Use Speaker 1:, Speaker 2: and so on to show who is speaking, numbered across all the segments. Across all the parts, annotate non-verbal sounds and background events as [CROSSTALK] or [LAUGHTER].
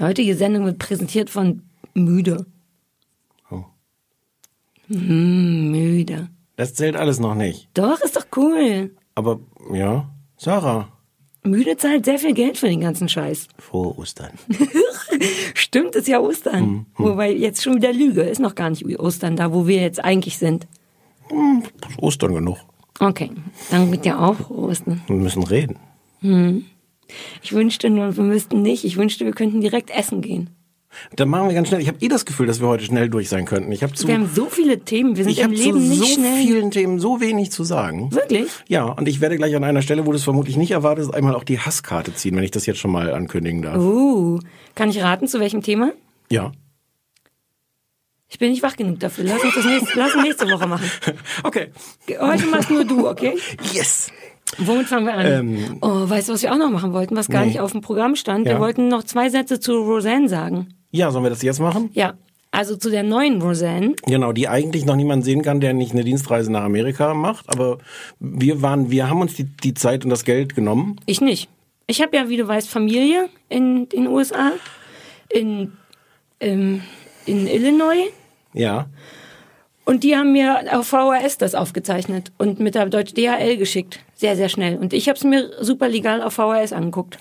Speaker 1: Die heutige Sendung wird präsentiert von Müde.
Speaker 2: Oh.
Speaker 1: Hm, müde.
Speaker 2: Das zählt alles noch nicht.
Speaker 1: Doch, ist doch cool.
Speaker 2: Aber ja, Sarah,
Speaker 1: Müde zahlt sehr viel Geld für den ganzen Scheiß.
Speaker 2: frohe Ostern. [LAUGHS]
Speaker 1: Stimmt, ist ja Ostern.
Speaker 2: Mhm.
Speaker 1: Wobei jetzt schon wieder Lüge. Ist noch gar nicht Ostern, da wo wir jetzt eigentlich sind.
Speaker 2: Ostern genug.
Speaker 1: Okay, dann wird ja auch Ostern.
Speaker 2: Wir müssen reden.
Speaker 1: Ich wünschte nur, wir müssten nicht. Ich wünschte, wir könnten direkt essen gehen.
Speaker 2: Dann machen wir ganz schnell. Ich habe eh das Gefühl, dass wir heute schnell durch sein könnten. Ich habe zu,
Speaker 1: Wir haben so viele Themen. Wir sind
Speaker 2: ich
Speaker 1: im
Speaker 2: habe zu
Speaker 1: Leben nicht
Speaker 2: so
Speaker 1: schnell.
Speaker 2: vielen Themen so wenig zu sagen.
Speaker 1: Wirklich?
Speaker 2: Ja, und ich werde gleich an einer Stelle, wo du es vermutlich nicht erwartest, einmal auch die Hasskarte ziehen, wenn ich das jetzt schon mal ankündigen darf.
Speaker 1: Uh, kann ich raten, zu welchem Thema?
Speaker 2: Ja.
Speaker 1: Ich bin nicht wach genug dafür. Lass uns das nächste, lass uns nächste Woche machen. [LAUGHS]
Speaker 2: Okay.
Speaker 1: Heute machst nur du, okay?
Speaker 2: Yes.
Speaker 1: Womit fangen wir an?
Speaker 2: Ähm,
Speaker 1: oh, weißt du, was wir auch noch machen wollten, was gar
Speaker 2: Nee.
Speaker 1: nicht auf dem Programm stand?
Speaker 2: Ja.
Speaker 1: Wir wollten noch zwei Sätze zu Roseanne sagen.
Speaker 2: Ja, sollen wir das jetzt machen?
Speaker 1: Ja, also zu der neuen Roseanne.
Speaker 2: Genau, die eigentlich noch niemand sehen kann, der nicht eine Dienstreise nach Amerika macht. Aber wir waren, wir haben uns die, die Zeit und das Geld genommen.
Speaker 1: Ich nicht. Ich habe ja, wie du weißt, Familie in den USA, in, ähm, in Illinois.
Speaker 2: Ja.
Speaker 1: Und die haben mir auf VHS das aufgezeichnet und mit der Deutsch DHL geschickt. Sehr, sehr schnell. Und ich habe es mir super legal auf VHS angeguckt.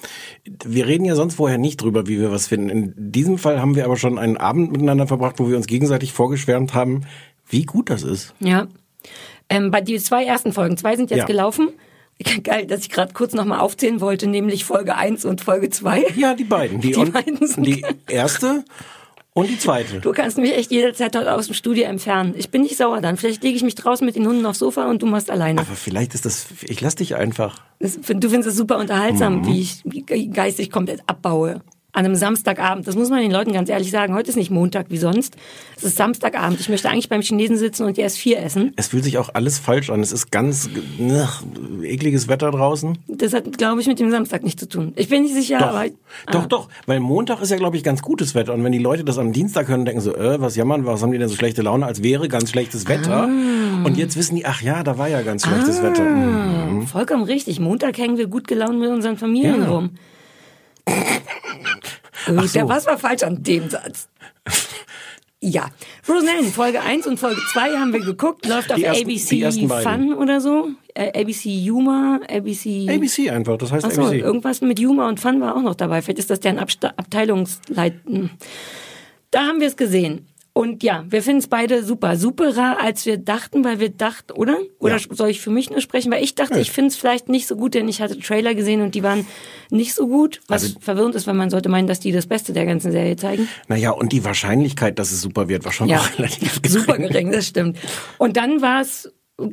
Speaker 2: Wir reden ja sonst vorher nicht drüber, wie wir was finden. In diesem Fall haben wir aber schon einen Abend miteinander verbracht, wo wir uns gegenseitig vorgeschwärmt haben, wie gut das ist.
Speaker 1: Ja. Ähm, bei die zwei ersten Folgen, zwei sind jetzt
Speaker 2: Ja.
Speaker 1: gelaufen. [LAUGHS] Geil, dass ich gerade kurz nochmal aufzählen wollte, nämlich Folge 1 und Folge 2.
Speaker 2: Ja, die beiden. Die,
Speaker 1: Die beiden sind
Speaker 2: die erste [LAUGHS] und die zweite.
Speaker 1: Du kannst mich echt jederzeit dort aus dem Studio entfernen. Ich bin nicht sauer dann. Vielleicht lege ich mich draußen mit den Hunden aufs Sofa und du machst alleine.
Speaker 2: Aber vielleicht ist das, ich lass dich einfach.
Speaker 1: Das, du findest es super unterhaltsam,
Speaker 2: Mhm.
Speaker 1: wie ich geistig komplett abbaue. An einem Samstagabend. Das muss man den Leuten ganz ehrlich sagen. Heute ist nicht Montag wie sonst. Es ist Samstagabend. Ich möchte eigentlich beim Chinesen sitzen und die S4 essen.
Speaker 2: Es fühlt sich auch alles falsch an. Es ist ganz ach, ekliges Wetter draußen.
Speaker 1: Das hat, glaube ich, mit dem Samstag nichts zu tun. Ich bin nicht sicher,
Speaker 2: Doch,
Speaker 1: aber...
Speaker 2: doch,
Speaker 1: Ah.
Speaker 2: doch. Weil Montag ist ja, glaube ich, ganz gutes Wetter. Und wenn die Leute das am Dienstag hören, denken so, äh, was jammern, was haben die denn so schlechte Laune, als wäre ganz schlechtes Wetter.
Speaker 1: Ah.
Speaker 2: Und jetzt wissen die, ach ja, da war ja ganz schlechtes Wetter. Mhm.
Speaker 1: Vollkommen richtig. Montag hängen wir gut gelaunt mit unseren Familien
Speaker 2: Ja.
Speaker 1: rum. [LAUGHS] Gut, der, was war falsch an dem Satz? Ja, Roseanne, Folge 1 und Folge 2 haben wir geguckt, läuft auf
Speaker 2: ersten-
Speaker 1: ABC. Fun oder so. Äh, ABC Humor, ABC...
Speaker 2: ABC einfach, das heißt
Speaker 1: Achso,
Speaker 2: ABC.
Speaker 1: irgendwas mit Humor und Fun war auch noch dabei. Vielleicht ist das deren Absta Abteilungsleiten. Da haben wir es gesehen. Und ja, wir finden es beide super. Superer, als wir dachten, weil wir dachten, oder? Oder
Speaker 2: Ja.
Speaker 1: soll ich für mich nur sprechen? Weil ich dachte, ich finde es vielleicht nicht so gut, denn ich hatte Trailer gesehen und die waren nicht so gut. Was
Speaker 2: Also-
Speaker 1: verwirrend ist, weil man sollte meinen, dass die das Beste der ganzen Serie zeigen.
Speaker 2: Naja, und die Wahrscheinlichkeit, dass es super wird, war schon
Speaker 1: Ja, [LAUGHS]
Speaker 2: relativ gering.
Speaker 1: super gering, das stimmt. Und dann war es äh,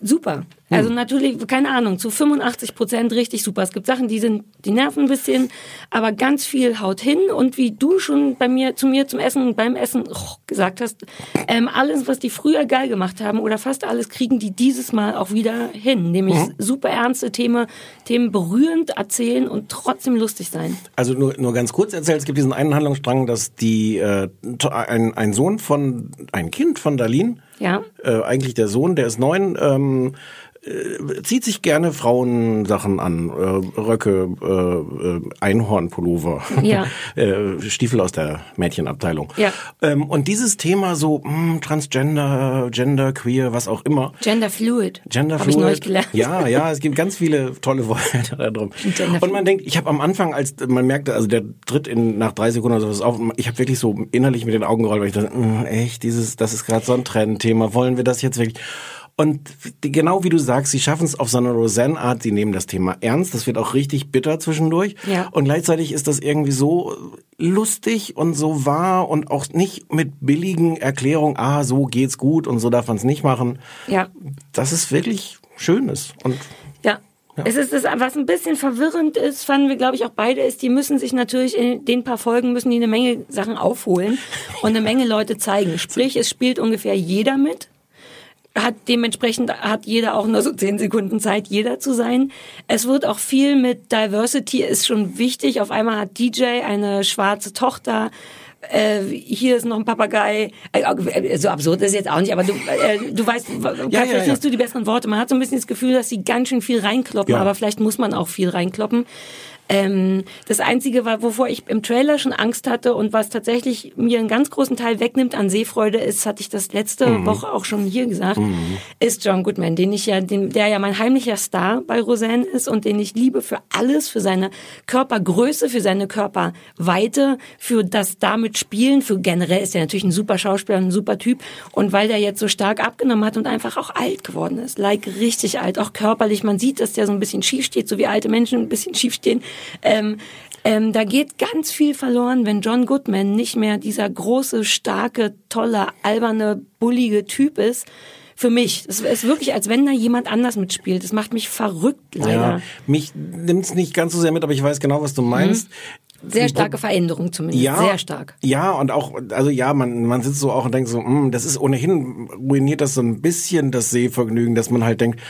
Speaker 1: super. Also
Speaker 2: Hm.
Speaker 1: natürlich, keine Ahnung, zu 85 Prozent richtig super. Es gibt Sachen, die sind, die nerven ein bisschen, aber ganz viel haut hin. Und wie du schon bei mir, zu mir zum Essen, beim Essen oh, gesagt hast, ähm, alles, was die früher geil gemacht haben oder fast alles, kriegen die dieses Mal auch wieder hin. Nämlich
Speaker 2: Mhm.
Speaker 1: super ernste Themen, Themen berührend erzählen und trotzdem lustig sein.
Speaker 2: Also nur, nur ganz kurz erzählt, es gibt diesen einen Handlungsstrang, dass die äh, ein, ein Sohn von, ein Kind von Darlene,
Speaker 1: Ja.
Speaker 2: äh, eigentlich der Sohn, der ist neun, ähm, äh, zieht sich gerne Frauensachen an, äh, Röcke, äh, äh, Einhornpullover,
Speaker 1: Ja. [LAUGHS]
Speaker 2: äh, Stiefel aus der Mädchenabteilung.
Speaker 1: Ja.
Speaker 2: Ähm, und dieses Thema so mh, Transgender, Gender, Queer, was auch immer.
Speaker 1: Gender Fluid.
Speaker 2: Gender
Speaker 1: Hab ich
Speaker 2: Fluid.
Speaker 1: neulich gelernt.
Speaker 2: Ja, ja, es gibt ganz viele tolle Worte da drum.
Speaker 1: Gender
Speaker 2: Und man denkt, ich habe am Anfang, als man merkte, also der tritt in nach drei Sekunden oder sowas auf, ich habe wirklich so innerlich mit den Augen gerollt, weil ich dachte, "Mm, echt, dieses, das ist gerade so ein Trendthema. Wollen wir das jetzt wirklich? Und die, genau wie du sagst, sie schaffen es auf so eine Roseanne-Art, sie nehmen das Thema ernst, das wird auch richtig bitter zwischendurch.
Speaker 1: Ja.
Speaker 2: Und gleichzeitig ist das irgendwie so lustig und so wahr und auch nicht mit billigen Erklärungen, ah, so geht's gut und so darf man es nicht machen.
Speaker 1: Ja.
Speaker 2: Das ist wirklich Schönes. Und
Speaker 1: Ja, Es ist das, was ein bisschen verwirrend ist, fanden wir, glaube ich, auch beide, ist, die müssen sich natürlich in den paar Folgen müssen die eine Menge Sachen aufholen und eine Menge Leute zeigen. Sprich, es spielt ungefähr jeder mit. Hat dementsprechend hat jeder auch nur so zehn Sekunden Zeit, jeder zu sein. Es wird auch viel mit Diversity ist schon wichtig. Auf einmal hat DJ eine schwarze Tochter äh, hier ist noch ein Papagei. Äh, so absurd ist es jetzt auch nicht, aber du, äh, du weißt, ja,
Speaker 2: ja,
Speaker 1: vielleicht
Speaker 2: ja.
Speaker 1: findest du die besseren Worte. Man hat so ein bisschen das Gefühl, dass sie ganz schön viel reinkloppen,
Speaker 2: Ja.
Speaker 1: aber vielleicht muss man auch viel reinkloppen. Ähm, das Einzige, war, wovor ich im Trailer schon Angst hatte und was tatsächlich mir einen ganz großen Teil wegnimmt an Sehfreude ist, hatte ich das letzte
Speaker 2: Mhm.
Speaker 1: Woche auch schon hier gesagt, ist John Goodman, den ich ja, den, der ja mein heimlicher Star bei Roseanne ist und den ich liebe für alles, für seine Körpergröße, für seine Körperweite, für das damit Spielen, für generell ist er natürlich ein super Schauspieler, ein super Typ und weil der jetzt so stark abgenommen hat und einfach auch alt geworden ist, like richtig alt, auch körperlich, man sieht, dass der so ein bisschen schief steht, so wie alte Menschen ein bisschen schief stehen. Ähm, ähm, da geht ganz viel verloren, wenn John Goodman nicht mehr dieser große, starke, tolle, alberne, bullige Typ ist. Für mich. Es ist wirklich, als wenn da jemand anders mitspielt. Das macht mich verrückt, leider.
Speaker 2: Ja, mich nimmt's nicht ganz so sehr mit, aber ich weiß genau, was du meinst.
Speaker 1: Sehr starke Veränderung zumindest.
Speaker 2: Ja,
Speaker 1: Sehr stark.
Speaker 2: Ja, und auch, also ja, man, man sitzt so auch und denkt so, hm, das ist ohnehin, ruiniert das so ein bisschen das Sehvergnügen, dass man halt denkt,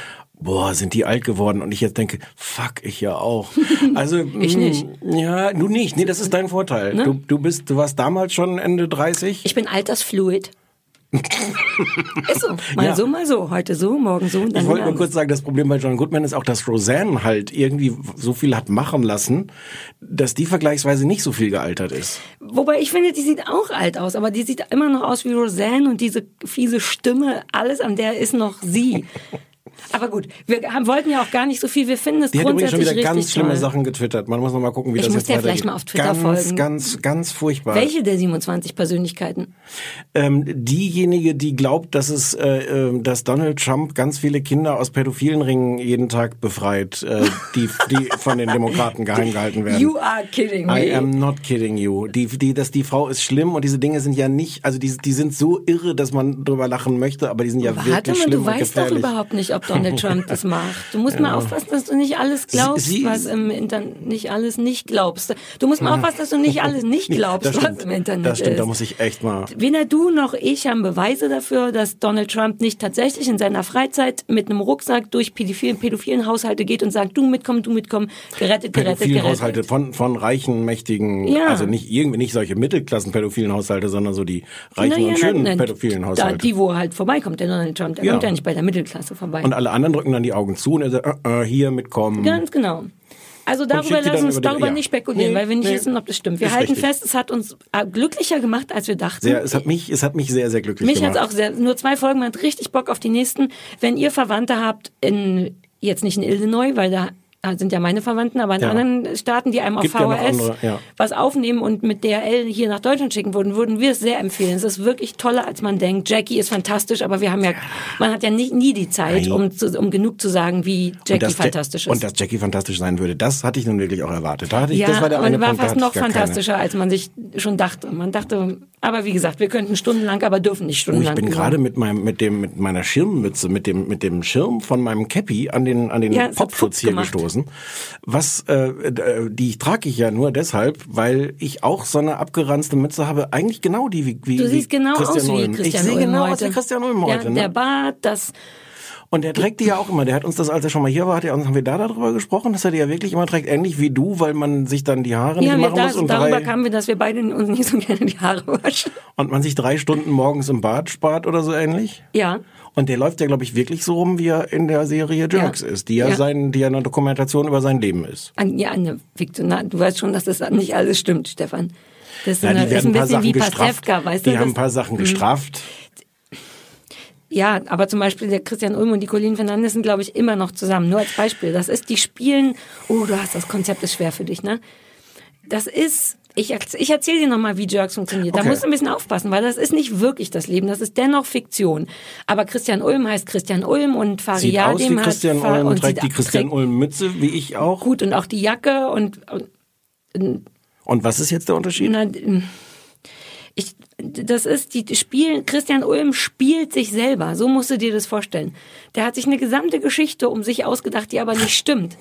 Speaker 2: boah, sind die alt geworden? Und ich jetzt denke, fuck, ich ja auch. [LAUGHS] Also,
Speaker 1: Ich nicht.
Speaker 2: Ja, du nicht. Nee, das ist dein Vorteil.
Speaker 1: Ne?
Speaker 2: Du, du bist, du warst damals schon Ende 30.
Speaker 1: Ich bin altersfluid. [LAUGHS] ist so. Mal
Speaker 2: Ja.
Speaker 1: so, mal so. Heute so, morgen so.
Speaker 2: Ich wollte nur kurz sagen, das Problem bei John Goodman ist auch, dass Roseanne halt irgendwie so viel hat machen lassen, dass die vergleichsweise nicht so viel gealtert ist.
Speaker 1: Wobei ich finde, die sieht auch alt aus, aber die sieht immer noch aus wie Roseanne und diese fiese Stimme, alles an der ist noch sie. Aber gut, wir haben, wollten ja auch gar nicht so viel. Wir finden es
Speaker 2: Die hat übrigens schon
Speaker 1: grundsätzlich
Speaker 2: wieder ganz schlimme
Speaker 1: toll.
Speaker 2: Sachen getwittert. Man muss noch mal gucken, wie
Speaker 1: Ich
Speaker 2: das
Speaker 1: muss
Speaker 2: jetzt weitergeht.
Speaker 1: vielleicht mal auf Twitter
Speaker 2: ganz,
Speaker 1: folgen.
Speaker 2: Ganz, ganz furchtbar.
Speaker 1: Welche der 27 Persönlichkeiten?
Speaker 2: Ähm, diejenige, die glaubt, dass es, äh, äh, dass Donald Trump ganz viele Kinder aus pädophilen Ringen jeden Tag befreit, äh, die, die von den Demokraten geheim [LAUGHS] gehalten werden.
Speaker 1: You are kidding me.
Speaker 2: I am not kidding you. Die, die, dass die Frau ist schlimm und diese Dinge sind ja nicht, also die, die sind so irre, dass man drüber lachen möchte, aber die sind ja
Speaker 1: Warte
Speaker 2: wirklich schlimm
Speaker 1: du
Speaker 2: und
Speaker 1: weißt doch
Speaker 2: gefährlich.
Speaker 1: überhaupt nicht, ob Donald Trump [LAUGHS] das macht. Du musst mal aufpassen, dass du nicht alles glaubst,
Speaker 2: Sie-
Speaker 1: was im Internet nicht alles nicht glaubst. Du musst mal aufpassen, dass du nicht [LAUGHS] alles nicht glaubst, was im Internet
Speaker 2: das stimmt,
Speaker 1: ist.
Speaker 2: da muss ich echt mal.
Speaker 1: Weder du noch ich haben Beweise dafür, dass Donald Trump nicht tatsächlich in seiner Freizeit mit einem Rucksack durch pädophilen, pädophilen Haushalte geht und sagt, du mitkommen, du mitkommen, gerettet, gerettet,
Speaker 2: pädophilen
Speaker 1: gerettet.
Speaker 2: Haushalte von, von reichen, mächtigen,
Speaker 1: Ja.
Speaker 2: also nicht irgendwie nicht solche Mittelklassen pädophilen Haushalte, sondern so die reichen
Speaker 1: Naja,
Speaker 2: und schönen pädophilen
Speaker 1: Da,
Speaker 2: Haushalte.
Speaker 1: die, wo halt vorbeikommt, der Donald Trump, der
Speaker 2: Ja.
Speaker 1: kommt ja nicht bei der Mittelklasse vorbei.
Speaker 2: und alle anderen drücken dann die Augen zu und er sagt, äh, äh, hier mitkommen.
Speaker 1: Ganz genau. Also darüber
Speaker 2: schickt die
Speaker 1: lass
Speaker 2: dann
Speaker 1: uns darüber
Speaker 2: ja.
Speaker 1: nicht spekulieren,
Speaker 2: Nee,
Speaker 1: weil wir nicht
Speaker 2: nee.
Speaker 1: wissen, ob das stimmt. Wir halten
Speaker 2: richtig.
Speaker 1: fest, es hat uns äh, glücklicher gemacht, als wir dachten.
Speaker 2: Sehr, es hat mich, es hat mich sehr, sehr glücklich
Speaker 1: Mich
Speaker 2: gemacht.
Speaker 1: auch sehr, nur zwei Folgen, man hat richtig Bock auf die nächsten. Wenn ihr Verwandte habt in, jetzt nicht in Illinois, weil da sind ja meine Verwandten, aber in
Speaker 2: Ja.
Speaker 1: anderen Staaten, die einem auf
Speaker 2: Gibt ja
Speaker 1: VHS
Speaker 2: andere, ja.
Speaker 1: was aufnehmen und mit DRL hier nach Deutschland schicken würden, würden wir es sehr empfehlen. Es ist wirklich toller, als man denkt. Jackie ist fantastisch, aber wir haben ja, man hat ja nie, nie die Zeit, um, zu, um genug zu sagen, wie Jackie
Speaker 2: Ja-
Speaker 1: fantastisch ist.
Speaker 2: Und dass Jackie fantastisch sein würde, das hatte ich nun wirklich auch erwartet. Da hatte ich,
Speaker 1: ja,
Speaker 2: das war der
Speaker 1: und
Speaker 2: eine
Speaker 1: war
Speaker 2: Punkt,
Speaker 1: fast noch
Speaker 2: gar keine.
Speaker 1: fantastischer, als man sich schon dachte. Man dachte, aber wie gesagt, wir könnten stundenlang, aber dürfen nicht
Speaker 2: Oh, ich
Speaker 1: stundenlang.
Speaker 2: bin gerade mit meinem, mit dem, mit meiner Schirmmütze, mit dem, mit dem Schirm von meinem Cappy an den, an den
Speaker 1: Ja,
Speaker 2: Popschutz hier
Speaker 1: gemacht.
Speaker 2: gestoßen. Was, äh, äh, die trage ich ja nur deshalb, weil ich auch so eine abgeranzte Mütze habe. Eigentlich genau die wie, wie
Speaker 1: Du siehst genau
Speaker 2: Christian
Speaker 1: aus wie. Christian
Speaker 2: Ich sehe genau
Speaker 1: heute.
Speaker 2: aus wie Christian Ulm heute.
Speaker 1: Der,
Speaker 2: ne?
Speaker 1: der Bart, das
Speaker 2: Und der trägt die ja auch immer. Der hat uns das, als er schon mal hier war, hat er uns, haben wir da darüber gesprochen, dass er die ja wirklich immer trägt, ähnlich wie du, weil man sich dann die Haare
Speaker 1: ja,
Speaker 2: nicht machen
Speaker 1: da,
Speaker 2: muss und,
Speaker 1: darüber
Speaker 2: drei,
Speaker 1: kamen wir, dass wir beide uns nicht so gerne die Haare waschen.
Speaker 2: und man sich drei Stunden morgens im Bad spart oder so ähnlich.
Speaker 1: Ja.
Speaker 2: Und der läuft ja, glaube ich, wirklich so rum, wie er in der Serie Jerks
Speaker 1: Ja.
Speaker 2: ist, die ja,
Speaker 1: Ja.
Speaker 2: sein, die ja eine Dokumentation über sein Leben ist.
Speaker 1: An, ja, eine Fiktion. Na, Du weißt schon, dass das nicht alles stimmt, Stefan. Das ist,
Speaker 2: Ja,
Speaker 1: eine,
Speaker 2: die
Speaker 1: ist ein bisschen
Speaker 2: Sachen
Speaker 1: wie
Speaker 2: gestraft.
Speaker 1: Pastewka, weißt
Speaker 2: die
Speaker 1: du?
Speaker 2: haben ein paar Sachen gestraft.
Speaker 1: ja, aber zum Beispiel der Christian Ulm und die Colleen Fernandes sind, glaube ich, immer noch zusammen. Nur als Beispiel. Das ist, die spielen, oh, du hast das Konzept ist schwer für dich, ne? Das ist, ich, ich erzähle dir nochmal, wie Jerks funktioniert. Da
Speaker 2: Okay.
Speaker 1: musst du ein bisschen aufpassen, weil das ist nicht wirklich das Leben, das ist dennoch Fiktion. Aber Christian Ulm heißt Christian Ulm und
Speaker 2: Sieht
Speaker 1: Faria
Speaker 2: aus wie Christian
Speaker 1: Fa-
Speaker 2: Ulm,
Speaker 1: und
Speaker 2: trägt
Speaker 1: sieht-
Speaker 2: die Christian Ulm Mütze, wie ich auch.
Speaker 1: Gut, und auch die Jacke und, und
Speaker 2: Und was ist jetzt der Unterschied?
Speaker 1: na, Ich, das ist, die spielen, Christian Ulm spielt sich selber. So musst du dir das vorstellen. Der hat sich eine gesamte Geschichte um sich ausgedacht, die aber nicht stimmt.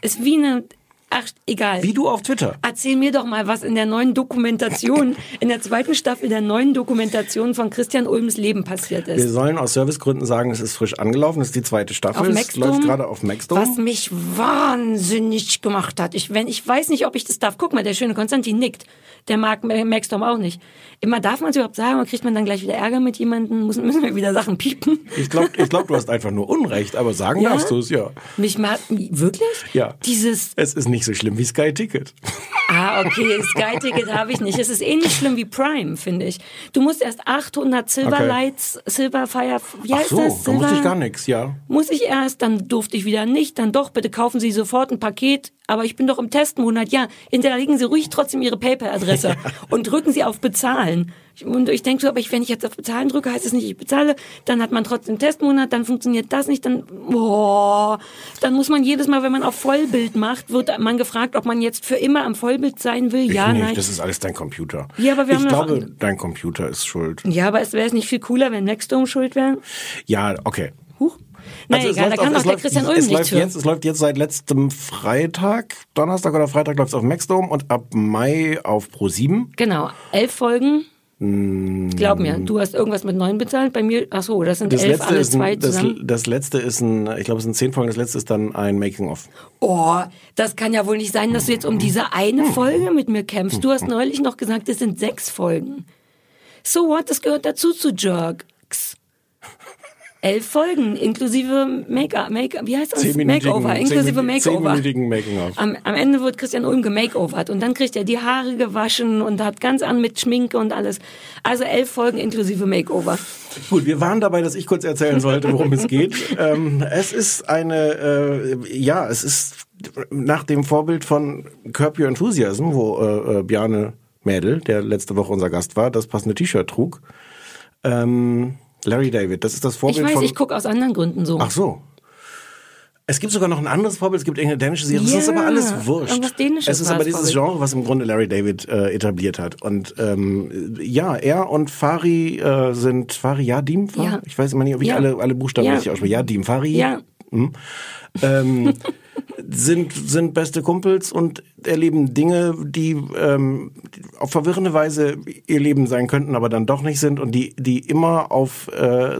Speaker 1: Ist wie eine, ach, egal.
Speaker 2: Wie du auf Twitter.
Speaker 1: Erzähl mir doch mal, was in der neuen Dokumentation, in der zweiten Staffel der neuen Dokumentation von Christian Ulms Leben passiert
Speaker 2: Wir
Speaker 1: ist.
Speaker 2: sollen aus Servicegründen sagen, es ist frisch angelaufen, es ist die zweite Staffel.
Speaker 1: Auf
Speaker 2: es läuft gerade auf Maxdome.
Speaker 1: Was mich wahnsinnig gemacht hat. Ich, wenn, ich weiß nicht, ob ich das darf. Guck mal, der schöne Konstantin nickt. Der mag Maxdom auch nicht. Immer darf man es überhaupt sagen, oder kriegt man dann gleich wieder Ärger mit jemandem? Müssen, müssen wir wieder Sachen piepen?
Speaker 2: Ich glaube, ich glaub, du hast einfach nur Unrecht, aber sagen
Speaker 1: Ja?
Speaker 2: darfst du es, ja.
Speaker 1: Mich mag, wirklich?
Speaker 2: Ja.
Speaker 1: Dieses,
Speaker 2: Es ist nicht so schlimm wie Sky Ticket.
Speaker 1: ah, okay, Sky Ticket habe ich nicht. Es ist ähnlich schlimm wie Prime, finde ich. Du musst erst 800 Silverlights, Silverfire, wie
Speaker 2: Ach
Speaker 1: heißt
Speaker 2: so,
Speaker 1: das?
Speaker 2: da wusste ich
Speaker 1: Silver-
Speaker 2: gar nichts, ja.
Speaker 1: Muss ich erst, dann durfte ich wieder nicht, dann doch, bitte kaufen Sie sofort ein Paket. Aber ich bin doch im Testmonat, ja. Hinterlegen Sie ruhig trotzdem Ihre PayPal-Adresse [LAUGHS] und drücken Sie auf Bezahlen. Und ich denke so, aber ich, wenn ich jetzt auf Bezahlen drücke, heißt es nicht, ich bezahle, dann hat man trotzdem Testmonat, dann funktioniert das nicht, dann, boah, dann muss man jedes Mal, wenn man auf Vollbild macht, wird man gefragt, ob man jetzt für immer am Vollbild sein will. ja,
Speaker 2: ich nicht,
Speaker 1: nein.
Speaker 2: das ist alles dein Computer.
Speaker 1: Ja, aber wir
Speaker 2: ich
Speaker 1: haben noch-
Speaker 2: glaube, dein Computer ist schuld.
Speaker 1: ja, aber es wäre es nicht viel cooler, wenn Nextdome schuld wäre?
Speaker 2: Ja, okay.
Speaker 1: Huch. Na
Speaker 2: Also
Speaker 1: egal, da kann
Speaker 2: auf-
Speaker 1: doch
Speaker 2: es
Speaker 1: der
Speaker 2: läuft-
Speaker 1: Christian Ulm
Speaker 2: es läuft
Speaker 1: für.
Speaker 2: jetzt, Es läuft jetzt seit letztem Freitag, Donnerstag oder Freitag läuft es auf Maxdome und ab Mai auf Pro7.
Speaker 1: Genau, elf Folgen. Glaub mir, du hast irgendwas mit neun bezahlt. Bei mir, ach so, das sind
Speaker 2: Das
Speaker 1: elf, alle zwei
Speaker 2: ein, das,
Speaker 1: zusammen.
Speaker 2: das letzte ist ein, ich glaube, es sind zehn Folgen, das letzte ist dann ein Making-of.
Speaker 1: Oh, das kann ja wohl nicht sein, dass du jetzt um diese eine Folge mit mir kämpfst. Du hast neulich noch gesagt, es sind sechs Folgen. So what, das gehört dazu zu Jerks. Elf Folgen, inklusive Make-up, Make wie heißt das?
Speaker 2: Zehnminütigen-
Speaker 1: Makeover, inklusive
Speaker 2: zehn-
Speaker 1: Makeover.
Speaker 2: Making-of.
Speaker 1: Am, am Ende wird Christian Ulm gemakeovert und dann kriegt er die Haare gewaschen und hat ganz an mit Schminke und alles. Also elf Folgen inklusive Makeover.
Speaker 2: Gut, wir waren dabei, dass ich kurz erzählen sollte, worum es geht. [LAUGHS] Ähm, es ist eine, äh, ja, es ist nach dem Vorbild von Curb Your Enthusiasm, wo äh, äh, Bjarne Mädel, der letzte Woche unser Gast war, das passende T-Shirt trug. Ähm, Larry David, das ist das
Speaker 1: Ich
Speaker 2: Vorbild
Speaker 1: weiß,
Speaker 2: von...
Speaker 1: ich gucke aus anderen Gründen so.
Speaker 2: Ach so. Es gibt sogar noch ein anderes Vorbild, es gibt irgendeine dänische Serie, das
Speaker 1: Ja,
Speaker 2: ist aber alles wurscht.
Speaker 1: irgendwas Dänisches
Speaker 2: es ist aber dieses
Speaker 1: Vorbild.
Speaker 2: Genre, was im Grunde Larry David äh, etabliert hat. Und ähm, ja, er und Fari äh, sind Fari Yadim?
Speaker 1: Ja.
Speaker 2: Ich weiß immer nicht, ob ich
Speaker 1: Ja.
Speaker 2: alle, alle Buchstaben
Speaker 1: Ja.
Speaker 2: richtig ausspreche. Yadim, Fari.
Speaker 1: Ja.
Speaker 2: Hm. Ähm, [LAUGHS] sind, sind beste Kumpels und erleben Dinge, die ähm, auf verwirrende Weise ihr Leben sein könnten, aber dann doch nicht sind und die, die immer auf äh,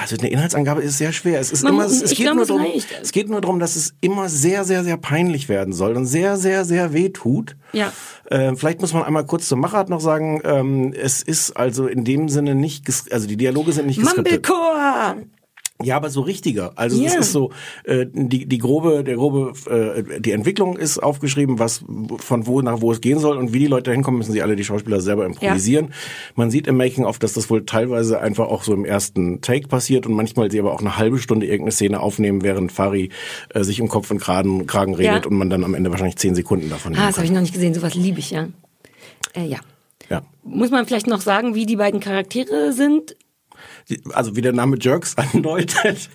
Speaker 2: also eine Inhaltsangabe ist sehr schwer. Es ist
Speaker 1: Man
Speaker 2: immer,
Speaker 1: muss-
Speaker 2: es, geht
Speaker 1: glaub,
Speaker 2: nur
Speaker 1: reicht.
Speaker 2: es geht nur darum, dass es immer sehr, sehr, sehr peinlich werden soll und sehr, sehr, sehr weh tut.
Speaker 1: Ja.
Speaker 2: Äh, vielleicht muss man einmal kurz zur Machart noch sagen, ähm, es ist also in dem Sinne nicht, also die Dialoge sind nicht geskriptet.
Speaker 1: Mumblecore!
Speaker 2: Ja, aber so richtiger. Also es
Speaker 1: Ja.
Speaker 2: ist so äh, die die grobe der grobe äh, die Entwicklung ist aufgeschrieben, was von wo nach wo es gehen soll und wie die Leute hinkommen, müssen sie alle die Schauspieler selber improvisieren. Man sieht im Making of, dass das wohl teilweise einfach auch so im ersten Take passiert und manchmal sie aber auch eine halbe Stunde irgendeine Szene aufnehmen, während Fari äh, sich im Kopf und Kragen, Kragen redet
Speaker 1: Ja.
Speaker 2: und man dann am Ende wahrscheinlich zehn Sekunden davon
Speaker 1: Ah, das habe ich noch nicht gesehen. Sowas liebe ich, ja. Äh, ja.
Speaker 2: Ja.
Speaker 1: Muss man vielleicht noch sagen, wie die beiden Charaktere sind?
Speaker 2: Also wie der Name Jerks [LAUGHS] andeutet.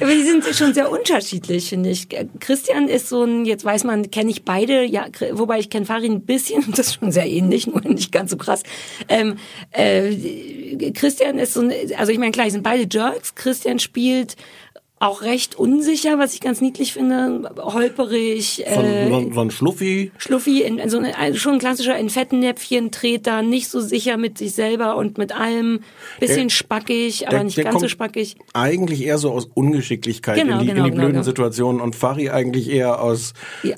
Speaker 1: Aber die sind schon sehr unterschiedlich, finde ich. Christian ist so ein, jetzt weiß man, kenne ich beide, ja, wobei ich kenne Farin ein bisschen, [LAUGHS] das ist schon sehr ähnlich, nur nicht ganz so krass. Ähm, äh, Christian ist so ein, also ich meine, klar, die sind beide Jerks. Christian spielt auch recht unsicher, was ich ganz niedlich finde, holperig,
Speaker 2: So,
Speaker 1: äh,
Speaker 2: ein- so, ein- so ein Schluffi.
Speaker 1: Schluffi, in, in so eine, ein- schon ein klassischer in Fettnäpfchen Treter, nicht so sicher mit sich selber und mit allem, bisschen
Speaker 2: Der-
Speaker 1: spackig, aber
Speaker 2: der-
Speaker 1: nicht
Speaker 2: der
Speaker 1: ganz so spackig.
Speaker 2: Eigentlich eher so aus Ungeschicklichkeit
Speaker 1: Genau,
Speaker 2: in die,
Speaker 1: genau,
Speaker 2: in die
Speaker 1: genau,
Speaker 2: blöden
Speaker 1: genau.
Speaker 2: Situationen und Fari eigentlich eher aus
Speaker 1: Ja.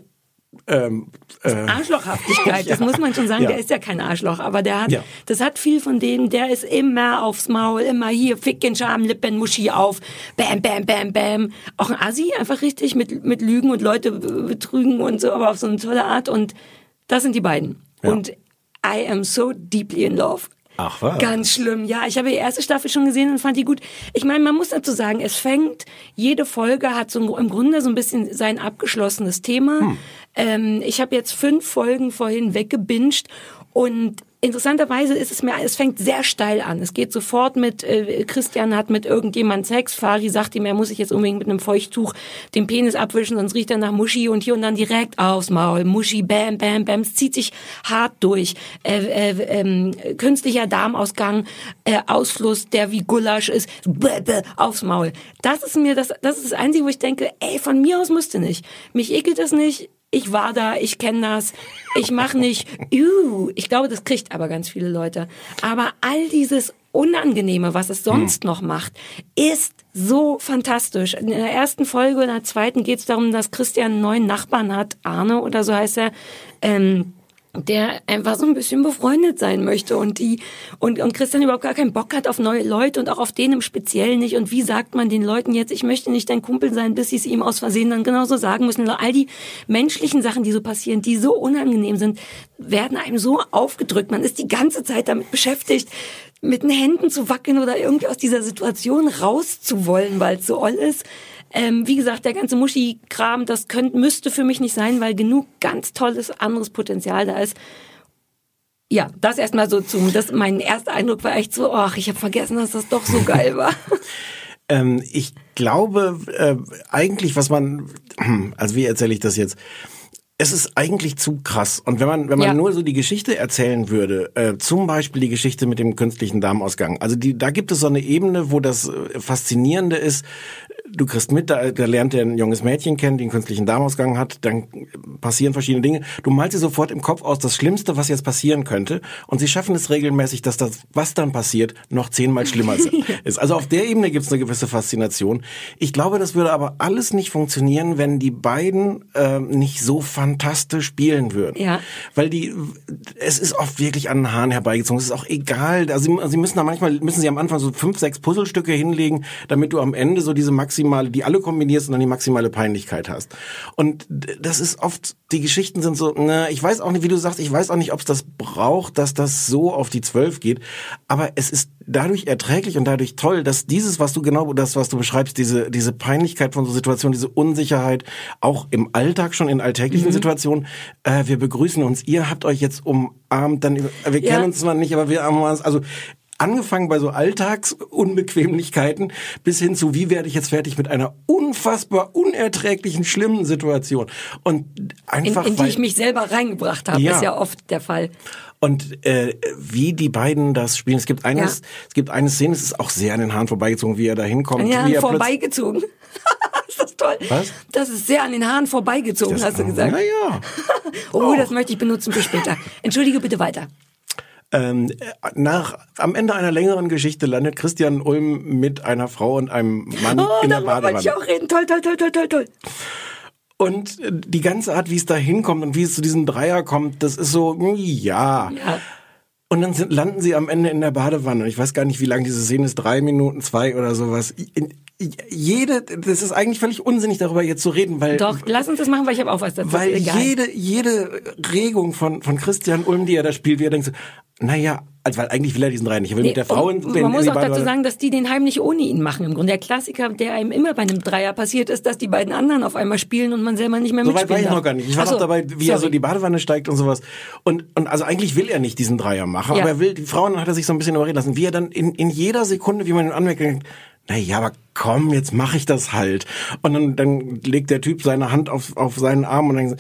Speaker 2: Ähm, äh,
Speaker 1: Arschlochhaftigkeit, das [LAUGHS]
Speaker 2: Ja.
Speaker 1: muss man schon sagen,
Speaker 2: Ja.
Speaker 1: der ist ja kein Arschloch, aber der hat,
Speaker 2: Ja.
Speaker 1: das hat viel von dem, der ist immer aufs Maul, immer hier, Ficken, Schamlippen, Muschi auf, bam, bam, bam, bam. Auch ein Assi, einfach richtig, mit, mit Lügen und Leute be- betrügen und so, aber auf so eine tolle Art und das sind die beiden. Und I am so deeply in love.
Speaker 2: Ach was.
Speaker 1: Ganz schlimm, ja. Ich habe die erste Staffel schon gesehen und fand die gut. Ich meine, man muss dazu sagen, es fängt, jede Folge hat so im Grunde so ein bisschen sein abgeschlossenes Thema.
Speaker 2: Hm.
Speaker 1: Ähm, ich habe jetzt fünf Folgen vorhin weggebinged und interessanterweise ist es mir, es fängt sehr steil an. Es geht sofort mit, äh, Christian hat mit irgendjemand Sex, Fari sagt ihm, er muss sich jetzt unbedingt mit einem Feuchttuch den Penis abwischen, sonst riecht er nach Muschi und hier und dann direkt aufs Maul. Muschi, bam, bam, bam, es zieht sich hart durch. Äh, äh, ähm, künstlicher Darmausgang, äh, Ausfluss, der wie Gulasch ist, bäh, bäh, aufs Maul. Das ist mir das, das ist das Einzige, wo ich denke, ey, von mir aus müsste nicht. Mich ekelt das nicht ich war da, ich kenne das, ich mache nicht, uh, ich glaube, das kriegt aber ganz viele Leute. Aber all dieses Unangenehme, was es sonst noch macht, ist so fantastisch. In der ersten Folge, in der zweiten geht es darum, dass Christian einen neuen Nachbarn hat, Arne oder so heißt er. Ähm, der einfach so ein bisschen befreundet sein möchte und die und und Christian überhaupt gar keinen Bock hat auf neue Leute und auch auf den im Speziellen nicht. Und wie sagt man den Leuten jetzt ich möchte nicht dein Kumpel sein bis sie es ihm aus Versehen dann genauso sagen müssen? All die menschlichen Sachen die so passieren die so unangenehm sind werden einem so aufgedrückt. Man ist die ganze Zeit damit beschäftigt mit den Händen zu wackeln oder irgendwie aus dieser Situation rauszuwollen weil es so oll ist ähm, wie gesagt, der ganze Muschi-Kram, das könnte, müsste für mich nicht sein, weil genug ganz tolles anderes Potenzial da ist. Ja, das erstmal so zum, das, mein erster Eindruck war echt so, ach, ich habe vergessen, dass das doch so geil war. [LAUGHS]
Speaker 2: Ähm, ich glaube, äh, eigentlich, was man, [CLEARS THROAT] also wie erzähle ich das jetzt? es ist eigentlich zu krass. Und wenn man, wenn man
Speaker 1: Ja.
Speaker 2: nur so die Geschichte erzählen würde, äh, zum Beispiel die Geschichte mit dem künstlichen Darmausgang. Also die, da gibt es so eine Ebene, wo das äh, Faszinierende ist. Du kriegst mit, da, da lernt er ein junges Mädchen kennen, die einen künstlichen Darmausgang hat, dann passieren verschiedene Dinge. Du malst dir sofort im Kopf aus das Schlimmste, was jetzt passieren könnte. Und sie schaffen es regelmäßig, dass das, was dann passiert, noch zehnmal schlimmer [LAUGHS] ist. Also auf der Ebene gibt es eine gewisse Faszination. Ich glaube, das würde aber alles nicht funktionieren, wenn die beiden ähm, nicht so fantastisch spielen würden.
Speaker 1: Ja.
Speaker 2: Weil die, es ist oft wirklich an den Haaren herbeigezogen. Es ist auch egal. Also sie, sie müssen da manchmal, müssen sie am Anfang so fünf, sechs Puzzlestücke hinlegen, damit du am Ende so diese maximale, die alle kombinierst und dann die maximale Peinlichkeit hast. Und das ist oft, die Geschichten sind so, na, ich weiß auch nicht, wie du sagst, ich weiß auch nicht, ob es das braucht, dass das so auf die Zwölf geht. Aber es ist dadurch erträglich und dadurch toll, dass dieses, was du genau, das, was du beschreibst, diese, diese Peinlichkeit von so Situationen, diese Unsicherheit, auch im Alltag schon in alltäglichen Situationen, äh, wir begrüßen uns, ihr habt euch jetzt umarmt, dann, wir
Speaker 1: Ja.
Speaker 2: kennen uns zwar nicht, aber wir haben uns, also, Angefangen bei so Alltagsunbequemlichkeiten bis hin zu, wie werde ich jetzt fertig mit einer unfassbar unerträglichen, schlimmen Situation. Und
Speaker 1: in,
Speaker 2: einfach,
Speaker 1: in die
Speaker 2: weil,
Speaker 1: ich mich selber reingebracht habe,
Speaker 2: Ja.
Speaker 1: ist ja oft der Fall.
Speaker 2: und äh, wie die beiden das spielen. Es gibt eines,
Speaker 1: Ja.
Speaker 2: es gibt eine Szene, es ist auch sehr an den Haaren vorbeigezogen, wie er da hinkommt.
Speaker 1: An den Haaren vorbeigezogen. [LAUGHS] ist das toll?
Speaker 2: Was?
Speaker 1: Das ist sehr an den Haaren vorbeigezogen,
Speaker 2: Das-
Speaker 1: hast du gesagt.
Speaker 2: Naja. [LAUGHS]
Speaker 1: Oh, das möchte ich benutzen für später. Entschuldige bitte weiter.
Speaker 2: Ähm, nach, am Ende einer längeren Geschichte landet Christian Ulm mit einer Frau und einem Mann
Speaker 1: Oh,
Speaker 2: in der
Speaker 1: darüber wollte
Speaker 2: Badewanne.
Speaker 1: ich auch reden. Toll, toll, toll, toll, toll, toll.
Speaker 2: Und äh, die ganze Art, wie es da hinkommt und wie es zu diesem Dreier kommt, das ist so, mm, ja.
Speaker 1: Ja.
Speaker 2: Und dann sind, landen sie am Ende in der Badewanne. Und ich weiß gar nicht, wie lang diese Szene ist, drei Minuten, zwei oder sowas. Jede, das ist eigentlich völlig unsinnig, darüber jetzt zu reden, weil
Speaker 1: Doch, lass uns das machen, weil ich habe auch was dazu.
Speaker 2: weil jede, jede Regung von, von Christian Ulm, die er da spielt, wie er denkt so, naja, also, weil eigentlich will er diesen drei nicht. Er will
Speaker 1: Nee,
Speaker 2: mit der Frau
Speaker 1: und man muss auch dazu sagen, dass die den heimlich ohne ihn machen im Grunde. Der Klassiker, der einem immer bei einem Dreier passiert ist, dass die beiden anderen auf einmal spielen und man selber nicht mehr
Speaker 2: So weit war ich noch gar nicht. Ich war
Speaker 1: so,
Speaker 2: noch dabei, wie er so
Speaker 1: sorry.
Speaker 2: die Badewanne steigt und sowas. Und, und also eigentlich will er nicht diesen Dreier machen,
Speaker 1: Ja.
Speaker 2: aber er will, die Frauen hat er sich so ein bisschen überreden lassen, wie er dann in, in jeder Sekunde, wie man ihn anmerkt, denkt, na ja, aber komm, jetzt mache ich das halt. Und dann, dann legt der Typ seine Hand auf, auf seinen Arm und dann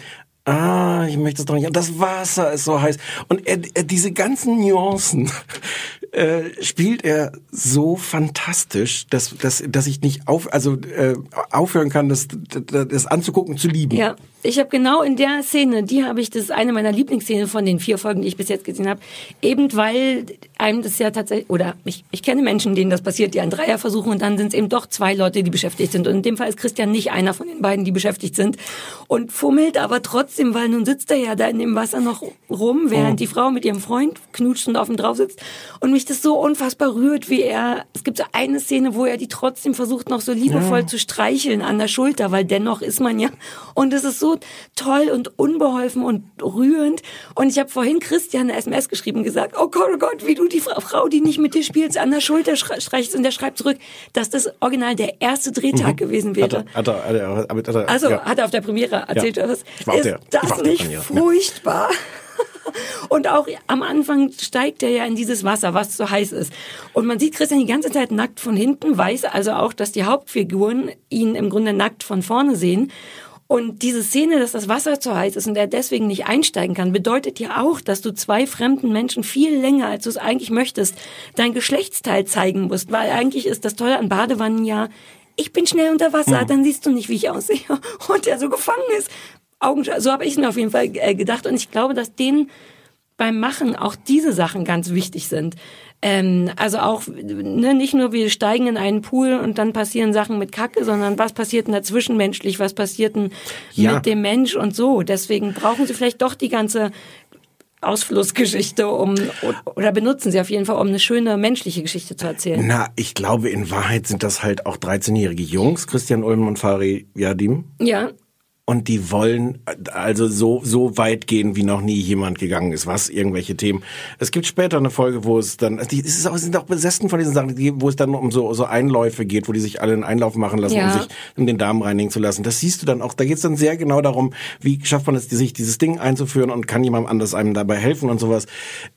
Speaker 2: Ah, ich möchte es doch nicht. Und das Wasser ist so heiß. Und er, er diese ganzen Nuancen [LAUGHS] äh, spielt er so fantastisch, dass, dass, dass ich nicht auf, also äh, aufhören kann, das, das, das anzugucken, zu lieben.
Speaker 1: Ja, ich habe genau in der Szene, die habe ich, das ist eine meiner Lieblingsszenen von den vier Folgen, die ich bis jetzt gesehen habe, eben weil einem das ja tatsächlich, oder ich, ich kenne Menschen, denen das passiert, die einen Dreier versuchen und dann sind es eben doch zwei Leute, die beschäftigt sind. Und in dem Fall ist Christian nicht einer von den beiden, die beschäftigt sind und fummelt aber trotzdem, weil nun sitzt er ja da in dem Wasser noch rum, während
Speaker 2: Oh.
Speaker 1: die Frau mit ihrem Freund knutscht und auf ihm drauf sitzt und mich das so unfassbar rührt, wie er, es gibt so eine Szene, wo er die trotzdem versucht noch so liebevoll zu streicheln an der Schulter, weil dennoch ist man ja, und es ist so toll und unbeholfen und rührend und ich habe vorhin Christian eine SMS geschrieben gesagt, oh Gott, oh Gott, wie du die Fra- Frau, die nicht mit dir spielst, an der Schulter streichst und der schreibt zurück, dass das original der erste Drehtag gewesen wäre.
Speaker 2: Mhm. Hat er, hat er, hat er,
Speaker 1: Also
Speaker 2: ja.
Speaker 1: hat er auf der Premiere erzählt,
Speaker 2: Ja.
Speaker 1: was ist das nicht
Speaker 2: Premiere, ja.
Speaker 1: furchtbar? [LAUGHS] Und auch am Anfang steigt er ja in dieses Wasser, was so heiß ist. Und man sieht Christian die ganze Zeit nackt von hinten, weiß also auch, dass die Hauptfiguren ihn im Grunde nackt von vorne sehen. Und diese Szene, dass das Wasser zu heiß ist und er deswegen nicht einsteigen kann, bedeutet ja auch, dass du zwei fremden Menschen viel länger, als du es eigentlich möchtest, dein Geschlechtsteil zeigen musst. Weil eigentlich ist das Tolle an Badewannen ja, ich bin schnell unter Wasser, dann siehst du nicht, wie ich aussehe. [LAUGHS] Und der so gefangen ist. Augen, so habe ich es mir auf jeden Fall äh, gedacht. Und ich glaube, dass denen beim Machen auch diese Sachen ganz wichtig sind. Ähm, also auch ne, nicht nur wir steigen in einen Pool und dann passieren Sachen mit Kacke, sondern was passiert denn da zwischenmenschlich, was passiert denn
Speaker 2: Ja.
Speaker 1: mit dem Mensch und so. Deswegen brauchen sie vielleicht doch die ganze Ausflussgeschichte, um oder benutzen sie auf jeden Fall, um eine schöne menschliche Geschichte zu erzählen.
Speaker 2: Na, ich glaube, in Wahrheit sind das halt auch 13-jährige Jungs, Christian Ulm und Fari Yadim.
Speaker 1: Ja,
Speaker 2: Und die wollen also so, so weit gehen, wie noch nie jemand gegangen ist, was irgendwelche Themen. Es gibt später eine Folge, wo es dann, die, es ist auch, sind auch besessen von diesen Sachen, wo es dann um so, so Einläufe geht, wo die sich alle einen Einlauf machen lassen,
Speaker 1: Ja.
Speaker 2: um sich um den Darm reinigen zu lassen. Das siehst du dann auch. Da geht es dann sehr genau darum, wie schafft man es, sich dieses Ding einzuführen und kann jemand anders einem dabei helfen und sowas.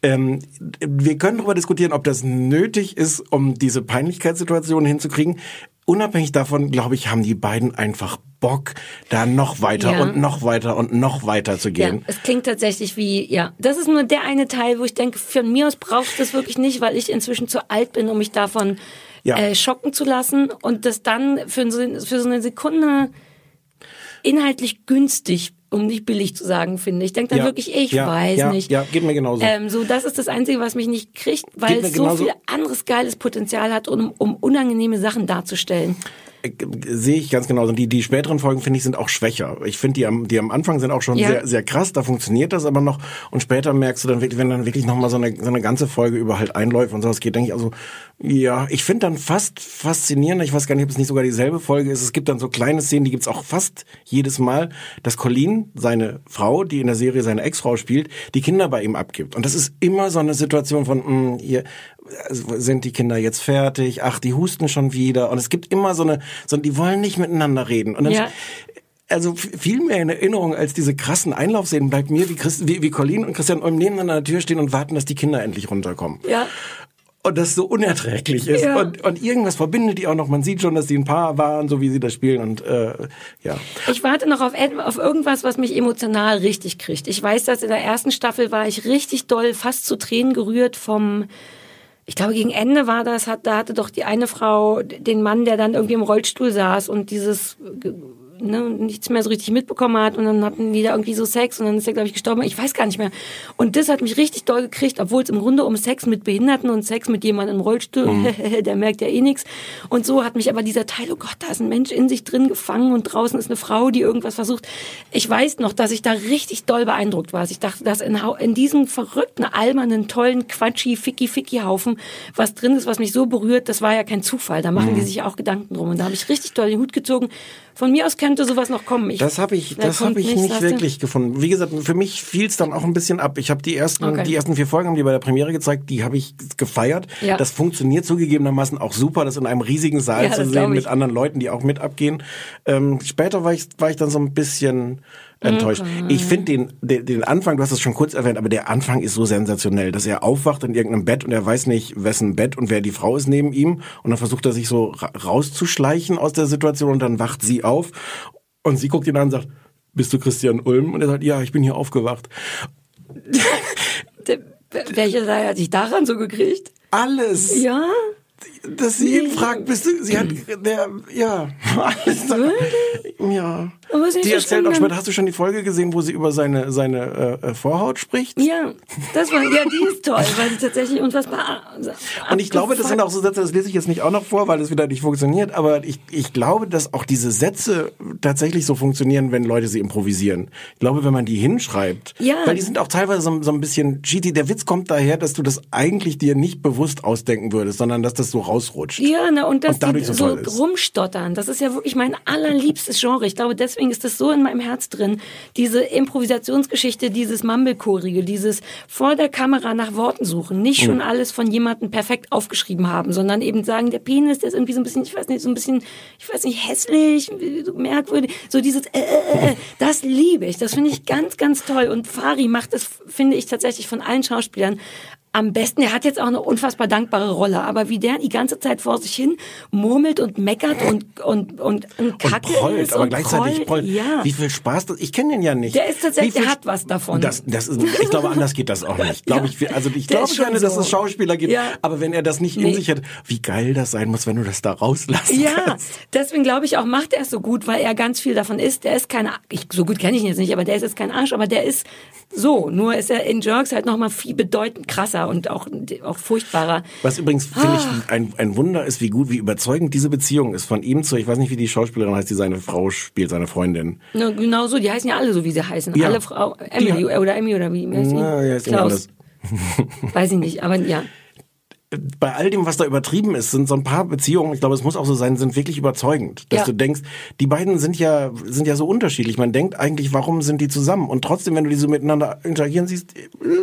Speaker 2: Ähm, wir können darüber diskutieren, ob das nötig ist, um diese Peinlichkeitssituation hinzukriegen. Unabhängig davon, glaube ich, haben die beiden einfach Bock, da noch weiter
Speaker 1: Ja.
Speaker 2: und noch weiter und noch weiter zu
Speaker 1: ja,
Speaker 2: gehen.
Speaker 1: es klingt tatsächlich wie, ja, das ist nur der eine Teil, wo ich denke, von mir aus braucht es wirklich nicht, weil ich inzwischen zu alt bin, um mich davon
Speaker 2: Ja.
Speaker 1: äh, schocken zu lassen und das dann für so, für so eine Sekunde inhaltlich günstig, um nicht billig zu sagen, finde ich. Denke dann
Speaker 2: Ja.
Speaker 1: wirklich, ich
Speaker 2: Ja,
Speaker 1: weiß
Speaker 2: ja,
Speaker 1: nicht.
Speaker 2: ja, geht mir genauso.
Speaker 1: Ähm, so, das ist das Einzige, was mich nicht kriegt, weil es so
Speaker 2: genauso.
Speaker 1: viel anderes geiles Potenzial hat, um, um unangenehme Sachen darzustellen.
Speaker 2: Sehe ich ganz genau. Und die, die späteren Folgen, finde ich, sind auch schwächer. Ich finde, die am, die am Anfang sind auch schon
Speaker 1: Ja.
Speaker 2: sehr, sehr krass. Da funktioniert das aber noch. Und später merkst du dann wirklich, wenn dann wirklich nochmal so eine, so eine ganze Folge über halt Einläufe und sowas geht, denke ich also, ja, ich finde dann fast faszinierend, ich weiß gar nicht, ob es nicht sogar dieselbe Folge ist. Es gibt dann so kleine Szenen, die gibt's auch fast jedes Mal, dass Colleen, seine Frau, die in der Serie seine Ex-Frau spielt, die Kinder bei ihm abgibt. Und das ist immer so eine Situation von, mh, hier, also sind die Kinder jetzt fertig? Ach, die husten schon wieder. Und es gibt immer so eine, so, die wollen nicht miteinander reden. Und dann,
Speaker 1: Ja.
Speaker 2: also viel mehr in Erinnerung als diese krassen Einlaufszenen bleibt mir, wie, Christ, wie, wie Colleen und Christian Ulm nebeneinander an der Tür stehen und warten, dass die Kinder endlich runterkommen.
Speaker 1: Ja.
Speaker 2: Und das so unerträglich ist.
Speaker 1: Ja.
Speaker 2: Und, und irgendwas verbindet die auch noch. Man sieht schon, dass die ein Paar waren, so wie sie das spielen. Und äh, ja.
Speaker 1: Ich warte noch auf, auf irgendwas, was mich emotional richtig kriegt. Ich weiß, dass in der ersten Staffel war ich richtig doll, fast zu Tränen gerührt vom, ich glaube gegen Ende war das, hat, da hatte doch die eine Frau den Mann, der dann irgendwie im Rollstuhl saß und dieses ne, nichts mehr so richtig mitbekommen hat und dann hatten die da irgendwie so Sex und dann ist er, glaube ich, gestorben. Ich weiß gar nicht mehr. Und das hat mich richtig doll gekriegt, obwohl es im Grunde um Sex mit Behinderten und Sex mit jemandem im Rollstuhl, [LAUGHS] der merkt ja eh nichts. Und so hat mich aber dieser Teil, oh Gott, da ist ein Mensch in sich drin gefangen und draußen ist eine Frau, die irgendwas versucht. Ich weiß noch, dass ich da richtig doll beeindruckt war. Ich dachte, dass in, in diesem verrückten, albernen, tollen, quatschi, ficky, ficky Haufen was drin ist, was mich so berührt, das war ja kein Zufall. Da machen die sich auch Gedanken drum. Und da habe ich richtig doll den Hut gezogen. Von mir aus könnte sowas noch kommen. Ich,
Speaker 2: Das habe ich, das habe ich
Speaker 1: nicht,
Speaker 2: nicht wirklich gefunden. Wie gesagt, für mich fiel es dann auch ein bisschen ab. Ich habe die ersten,
Speaker 1: Okay.
Speaker 2: die ersten vier Folgen haben die bei der Premiere gezeigt. Die habe ich gefeiert.
Speaker 1: Ja.
Speaker 2: Das funktioniert zugegebenermaßen auch super, das in einem riesigen Saal
Speaker 1: Ja,
Speaker 2: zu sehen mit anderen Leuten, die auch mit abgehen. Ähm, später war ich, war ich dann so ein bisschen enttäuscht. Ich finde den, den, den Anfang, du hast es schon kurz erwähnt, aber der Anfang ist so sensationell, dass er aufwacht in irgendeinem Bett und er weiß nicht, wessen Bett und wer die Frau ist neben ihm und dann versucht er sich so ra rauszuschleichen aus der Situation und dann wacht sie auf und sie guckt ihn an und sagt, bist du Christian Ulm? Und er sagt, ja, ich bin hier aufgewacht. [LAUGHS]
Speaker 1: Welche hat sich daran so gekriegt?
Speaker 2: Alles.
Speaker 1: Ja?
Speaker 2: Dass sie ihn fragt, bist du, sie hat, der, ja, [LAUGHS] alles. Ja.
Speaker 1: Aber was ist
Speaker 2: Die
Speaker 1: so
Speaker 2: erzählt auch später, hast du schon die Folge gesehen, wo sie über seine, seine äh, äh, Vorhaut spricht?
Speaker 1: Ja, das war, ja, die ist toll, weil die tatsächlich unfassbar. [LAUGHS]
Speaker 2: Und ich glaube, das sind auch so Sätze, das lese ich jetzt nicht auch noch vor, weil es wieder nicht funktioniert, aber ich, ich glaube, dass auch diese Sätze tatsächlich so funktionieren, wenn Leute sie improvisieren. Ich glaube, wenn man die hinschreibt,
Speaker 1: Ja.
Speaker 2: weil die sind auch teilweise so, so ein bisschen cheaty. Der Witz kommt daher, dass du das eigentlich dir nicht bewusst ausdenken würdest, sondern dass das so rausrutscht.
Speaker 1: Ja, ne, und das
Speaker 2: Und
Speaker 1: die
Speaker 2: so
Speaker 1: so rumstottern, das ist ja wirklich mein allerliebstes Genre. Ich glaube, deswegen ist das so in meinem Herz drin. Diese Improvisationsgeschichte, dieses Mumblecore-Rige, dieses vor der Kamera nach Worten suchen, nicht
Speaker 2: Hm.
Speaker 1: schon alles von jemandem perfekt aufgeschrieben haben, sondern eben sagen, der Penis, der ist irgendwie so ein bisschen, ich weiß nicht, so ein bisschen, ich weiß nicht, hässlich, so merkwürdig, so dieses, äh, äh, äh, das liebe ich, das finde ich ganz, ganz toll. Und Fari macht das, finde ich tatsächlich von allen Schauspielern am besten, er hat jetzt auch eine unfassbar dankbare Rolle, aber wie der die ganze Zeit vor sich hin murmelt und meckert und und und, und
Speaker 2: Und
Speaker 1: Kacke
Speaker 2: prollt,
Speaker 1: ist
Speaker 2: aber
Speaker 1: und
Speaker 2: gleichzeitig prollt.
Speaker 1: Ja.
Speaker 2: Wie viel Spaß das, ich kenne den ja nicht.
Speaker 1: Der ist tatsächlich- der hat was davon.
Speaker 2: Das, das ist, ich glaube, anders geht das auch nicht. [LAUGHS] Glaube ich, also ich
Speaker 1: Der
Speaker 2: glaube gerne, dass
Speaker 1: so.
Speaker 2: es Schauspieler gibt,
Speaker 1: Ja.
Speaker 2: aber wenn er das nicht in
Speaker 1: Nee.
Speaker 2: sich hat, wie geil das sein muss, wenn du das da rauslassen
Speaker 1: Ja,
Speaker 2: kannst.
Speaker 1: deswegen glaube ich auch, macht er es so gut, weil er ganz viel davon ist. Der ist kein, ich, so gut kenne ich ihn jetzt nicht, aber der ist jetzt kein Arsch, aber der ist so. Nur ist er in Jerks halt nochmal viel bedeutend krasser und auch, auch furchtbarer.
Speaker 2: Was übrigens, finde
Speaker 1: Ah.
Speaker 2: ich, ein, ein Wunder ist, wie gut, wie überzeugend diese Beziehung ist von ihm zu, ich weiß nicht, wie die Schauspielerin heißt, die seine Frau spielt, seine Freundin.
Speaker 1: Na, genau so, die heißen ja alle so, wie sie heißen.
Speaker 2: Ja.
Speaker 1: Alle Frau, Emily
Speaker 2: Die-
Speaker 1: oder Emmy oder wie heißt?
Speaker 2: Na, ja,
Speaker 1: Klaus. Weiß ich nicht, aber ja.
Speaker 2: Bei all dem, was da übertrieben ist, sind so ein paar Beziehungen, ich glaube, es muss auch so sein, sind wirklich überzeugend. Dass
Speaker 1: Ja.
Speaker 2: du denkst, die beiden sind ja, sind ja so unterschiedlich. Man denkt eigentlich, warum sind die zusammen? Und trotzdem, wenn du die so miteinander interagieren siehst,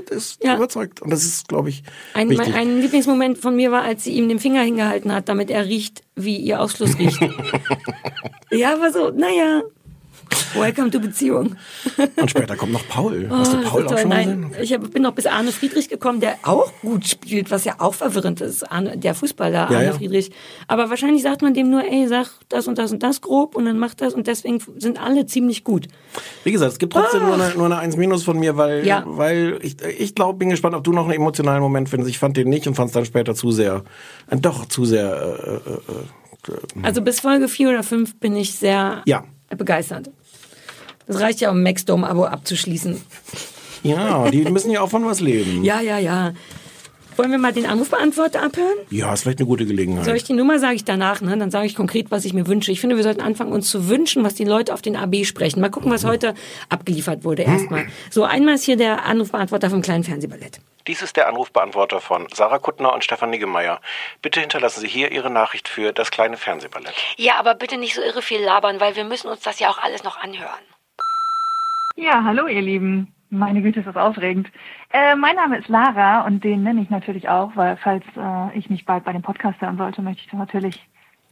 Speaker 2: das ist
Speaker 1: Ja.
Speaker 2: überzeugt. Und das ist, glaube ich,
Speaker 1: Ein,
Speaker 2: wichtig.
Speaker 1: ein Lieblingsmoment von mir war, als sie ihm den Finger hingehalten hat, damit er riecht, wie ihr Ausfluss riecht. [LAUGHS] ja, aber so, naja. Welcome to Beziehung.
Speaker 2: Und später kommt noch Paul. [LAUGHS] Hast du
Speaker 1: Oh,
Speaker 2: Paul auch schon
Speaker 1: Nein,
Speaker 2: gesehen?
Speaker 1: ich hab, bin noch bis Arne Friedrich gekommen, der auch gut spielt, was ja auch verwirrend ist. Arne, der Fußballer
Speaker 2: Ja,
Speaker 1: Arne
Speaker 2: ja.
Speaker 1: Friedrich. Aber wahrscheinlich sagt man dem nur, ey, sag das und das und das grob und dann macht das und deswegen sind alle ziemlich gut.
Speaker 2: Wie gesagt, es gibt trotzdem nur eine, nur eine 1 Minus von mir, weil,
Speaker 1: Ah. Ja.
Speaker 2: weil ich, ich glaube, bin gespannt, ob du noch einen emotionalen Moment findest. Ich fand den nicht und fand es dann später zu sehr, äh, doch zu sehr, äh, äh, äh,
Speaker 1: Also bis Folge 4 oder 5 bin ich sehr
Speaker 2: Ja.
Speaker 1: begeistert. Das reicht ja, um ein Maxdome-Abo abzuschließen.
Speaker 2: ja, die müssen ja auch von was leben.
Speaker 1: Ja, ja, ja. Wollen wir mal den Anrufbeantworter abhören?
Speaker 2: Ja, ist vielleicht eine gute Gelegenheit.
Speaker 1: Soll ich die Nummer, sage ich danach, ne? Dann sage ich konkret, was ich mir wünsche. Ich finde, wir sollten anfangen, uns zu wünschen, was die Leute auf den AB sprechen. Mal gucken, was heute abgeliefert wurde erstmal. So, einmal ist hier der Anrufbeantworter vom kleinen Fernsehballett.
Speaker 2: Dies ist der Anrufbeantworter von Sarah Kuttner und Stefan Niggemeier. Bitte hinterlassen Sie hier Ihre Nachricht für das kleine Fernsehballett.
Speaker 1: Ja, aber bitte nicht so irre viel labern, weil wir müssen uns das ja auch alles noch anhören.
Speaker 3: Ja, hallo ihr Lieben. Meine Güte, ist das aufregend. Äh, mein Name ist Lara und den nenne ich natürlich auch, weil falls äh, ich mich bald bei dem Podcast hören sollte, möchte ich natürlich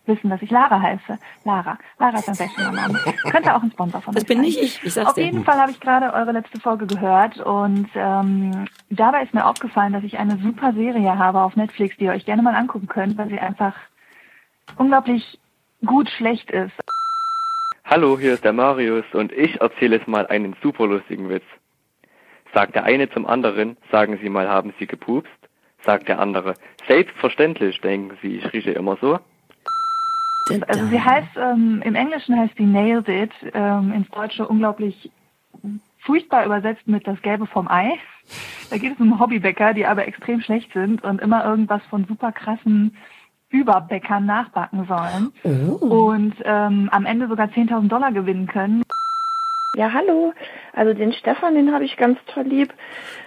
Speaker 3: wissen, dass ich Lara heiße. Lara. Lara ist ein sehr schöner Name. Könnte auch ein Sponsor von
Speaker 1: Das
Speaker 3: euch
Speaker 1: bin
Speaker 3: sein.
Speaker 1: nicht ich, ich sag's
Speaker 3: Auf
Speaker 1: dir.
Speaker 3: jeden Fall habe ich gerade eure letzte Folge gehört und ähm, dabei ist mir aufgefallen, dass ich eine super Serie habe auf Netflix, die ihr euch gerne mal angucken könnt, weil sie einfach unglaublich gut schlecht ist.
Speaker 4: Hallo, hier ist der Marius und ich erzähle jetzt mal einen super lustigen Witz. Sagt der eine zum anderen, sagen Sie mal, haben Sie gepupst? Sagt der andere, selbstverständlich, denken Sie, ich rieche immer so.
Speaker 3: Also sie heißt, ähm, im Englischen heißt sie Nailed It, ähm, ins Deutsche unglaublich furchtbar übersetzt mit das Gelbe vom Ei. Da geht es um Hobbybäcker, die aber extrem schlecht sind und immer irgendwas von super krassen Überbäckern nachbacken sollen. Und ähm, am Ende sogar 10.000 Dollar gewinnen können.
Speaker 5: Ja, hallo. Also den Stefan, den habe ich ganz toll lieb.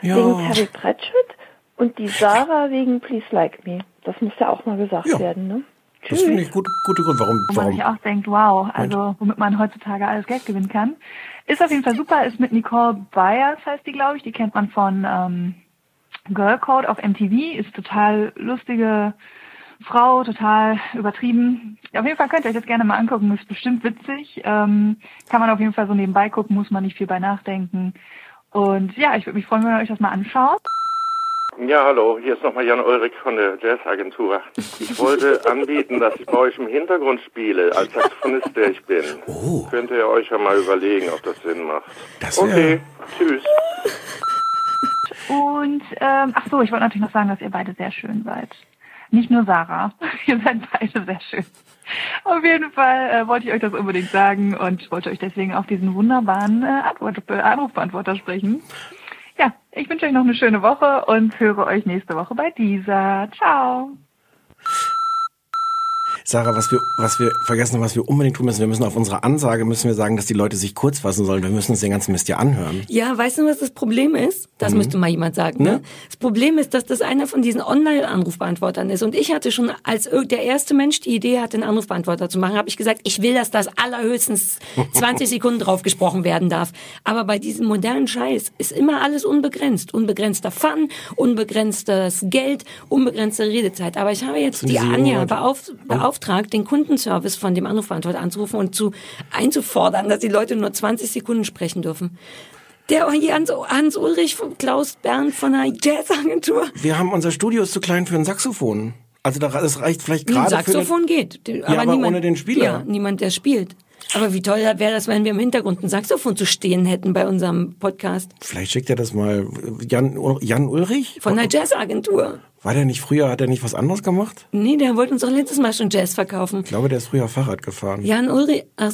Speaker 2: Ja.
Speaker 5: Wegen Terry Pratchett und die Sarah wegen Please Like Me. Das muss ja auch mal gesagt
Speaker 2: Ja.
Speaker 5: werden, ne?
Speaker 2: Das finde ich gut, gute Grund. Warum?
Speaker 3: Wo man
Speaker 2: warum?
Speaker 3: sich auch denkt, wow, also womit man heutzutage alles Geld gewinnen kann. Ist auf jeden Fall super, ist mit Nicole Byers, heißt die, glaube ich. Die kennt man von ähm, Girl Code auf MTV, ist total lustige Frau, total übertrieben. Auf jeden Fall könnt ihr euch das gerne mal angucken, ist bestimmt witzig. Ähm, kann man auf jeden Fall so nebenbei gucken, muss man nicht viel bei nachdenken. Und ja, ich würde mich freuen, wenn ihr euch das mal anschaut.
Speaker 6: Ja, hallo, hier ist nochmal Jan Ulrich von der Jazzagentur. Ich wollte [LAUGHS] anbieten, dass ich bei euch im Hintergrund spiele, als Saxophonist, der ich bin.
Speaker 2: Oh.
Speaker 6: Könnt ihr euch ja mal überlegen, ob das Sinn macht.
Speaker 2: Das wär-
Speaker 6: okay, tschüss.
Speaker 3: Und ähm, ach so, ich wollte natürlich noch sagen, dass ihr beide sehr schön seid. Nicht nur Sarah, [LAUGHS] ihr seid beide sehr schön. Auf jeden Fall äh, wollte ich euch das unbedingt sagen und wollte euch deswegen auf diesen wunderbaren äh, Antwort, äh, Anrufbeantworter sprechen. Ja, ich wünsche euch noch eine schöne Woche und höre euch nächste Woche bei dieser. Ciao.
Speaker 2: Sarah, was wir, was wir vergessen haben, was wir unbedingt tun müssen, wir müssen auf unsere Ansage, müssen wir sagen, dass die Leute sich kurz fassen sollen. Wir müssen uns den ganzen Mist ja anhören.
Speaker 1: Ja, weißt du, was das Problem ist? Das müsste mal jemand sagen. Ne?
Speaker 2: Ne?
Speaker 1: Das Problem ist, dass das einer von diesen Online-Anrufbeantwortern ist. Und ich hatte schon, als der erste Mensch die Idee hatte, einen Anrufbeantworter zu machen, habe ich gesagt, ich will, dass das allerhöchstens [LAUGHS] 20 Sekunden drauf gesprochen werden darf. Aber bei diesem modernen Scheiß ist immer alles unbegrenzt. Unbegrenzter Fun, unbegrenztes Geld, unbegrenzte Redezeit. Aber ich habe jetzt die Anja
Speaker 2: Leute.
Speaker 1: beauf beauftragt, den Kundenservice von dem Anrufbeantworter anzurufen und zu einzufordern, dass die Leute nur 20 Sekunden sprechen dürfen. Der Hans, Hans Ulrich von Klaus Bernd von der Jazzagentur.
Speaker 2: Wir haben unser Studio ist zu klein für ein Saxophon. Also da- das reicht vielleicht
Speaker 1: Ein
Speaker 2: gerade
Speaker 1: Saxophon geht.
Speaker 2: Ja, aber ohne den Spieler.
Speaker 1: Ja, niemand, der spielt. Aber wie toll wäre das, wenn wir im Hintergrund ein Saxophon zu stehen hätten bei unserem Podcast
Speaker 2: für. Vielleicht schickt er das mal Jan, Jan Ulrich?
Speaker 1: von der Jazzagentur.
Speaker 2: War der nicht früher, hat er nicht was anderes gemacht?
Speaker 1: Nee, der wollte uns doch letztes Mal schon Jazz verkaufen.
Speaker 2: Ich glaube, der ist früher Fahrrad gefahren.
Speaker 1: Jan Ulrich. Ach,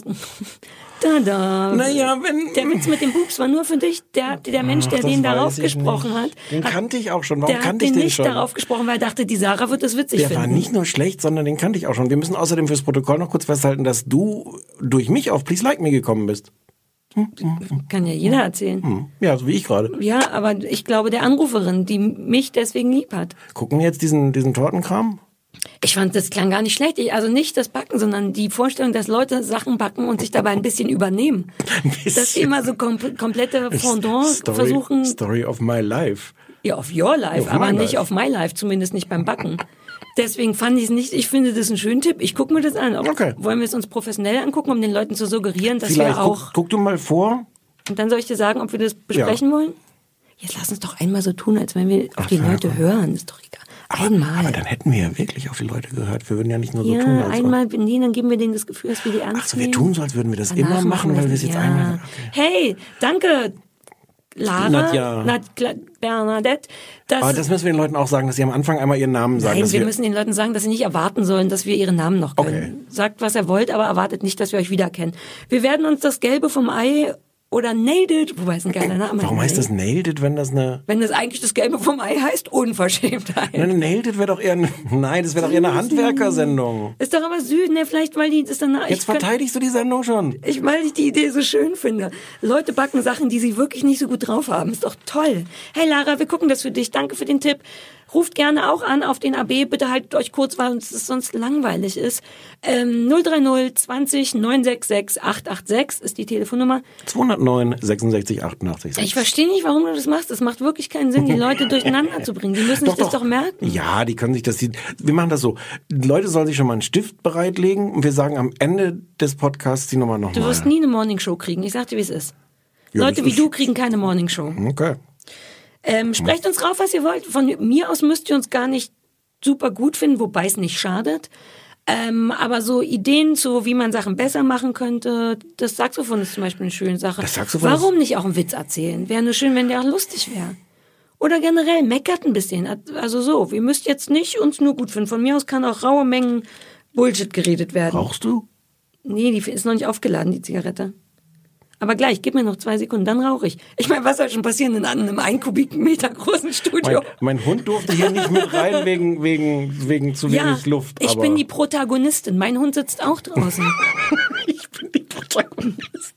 Speaker 1: da, da.
Speaker 2: Naja, wenn-
Speaker 1: Der Witz mit dem Pups war nur für dich. Der, der Mensch,
Speaker 2: Ach,
Speaker 1: der den darauf gesprochen
Speaker 2: nicht.
Speaker 1: hat.
Speaker 2: Den
Speaker 1: hat,
Speaker 2: kannte ich auch schon. Warum
Speaker 1: der
Speaker 2: kannte
Speaker 1: hat
Speaker 2: ich
Speaker 1: den
Speaker 2: den
Speaker 1: nicht
Speaker 2: schon?
Speaker 1: darauf gesprochen, weil er dachte, die Sarah wird das witzig
Speaker 2: Der
Speaker 1: finden.
Speaker 2: war nicht nur schlecht, sondern den kannte ich auch schon. Wir müssen außerdem fürs Protokoll noch kurz festhalten, dass du durch mich auf Please Like Me gekommen bist.
Speaker 1: Kann ja jeder erzählen.
Speaker 2: Hm. Ja, so wie ich gerade.
Speaker 1: Ja, aber ich glaube der Anruferin, die mich deswegen lieb hat.
Speaker 2: Gucken wir jetzt diesen, diesen Tortenkram?
Speaker 1: Ich fand, das klang gar nicht schlecht. Ich, also nicht das Backen, sondern die Vorstellung, dass Leute Sachen backen und sich dabei ein bisschen übernehmen. [LAUGHS] Dass sie immer so kom komplette Fondant
Speaker 2: Story,
Speaker 1: versuchen,
Speaker 2: Story of my life.
Speaker 1: ja, auf your life,
Speaker 2: Auf
Speaker 1: aber nicht
Speaker 2: life.
Speaker 1: auf my life, zumindest nicht beim Backen. Deswegen fand ich es nicht, ich finde das einen schönen Tipp. Ich gucke mir das an. Auch,
Speaker 2: Okay.
Speaker 1: Wollen wir es uns professionell angucken, um den Leuten zu suggerieren, dass
Speaker 2: Vielleicht
Speaker 1: wir auch.
Speaker 2: guck, guck du mal vor.
Speaker 1: Und dann soll ich dir sagen, ob wir das besprechen wollen? Jetzt lass uns doch einmal so tun, als wenn wir auf die Leute hören. Ist doch egal. einmal.
Speaker 2: Aber dann hätten wir ja wirklich auf die Leute gehört. Wir würden ja nicht nur so
Speaker 1: ja,
Speaker 2: tun, als
Speaker 1: einmal, nee, dann geben wir denen das Gefühl, dass wir die ernst
Speaker 2: Ach so, wir tun so, als würden wir das
Speaker 1: Danach
Speaker 2: immer machen, weil wir es jetzt
Speaker 1: ja.
Speaker 2: einmal.
Speaker 1: Hey, danke, Lara,
Speaker 2: Nadja.
Speaker 1: Nadja, Bernadette.
Speaker 2: Aber das müssen wir den Leuten auch sagen, dass sie am Anfang einmal ihren Namen sagen.
Speaker 1: Nein,
Speaker 2: dass
Speaker 1: wir müssen den Leuten sagen, dass sie nicht erwarten sollen, dass wir ihre Namen noch können. Sagt, was ihr wollt, aber erwartet nicht, dass wir euch wiedererkennen. Wir werden uns das Gelbe vom Ei oder Nailed It, wobei es ein geiler Name
Speaker 2: Warum heißt das
Speaker 1: Nailed-
Speaker 2: It, wenn das eine...
Speaker 1: Wenn das eigentlich das Gelbe vom Ei heißt, Unverschämtheit.
Speaker 2: Nein, Nailed It wäre doch eher... Eine, nein, das wäre doch eher eine Handwerkersendung.
Speaker 1: Ist doch aber süß, ne? Vielleicht, weil die das dann...
Speaker 2: Jetzt verteidigst du die Sendung schon.
Speaker 1: Ich, weil ich die Idee so schön finde. Leute backen Sachen, die sie wirklich nicht so gut drauf haben. Ist doch toll. Hey Lara, wir gucken das für dich. Danke für den Tipp. Ruft gerne auch an auf den AB. Bitte haltet euch kurz, weil uns das sonst langweilig ist. Ähm, 030 20 966 886 ist die Telefonnummer.
Speaker 2: 209, 66, 88.
Speaker 1: Ich verstehe nicht, warum du das machst. Es macht wirklich keinen Sinn, die Leute [LAUGHS] durcheinander zu bringen. Die müssen sich das doch merken.
Speaker 2: Ja, die können sich das. Die, wir machen das so. Die Leute sollen sich schon mal einen Stift bereitlegen und wir sagen am Ende des Podcasts die Nummer
Speaker 1: Du
Speaker 2: nochmal.
Speaker 1: wirst nie eine Morningshow kriegen. Ich sag dir, wie es ist.
Speaker 2: Ja,
Speaker 1: Leute wie du kriegen keine Morningshow.
Speaker 2: Okay.
Speaker 1: Ähm, sprecht uns drauf, was ihr wollt. Von mir aus müsst ihr uns gar nicht super gut finden, wobei es nicht schadet. Ähm, aber so Ideen zu, wie man Sachen besser machen könnte, das Saxophon ist zum Beispiel eine schöne Sache.
Speaker 2: Das Saxophon
Speaker 1: Warum nicht auch einen Witz erzählen? Wäre nur schön, wenn der auch lustig wäre. Oder generell meckert ein bisschen. Also so, wir müsst jetzt nicht uns nur gut finden. Von mir aus kann auch raue Mengen Bullshit geredet werden.
Speaker 2: Rauchst du?
Speaker 1: Nee, die ist noch nicht aufgeladen, die Zigarette. Aber gleich, gib mir noch zwei Sekunden, dann rauche ich. Ich meine, was soll schon passieren in einem ein Kubikmeter großen Studio?
Speaker 2: Mein, mein Hund durfte hier nicht mit rein wegen, wegen, wegen zu
Speaker 1: ja,
Speaker 2: wenig Luft.
Speaker 1: ich bin die Protagonistin. Mein Hund sitzt auch draußen. [LAUGHS]
Speaker 2: ich bin die Protagonistin.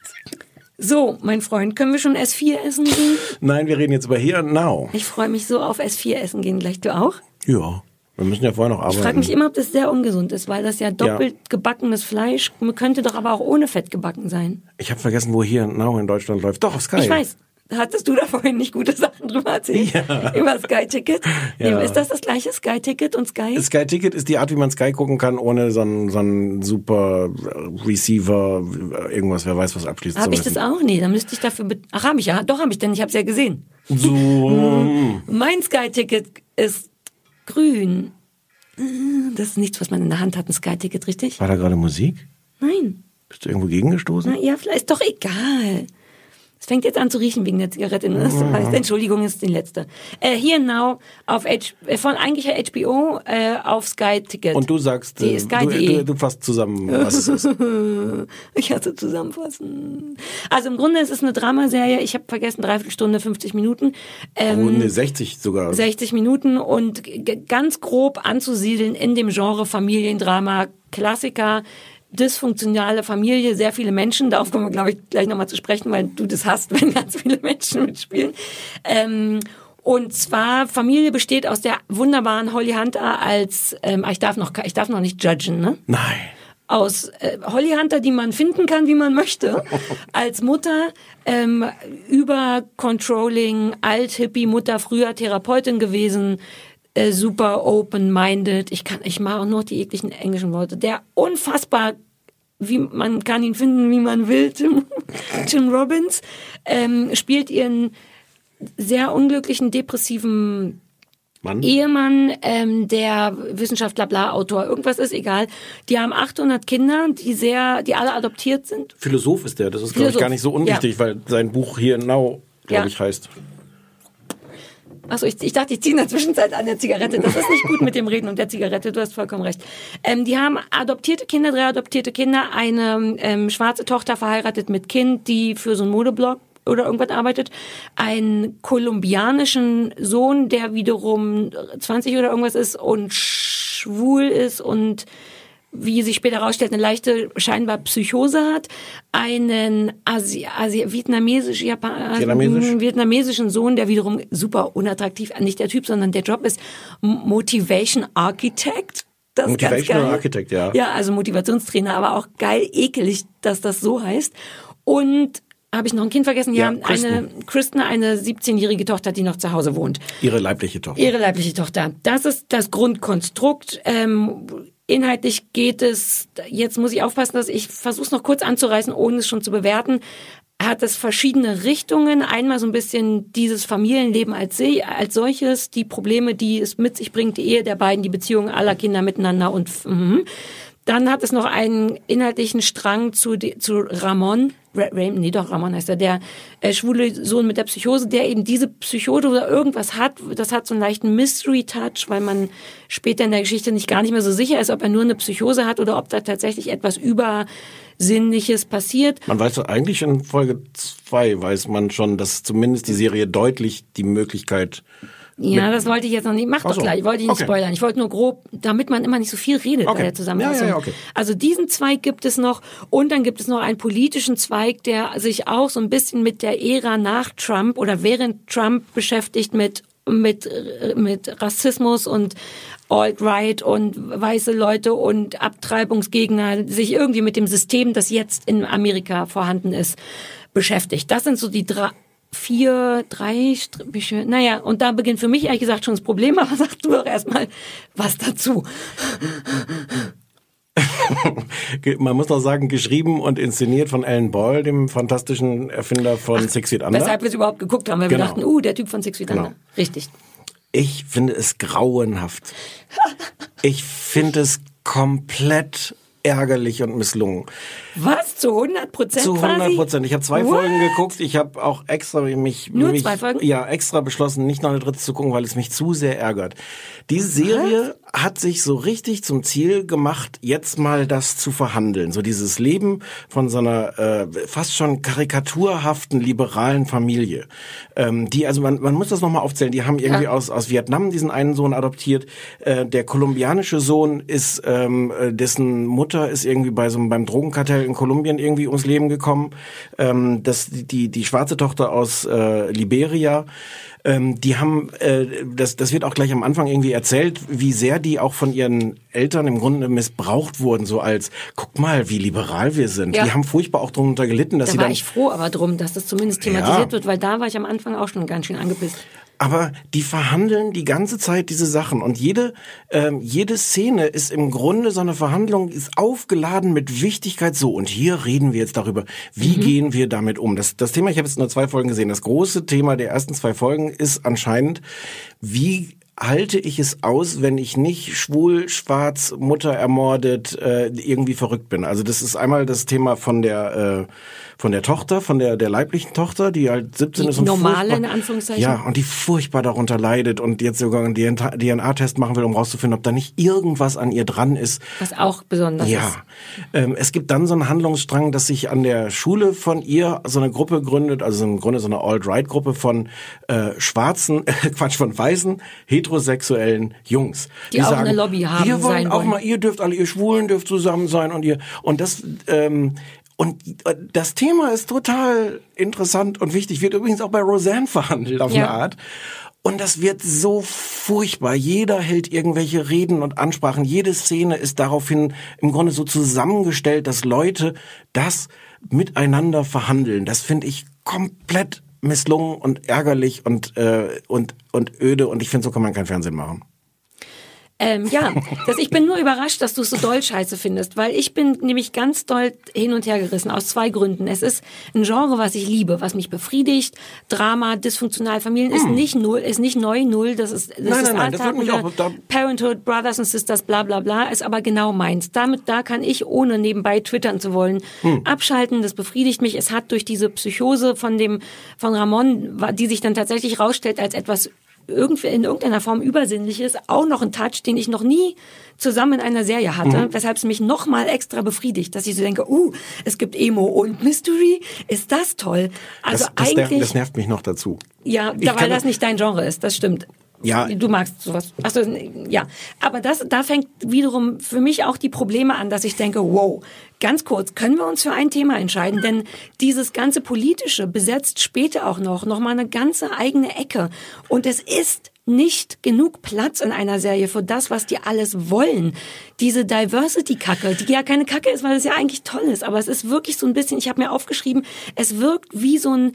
Speaker 1: So, mein Freund, können wir schon S4 essen gehen?
Speaker 2: Nein, wir reden jetzt über Here and Now.
Speaker 1: Ich freue mich so auf S4 essen gehen. Gleich du auch?
Speaker 2: Ja, wir müssen ja vorher noch arbeiten.
Speaker 1: Ich frage mich immer, ob das sehr ungesund ist, weil das ja doppelt gebackenes Fleisch könnte doch aber auch ohne Fett gebacken sein.
Speaker 2: Ich habe vergessen, wo and Now in Deutschland läuft. Doch, auf Sky.
Speaker 1: Ich weiß. Hattest du da vorhin nicht gute Sachen drüber erzählt?
Speaker 2: Ja.
Speaker 1: Über Sky Ticket?
Speaker 2: Ja.
Speaker 1: Nee, ist das das gleiche Sky Ticket und Sky?
Speaker 2: Sky Ticket ist die Art, wie man Sky gucken kann, ohne so einen, so einen super Receiver, irgendwas, wer weiß, was abschließt.
Speaker 1: Habe ich das auch? Nee, dann müsste ich dafür. Ach, habe ich ja. Doch, habe ich, denn ich habe es ja gesehen.
Speaker 2: So.
Speaker 1: Mein Sky-Ticket ist grün. Das ist nichts, was man in der Hand hat, ein Sky-Ticket, richtig?
Speaker 2: War da gerade Musik?
Speaker 1: Nein.
Speaker 2: Bist du irgendwo gegengestoßen?
Speaker 1: Na ja, vielleicht ist doch egal. Es fängt jetzt an zu riechen wegen der Zigarette. Ne? Das heißt, Entschuldigung, ist die letzte. Äh, Here Now auf H äh, von eigentlich HBO äh, auf Sky Ticket.
Speaker 2: Und du sagst,
Speaker 1: Die
Speaker 2: äh,
Speaker 1: Sky
Speaker 2: du,
Speaker 1: DE.
Speaker 2: du, du fasst zusammen, was es ist. [LAUGHS]
Speaker 1: ich hasse zusammenfassen. Also im Grunde ist es eine Dramaserie. Ich habe vergessen, dreiviertel Stunde, 50 Minuten. Ähm,
Speaker 2: Oh, nee, 60 sogar.
Speaker 1: 60 Minuten und ganz grob anzusiedeln in dem Genre Familiendrama, Klassiker, dysfunktionale Familie, sehr viele Menschen, darauf kommen wir, glaube ich, gleich nochmal zu sprechen, weil du das hast, [LAUGHS] wenn ganz viele Menschen mitspielen. Ähm, und zwar, Familie besteht aus der wunderbaren Holly Hunter als, ähm, ich darf noch, ich darf noch nicht judgen, ne?
Speaker 2: Nein.
Speaker 1: aus äh, Holly Hunter, die man finden kann, wie man möchte, [LAUGHS] als Mutter ähm, über Controlling, Alt-Hippie-Mutter, früher Therapeutin gewesen, äh, super open-minded. Ich kann, ich mag auch noch die ekligen englischen Worte. Der unfassbar wie man kann ihn finden, wie man will. Tim, [LAUGHS] Tim Robbins ähm, spielt ihren sehr unglücklichen, depressiven
Speaker 2: Mann.
Speaker 1: Ehemann, ähm, der Wissenschaftler, bla, Autor, irgendwas ist egal. Die haben 800 Kinder, die sehr, die alle adoptiert sind.
Speaker 2: Philosoph ist der, das ist, glaube ich, gar nicht so unwichtig,
Speaker 1: ja.
Speaker 2: weil sein Buch hier Now, glaube
Speaker 1: Ja.
Speaker 2: ich, heißt.
Speaker 1: Achso, ich, ich dachte, ich ziehe in der Zwischenzeit an der Zigarette. Das ist nicht gut mit dem Reden und der Zigarette. Du hast vollkommen recht. Ähm, die haben adoptierte Kinder, drei adoptierte Kinder, eine ähm, schwarze Tochter verheiratet mit Kind, die für so einen Modeblog oder irgendwas arbeitet, einen kolumbianischen Sohn, der wiederum 20 oder irgendwas ist und schwul ist und wie sich später herausstellt, eine leichte scheinbar Psychose hat, einen Asi Asi vietnamesisch, Japan
Speaker 2: Vietnamesisch?
Speaker 1: vietnamesischen Sohn, der wiederum super unattraktiv, nicht der Typ, sondern der Job ist Motivation Architect. Das
Speaker 2: Motivational. Architect, ja.
Speaker 1: Ja, also Motivationstrainer, aber auch geil, ekelig, dass das so heißt. Und habe ich noch ein Kind vergessen?
Speaker 2: Ja,
Speaker 1: haben
Speaker 2: Kristen.
Speaker 1: eine Kristen, eine 17-jährige Tochter, die noch zu Hause wohnt.
Speaker 2: Ihre leibliche Tochter.
Speaker 1: Ihre leibliche Tochter. Das ist das Grundkonstrukt. Ähm, inhaltlich geht es, jetzt muss ich aufpassen, dass ich versuche es noch kurz anzureißen, ohne es schon zu bewerten. Hat es verschiedene Richtungen. Einmal so ein bisschen dieses Familienleben als, als solches, die Probleme, die es mit sich bringt, die Ehe der beiden, die Beziehungen aller Kinder miteinander und mhm. Dann hat es noch einen inhaltlichen Strang zu, zu Ramon, Ra Ram, nee doch, Ramon heißt er, der äh, schwule Sohn mit der Psychose, der eben diese Psychose oder irgendwas hat, das hat so einen leichten Mystery-Touch, weil man später in der Geschichte nicht gar nicht mehr so sicher ist, ob er nur eine Psychose hat oder ob da tatsächlich etwas Übersinnliches passiert.
Speaker 2: Man weiß doch eigentlich in Folge 2 weiß man schon, dass zumindest die Serie deutlich die Möglichkeit
Speaker 1: Ja, das wollte ich jetzt noch nicht. Mach
Speaker 2: Ach
Speaker 1: doch
Speaker 2: so.
Speaker 1: gleich. Wollte ich nicht
Speaker 2: Okay.
Speaker 1: spoilern. Ich wollte nur grob, damit man immer nicht so viel redet bei
Speaker 2: Okay.
Speaker 1: der Zusammenfassung.
Speaker 2: Ja, ja, ja, okay.
Speaker 1: Also diesen Zweig gibt es noch und dann gibt es noch einen politischen Zweig, der sich auch so ein bisschen mit der Ära nach Trump oder während Trump beschäftigt mit mit mit Rassismus und Alt-Right und weiße Leute und Abtreibungsgegner sich irgendwie mit dem System, das jetzt in Amerika vorhanden ist, beschäftigt. Das sind so die drei vier, drei Striche. Naja, und da beginnt für mich ehrlich gesagt schon das Problem, [LAUGHS] aber sag du doch erstmal was dazu.
Speaker 2: Man muss noch sagen, geschrieben und inszeniert von Alan Ball, dem fantastischen Erfinder von Six Feet Under.
Speaker 1: Weshalb wir es überhaupt geguckt haben, weil
Speaker 2: Genau.
Speaker 1: wir dachten, uh, der Typ von Six Feet
Speaker 2: Genau.
Speaker 1: Under. Richtig.
Speaker 2: Ich finde es grauenhaft. Ich finde es komplett ärgerlich und misslungen.
Speaker 1: Was? Zu 100 Prozent
Speaker 2: Zu 100
Speaker 1: quasi?
Speaker 2: Prozent. Ich habe zwei
Speaker 1: What?
Speaker 2: Folgen geguckt. Ich habe auch extra mich,
Speaker 1: Nur
Speaker 2: mich
Speaker 1: zwei Folgen?
Speaker 2: ja extra beschlossen, nicht noch eine dritte zu gucken, weil es mich zu sehr ärgert. Diese Serie hat sich so richtig zum Ziel gemacht, jetzt mal das zu verhandeln. So dieses Leben von so einer äh, fast schon karikaturhaften liberalen Familie, ähm, die also man, man muss das noch mal aufzählen. Die haben irgendwie
Speaker 1: Ja.
Speaker 2: aus aus Vietnam diesen einen Sohn adoptiert. Äh, der kolumbianische Sohn ist ähm, äh, dessen Mutter ist irgendwie bei so einem beim Drogenkartell in Kolumbien irgendwie ums Leben gekommen. Ähm, das die die schwarze Tochter aus äh, Liberia. Ähm, die haben, äh, das, das wird auch gleich am Anfang irgendwie erzählt, wie sehr die auch von ihren Eltern im Grunde missbraucht wurden, so als, guck mal, wie liberal wir sind.
Speaker 1: Ja.
Speaker 2: Die haben furchtbar auch darunter gelitten, dass
Speaker 1: Da
Speaker 2: sie
Speaker 1: war
Speaker 2: dann
Speaker 1: ich froh aber drum, dass das zumindest thematisiert
Speaker 2: Ja.
Speaker 1: wird, weil da war ich am Anfang auch schon ganz schön angepisst.
Speaker 2: Aber die verhandeln die ganze Zeit diese Sachen und jede ähm, jede Szene ist im Grunde so eine Verhandlung ist aufgeladen mit Wichtigkeit. So und hier reden wir jetzt darüber, wie gehen wir damit um. Das das Thema, ich habe jetzt nur zwei Folgen gesehen. Das große Thema der ersten zwei Folgen ist anscheinend, wie halte ich es aus, wenn ich nicht schwul, schwarz, Mutter ermordet, äh, irgendwie verrückt bin. Also das ist einmal das Thema von der äh, von der Tochter, von der der leiblichen Tochter, die halt 17
Speaker 1: Die
Speaker 2: ist und
Speaker 1: normale, in Anführungszeichen?
Speaker 2: Ja, und die furchtbar darunter leidet und jetzt sogar einen DNA-Test machen will, um rauszufinden, ob da nicht irgendwas an ihr dran ist.
Speaker 1: Was auch besonders
Speaker 2: Ja,
Speaker 1: ist.
Speaker 2: ähm, es gibt dann so einen Handlungsstrang, dass sich an der Schule von ihr so eine Gruppe gründet, also im Grunde so eine Alt-Right-Gruppe von äh, schwarzen, [LAUGHS] Quatsch, von weißen, heterosexuellen Jungs.
Speaker 1: Die auch eine Lobby haben,
Speaker 2: Wir wollen auch
Speaker 1: wollen.
Speaker 2: mal, ihr dürft alle, ihr Schwulen dürft zusammen sein und ihr, und das, ähm, und das Thema ist total interessant und wichtig, wird übrigens auch bei Roseanne verhandelt auf
Speaker 1: Ja.
Speaker 2: eine Art. Und das wird so furchtbar. Jeder hält irgendwelche Reden und Ansprachen. Jede Szene ist daraufhin im Grunde so zusammengestellt, dass Leute das miteinander verhandeln. Das finde ich komplett misslungen und ärgerlich und, äh, und, und öde. Und ich finde, so kann man kein Fernsehen machen.
Speaker 1: Ähm, ja, das, ich bin nur überrascht, dass du es so doll scheiße findest, weil ich bin nämlich ganz doll hin und her gerissen aus zwei Gründen. Es ist ein Genre, was ich liebe, was mich befriedigt. Drama, dysfunktional Familien ist nicht null, ist nicht neu null. Das ist das
Speaker 2: Hm. Nein,
Speaker 1: ist
Speaker 2: nein, nein, das
Speaker 1: Alltag
Speaker 2: wird mich
Speaker 1: oder
Speaker 2: auch-
Speaker 1: Parenthood, Brothers and Sisters, bla bla bla, ist aber genau meins. Damit da kann ich ohne nebenbei twittern zu wollen
Speaker 2: Hm.
Speaker 1: abschalten. Das befriedigt mich. Es hat durch diese Psychose von dem von Ramon, die sich dann tatsächlich rausstellt als etwas irgendwie in irgendeiner Form übersinnliches, auch noch ein Touch, den ich noch nie zusammen in einer Serie hatte,
Speaker 2: Mhm.
Speaker 1: weshalb es mich noch mal extra befriedigt, dass ich so denke, uh, es gibt Emo und Mystery, ist das toll. Also
Speaker 2: das, das, nervt,
Speaker 1: eigentlich,
Speaker 2: das nervt mich noch dazu.
Speaker 1: ja,
Speaker 2: Ich
Speaker 1: weil das nicht dein Genre ist, das stimmt.
Speaker 2: Ja.
Speaker 1: Du magst sowas. Achso, ja. Aber das, da fängt wiederum für mich auch die Probleme an, dass ich denke, wow, ganz kurz, können wir uns für ein Thema entscheiden? Denn dieses ganze Politische besetzt später auch noch, noch mal eine ganze eigene Ecke. Und es ist nicht genug Platz in einer Serie für das, was die alles wollen. Diese Diversity-Kacke, die ja keine Kacke ist, weil es ja eigentlich toll ist, aber es ist wirklich so ein bisschen, ich habe mir aufgeschrieben, es wirkt wie so ein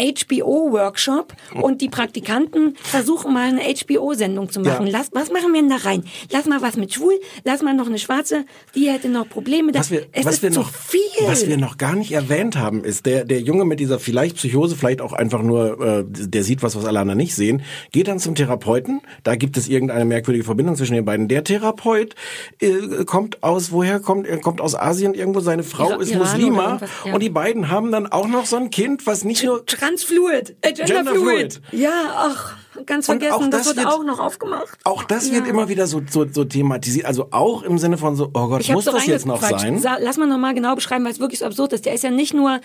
Speaker 1: HBO-Workshop und die Praktikanten versuchen mal eine HBO-Sendung zu machen.
Speaker 2: Ja.
Speaker 1: Lass, was machen wir denn da rein? Lass mal was mit Schwul, lass mal noch eine Schwarze, die hätte noch Probleme. Da,
Speaker 2: Was wir,
Speaker 1: es
Speaker 2: was
Speaker 1: ist
Speaker 2: wir noch,
Speaker 1: viel.
Speaker 2: was wir noch gar nicht erwähnt haben, ist der der Junge mit dieser vielleicht Psychose, vielleicht auch einfach nur, äh, der sieht was, was alle anderen nicht sehen, geht dann zum Therapeuten. Da gibt es irgendeine merkwürdige Verbindung zwischen den beiden. Der Therapeut äh, kommt aus, woher kommt er? Kommt aus Asien irgendwo. Seine Frau
Speaker 1: Ira-
Speaker 2: ist
Speaker 1: Iran oder
Speaker 2: Muslima
Speaker 1: ja.
Speaker 2: und die beiden haben dann auch noch so ein Kind, was nicht nur
Speaker 1: Transfluid, äh, Genderfluid.
Speaker 2: Genderfluid.
Speaker 1: Ja, ach, ganz vergessen,
Speaker 2: auch
Speaker 1: das,
Speaker 2: das
Speaker 1: wird
Speaker 2: wird-
Speaker 1: auch noch aufgemacht.
Speaker 2: auch das
Speaker 1: Ja.
Speaker 2: wird immer wieder so, so, so thematisiert. Also auch im Sinne von so, oh Gott, muss das jetzt noch sein?
Speaker 1: Lass mal nochmal genau beschreiben, weil es wirklich so absurd ist. Der ist ja nicht nur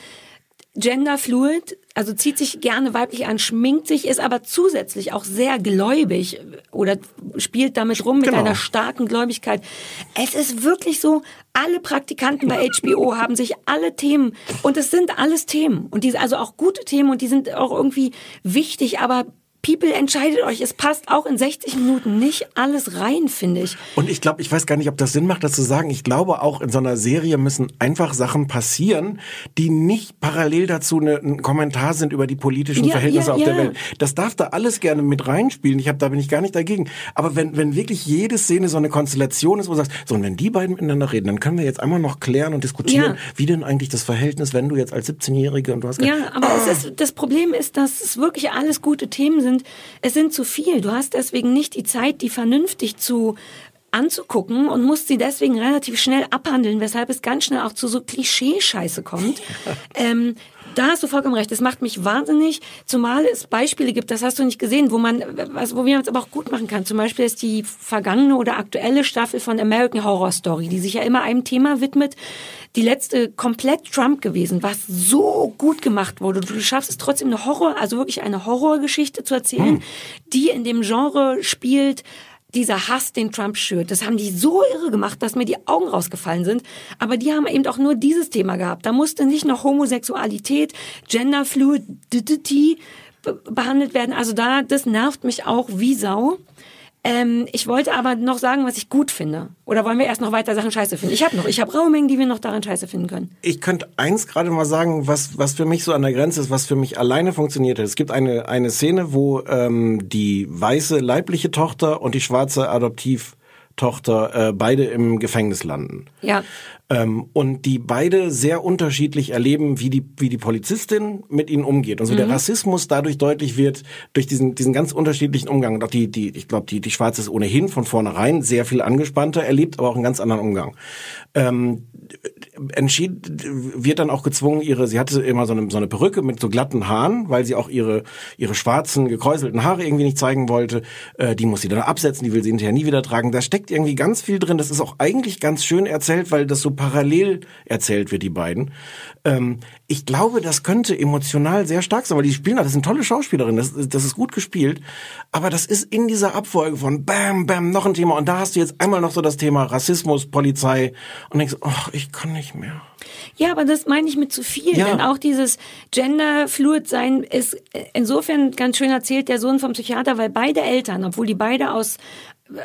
Speaker 1: genderfluid, also zieht sich gerne weiblich an, schminkt sich, ist aber zusätzlich auch sehr gläubig oder spielt damit rum mit
Speaker 2: Genau.
Speaker 1: einer starken Gläubigkeit. Es ist wirklich so, alle Praktikanten bei HBO haben sich alle Themen und es sind alles Themen und die also auch gute Themen und die sind auch irgendwie wichtig, aber People entscheidet euch, es passt auch in 60 Minuten nicht alles rein, finde ich.
Speaker 2: Und ich glaube, ich weiß gar nicht, ob das Sinn macht, das zu sagen. Ich glaube auch in so einer Serie müssen einfach Sachen passieren, die nicht parallel dazu eine, ein Kommentar sind über die politischen
Speaker 1: Ja,
Speaker 2: Verhältnisse
Speaker 1: ja,
Speaker 2: auf
Speaker 1: ja.
Speaker 2: der Welt. Das darf da alles gerne mit reinspielen. Ich habe, da bin ich gar nicht dagegen. Aber wenn, wenn wirklich jede Szene so eine Konstellation ist, wo du sagst, so und wenn die beiden miteinander reden, dann können wir jetzt einmal noch klären und diskutieren, wie denn eigentlich das Verhältnis, wenn du jetzt als 17-Jährige und du hast
Speaker 1: Ja, aber es ist, das Problem ist, dass es wirklich alles gute Themen sind. Es sind zu viel. Du hast deswegen nicht die Zeit, die vernünftig zu anzugucken und musst sie deswegen relativ schnell abhandeln, weshalb es ganz schnell auch zu so Klischee-Scheiße kommt. [LAUGHS] ähm, da hast du vollkommen recht. Das macht mich wahnsinnig, zumal es Beispiele gibt, das hast du nicht gesehen, wo man, was, wo man es aber auch gut machen kann. Zum Beispiel ist die vergangene oder aktuelle Staffel von American Horror Story, die sich ja immer einem Thema widmet. Die letzte komplett Trump gewesen, was so gut gemacht wurde. Du schaffst es trotzdem eine Horror, also wirklich eine Horrorgeschichte zu erzählen, die in dem Genre spielt, dieser Hass, den Trump schürt, das haben die so irre gemacht, dass mir die Augen rausgefallen sind. Aber die haben eben auch nur dieses Thema gehabt. Da musste nicht noch Homosexualität, Genderfluidity be- behandelt werden. Also da, das nervt mich auch wie Sau. Ähm, ich wollte aber noch sagen, was ich gut finde. Oder wollen wir erst noch weiter Sachen scheiße finden? Ich habe noch, ich habe Raumengen, die wir noch daran scheiße finden können.
Speaker 2: Ich könnte eins gerade mal sagen, was, was für mich so an der Grenze ist, was für mich alleine funktioniert hat. Es gibt eine, eine Szene, wo ähm, die weiße leibliche Tochter und die schwarze Adoptivtochter äh, beide im Gefängnis landen.
Speaker 1: Ja.
Speaker 2: Ähm, und die beide sehr unterschiedlich erleben, wie die, wie die Polizistin mit ihnen umgeht. Und so der
Speaker 1: Mhm.
Speaker 2: Rassismus dadurch deutlich wird, durch diesen, diesen ganz unterschiedlichen Umgang. Und auch die, die, ich glaube, die, die Schwarze ist ohnehin von vornherein sehr viel angespannter, erlebt aber auch einen ganz anderen Umgang. Ähm, entschied, wird dann auch gezwungen, ihre, sie hatte immer so eine, so eine Perücke mit so glatten Haaren, weil sie auch ihre, ihre schwarzen, gekräuselten Haare irgendwie nicht zeigen wollte. Äh, die muss sie dann absetzen, die will sie hinterher nie wieder tragen. Da steckt irgendwie ganz viel drin. Das ist auch eigentlich ganz schön erzählt, weil das so parallel erzählt wird, die beiden. Ähm, ich glaube, das könnte emotional sehr stark sein, weil die spielen, das sind tolle Schauspielerinnen, das, das ist gut gespielt. Aber das ist in dieser Abfolge von Bam, Bam, noch ein Thema. Und da hast du jetzt einmal noch so das Thema Rassismus, Polizei und denkst, ach, ich kann nicht mehr.
Speaker 1: Ja, aber das meine ich mit zu viel,
Speaker 2: Ja.
Speaker 1: denn auch dieses Gender-Fluid sein ist insofern ganz schön erzählt der Sohn vom Psychiater, weil beide Eltern, obwohl die beide aus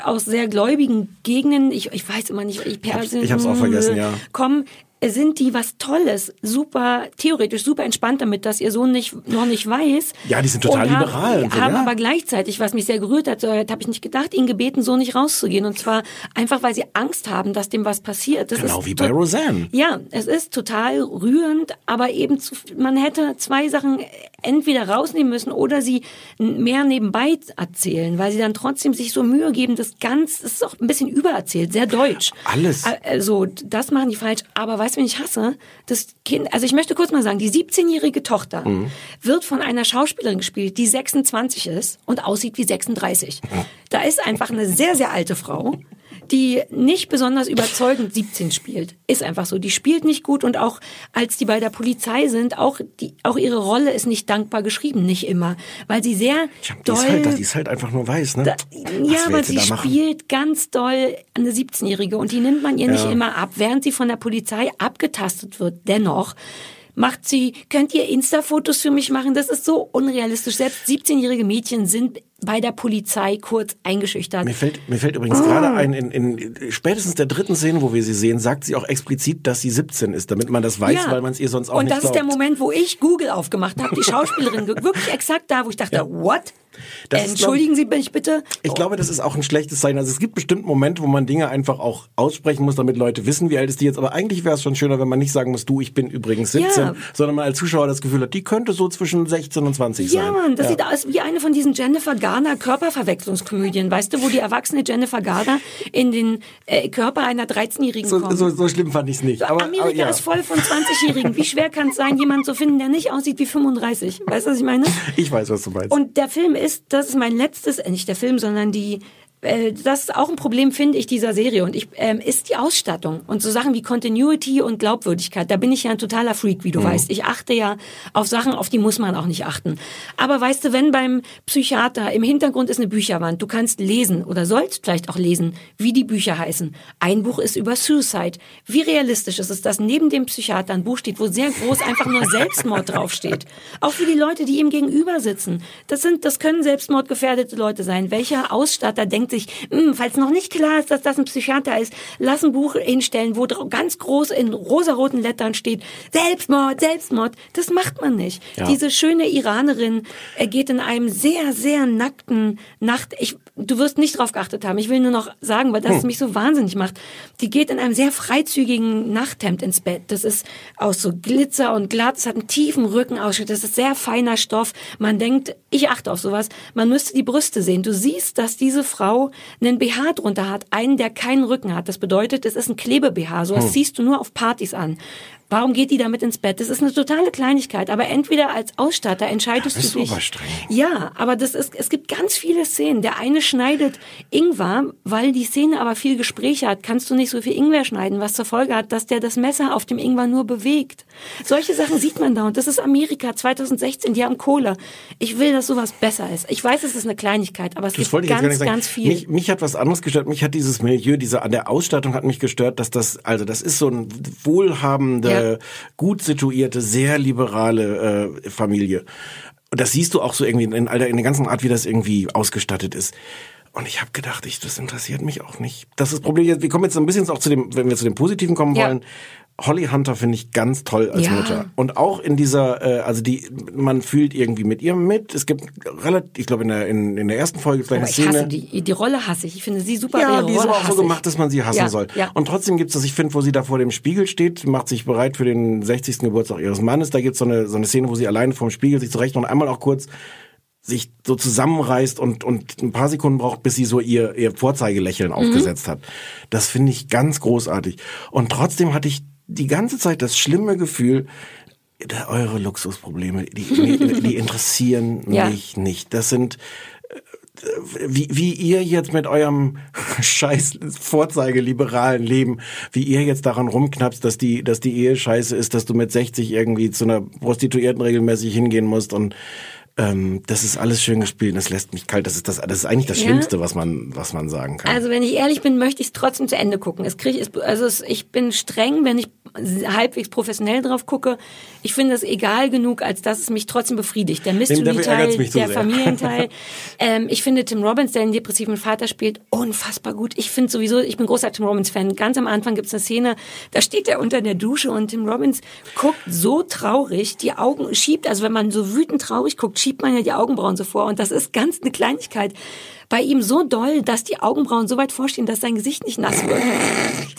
Speaker 1: aus sehr gläubigen Gegenden, ich, ich weiß immer nicht, ich, Persien,
Speaker 2: ich hab's auch vergessen, ja.
Speaker 1: kommen, sind die was Tolles, super, theoretisch super entspannt damit, dass ihr Sohn nicht, noch nicht weiß.
Speaker 2: Ja, die sind total
Speaker 1: Und haben-
Speaker 2: liberal und so,
Speaker 1: haben
Speaker 2: ja.
Speaker 1: aber gleichzeitig, was mich sehr gerührt hat, so habe ich nicht gedacht, ihn gebeten, so nicht rauszugehen. Und zwar einfach, weil sie Angst haben, dass dem was passiert. Das
Speaker 2: Genau wie bei Roseanne.
Speaker 1: Ja, es ist total rührend, aber eben zu, man hätte zwei Sachen entweder rausnehmen müssen oder sie mehr nebenbei erzählen, weil sie dann trotzdem sich so Mühe geben, das ganz, das ist auch ein bisschen übererzählt, sehr deutsch.
Speaker 2: Alles.
Speaker 1: Also, das machen die falsch. Aber weißt du, wen ich hasse? Das Kind, also ich möchte kurz mal sagen, die 17-jährige Tochter
Speaker 2: Mhm.
Speaker 1: wird von einer Schauspielerin gespielt, die 26 ist und aussieht wie 36. Da ist einfach eine sehr, sehr alte Frau, die nicht besonders überzeugend 17 spielt. Ist einfach so. Die spielt nicht gut und auch als die bei der Polizei sind, auch, die, auch ihre Rolle ist nicht dankbar geschrieben, nicht immer. Weil sie sehr
Speaker 2: Die
Speaker 1: doll...
Speaker 2: ist, halt, die ist halt einfach nur weiß, ne?
Speaker 1: Da, ja, aber sie spielt ganz doll eine 17-Jährige und die nimmt man ihr nicht
Speaker 2: Ja.
Speaker 1: immer ab, während sie von der Polizei abgetastet wird. Dennoch macht sie, könnt ihr Insta-Fotos für mich machen? Das ist so unrealistisch. Selbst 17-jährige Mädchen sind bei der Polizei kurz eingeschüchtert.
Speaker 2: Mir fällt, mir fällt übrigens
Speaker 1: Oh.
Speaker 2: gerade ein, in, in spätestens der dritten Szene, wo wir sie sehen, sagt sie auch explizit, dass sie 17 ist, damit man das weiß,
Speaker 1: Ja.
Speaker 2: weil man es ihr sonst auch
Speaker 1: Und
Speaker 2: nicht
Speaker 1: das ist
Speaker 2: glaubt.
Speaker 1: der Moment, wo ich Google aufgemacht habe, die [LAUGHS] Schauspielerin, wirklich exakt da, wo ich dachte, what?
Speaker 2: Das ist,
Speaker 1: Entschuldigen Sie mich bitte.
Speaker 2: Ich glaube, das ist auch ein schlechtes Zeichen. Also es gibt bestimmt Momente, wo man Dinge einfach auch aussprechen muss, damit Leute wissen, wie alt ist die jetzt. Aber eigentlich wäre es schon schöner, wenn man nicht sagen muss, du, ich bin übrigens 17,
Speaker 1: Ja.
Speaker 2: sondern man als Zuschauer das Gefühl hat, die könnte so zwischen 16 und 20 sein.
Speaker 1: Ja, Mann, das sieht aus wie eine von diesen Jennifer Garner Körperverwechslungskomödien. Weißt du, wo die erwachsene Jennifer Garner in den äh, Körper einer 13-Jährigen
Speaker 2: So,
Speaker 1: kommt?
Speaker 2: so, so schlimm fand ich es nicht. Aber,
Speaker 1: Amerika
Speaker 2: aber ja.
Speaker 1: ist voll von 20-Jährigen. Wie schwer kann es sein, jemanden zu finden, der nicht aussieht wie 35? Weißt du, was ich meine?
Speaker 2: Ich weiß, was du meinst.
Speaker 1: Und der Film ist, das ist mein letztes, äh, nicht der Film, sondern die, äh, das ist auch ein Problem, finde ich, dieser Serie. Und ich, ähm, ist die Ausstattung. Und so Sachen wie Continuity und Glaubwürdigkeit. Da bin ich ja ein totaler Freak, wie du
Speaker 7: Mhm.
Speaker 1: weißt. Ich achte ja auf Sachen, auf die muss man auch nicht achten. Aber weißt du, wenn beim Psychiater im Hintergrund ist eine Bücherwand, du kannst lesen oder sollst vielleicht auch lesen, wie die Bücher heißen. Ein Buch ist über Suicide. Wie realistisch ist es, dass neben dem Psychiater ein Buch steht, wo sehr groß einfach nur [LAUGHS] Selbstmord draufsteht? Auch für die Leute, die ihm gegenüber sitzen. Das sind, das können selbstmordgefährdete Leute sein. Welcher Ausstatter denkt sich, "Hm, falls noch nicht klar ist, dass das ein Psychiater ist, lass ein Buch hinstellen, wo ganz groß in rosaroten Lettern steht, Selbstmord, Selbstmord. Das macht man nicht.
Speaker 7: Ja.
Speaker 1: Diese schöne Iranerin äh, geht in einem sehr, sehr nackten Nacht, ich, du wirst nicht drauf geachtet haben, ich will nur noch sagen, weil das
Speaker 7: Hm.
Speaker 1: mich so wahnsinnig macht. Die geht in einem sehr freizügigen Nachthemd ins Bett. Das ist aus so Glitzer und glatt, es hat einen tiefen Rückenausschnitt, das ist sehr feiner Stoff. Man denkt, ich achte auf sowas, man müsste die Brüste sehen. Du siehst, dass diese Frau einen BH drunter hat, einen, der keinen Rücken hat. Das bedeutet, es ist ein Klebe-BH, sowas
Speaker 7: Hm.
Speaker 1: ziehst du nur auf Partys an. Warum geht die damit ins Bett? Das ist eine totale Kleinigkeit, aber entweder als Ausstatter entscheidest du dich.
Speaker 2: aber streng.
Speaker 1: Ja, aber das ist, es gibt ganz viele Szenen. Der eine schneidet Ingwer, weil die Szene aber viel Gespräche hat, kannst du nicht so viel Ingwer schneiden, was zur Folge hat, dass der das Messer auf dem Ingwer nur bewegt. Solche Sachen sieht man da und das ist Amerika 2016, die haben Kohle. Ich will, dass sowas besser ist. Ich weiß, es ist eine Kleinigkeit, aber es
Speaker 2: Das
Speaker 1: gibt ganz, ganz viel.
Speaker 2: Mich, mich hat was anderes gestört. Mich hat dieses Milieu, diese an der Ausstattung hat mich gestört, dass das, also das ist so ein wohlhabende,
Speaker 1: Ja.
Speaker 2: Gut situierte, sehr liberale äh, Familie. Und das siehst du auch so irgendwie in, all der, in der ganzen Art, wie das irgendwie ausgestattet ist. Und ich habe gedacht, ich, das interessiert mich auch nicht. Das ist das Problem. Jetzt, wir kommen jetzt ein bisschen auch zu dem, wenn wir zu dem Positiven kommen
Speaker 1: Ja.
Speaker 2: wollen. Holly Hunter finde ich ganz toll als
Speaker 1: Ja.
Speaker 2: Mutter. Und auch in dieser, äh, also die, man fühlt irgendwie mit ihr mit. Es gibt relativ, ich glaube in der, in, in der ersten Folge gleich
Speaker 1: Oh,
Speaker 2: eine
Speaker 1: ich hasse
Speaker 2: Szene.
Speaker 1: die, die Rolle hasse ich. Ich finde sie super.
Speaker 2: Ja, die ist aber auch so gemacht, dass man sie hassen
Speaker 1: ja,
Speaker 2: soll.
Speaker 1: Ja.
Speaker 2: Und trotzdem gibt's das, ich finde, wo sie da vor dem Spiegel steht, macht sich bereit für den 60. Geburtstag ihres Mannes. Da gibt's so eine, so eine Szene, wo sie alleine vorm Spiegel sich zurecht und einmal auch kurz sich so zusammenreißt und, und ein paar Sekunden braucht, bis sie so ihr, ihr Vorzeigelächeln aufgesetzt hat. Das finde ich ganz großartig. Und trotzdem hatte ich die ganze Zeit das schlimme Gefühl, eure Luxusprobleme, die, die, interessieren [LAUGHS]
Speaker 1: Ja.
Speaker 2: mich nicht. Das sind wie, wie ihr jetzt mit eurem [LAUGHS] scheiß vorzeigeliberalen Leben, wie ihr jetzt daran rumknappst, dass die, dass die Ehe scheiße ist, dass du mit 60 irgendwie zu einer Prostituierten regelmäßig hingehen musst und ähm, das ist alles schön gespielt und das lässt mich kalt. Das ist das, das ist eigentlich das
Speaker 1: Ja.
Speaker 2: Schlimmste, was man, was man sagen kann.
Speaker 1: Also wenn ich ehrlich bin, möchte ich es trotzdem zu Ende gucken. Es krieg, es, also es, ich bin streng, wenn ich halbwegs professionell drauf gucke. Ich finde es egal genug, als dass es mich trotzdem befriedigt. Der Mystery-Teil, der
Speaker 2: sehr.
Speaker 1: Familienteil. [LAUGHS] ähm, ich finde Tim Robbins, der den depressiven Vater spielt, unfassbar gut. Ich finde sowieso, ich bin großer Tim Robbins-Fan. Ganz am Anfang gibt es eine Szene, da steht er unter der Dusche und Tim Robbins guckt so traurig, die Augen schiebt, also wenn man so wütend traurig guckt, schiebt man ja die Augenbrauen so vor und das ist ganz eine Kleinigkeit. Bei ihm so doll, dass die Augenbrauen so weit vorstehen, dass sein Gesicht nicht nass wird.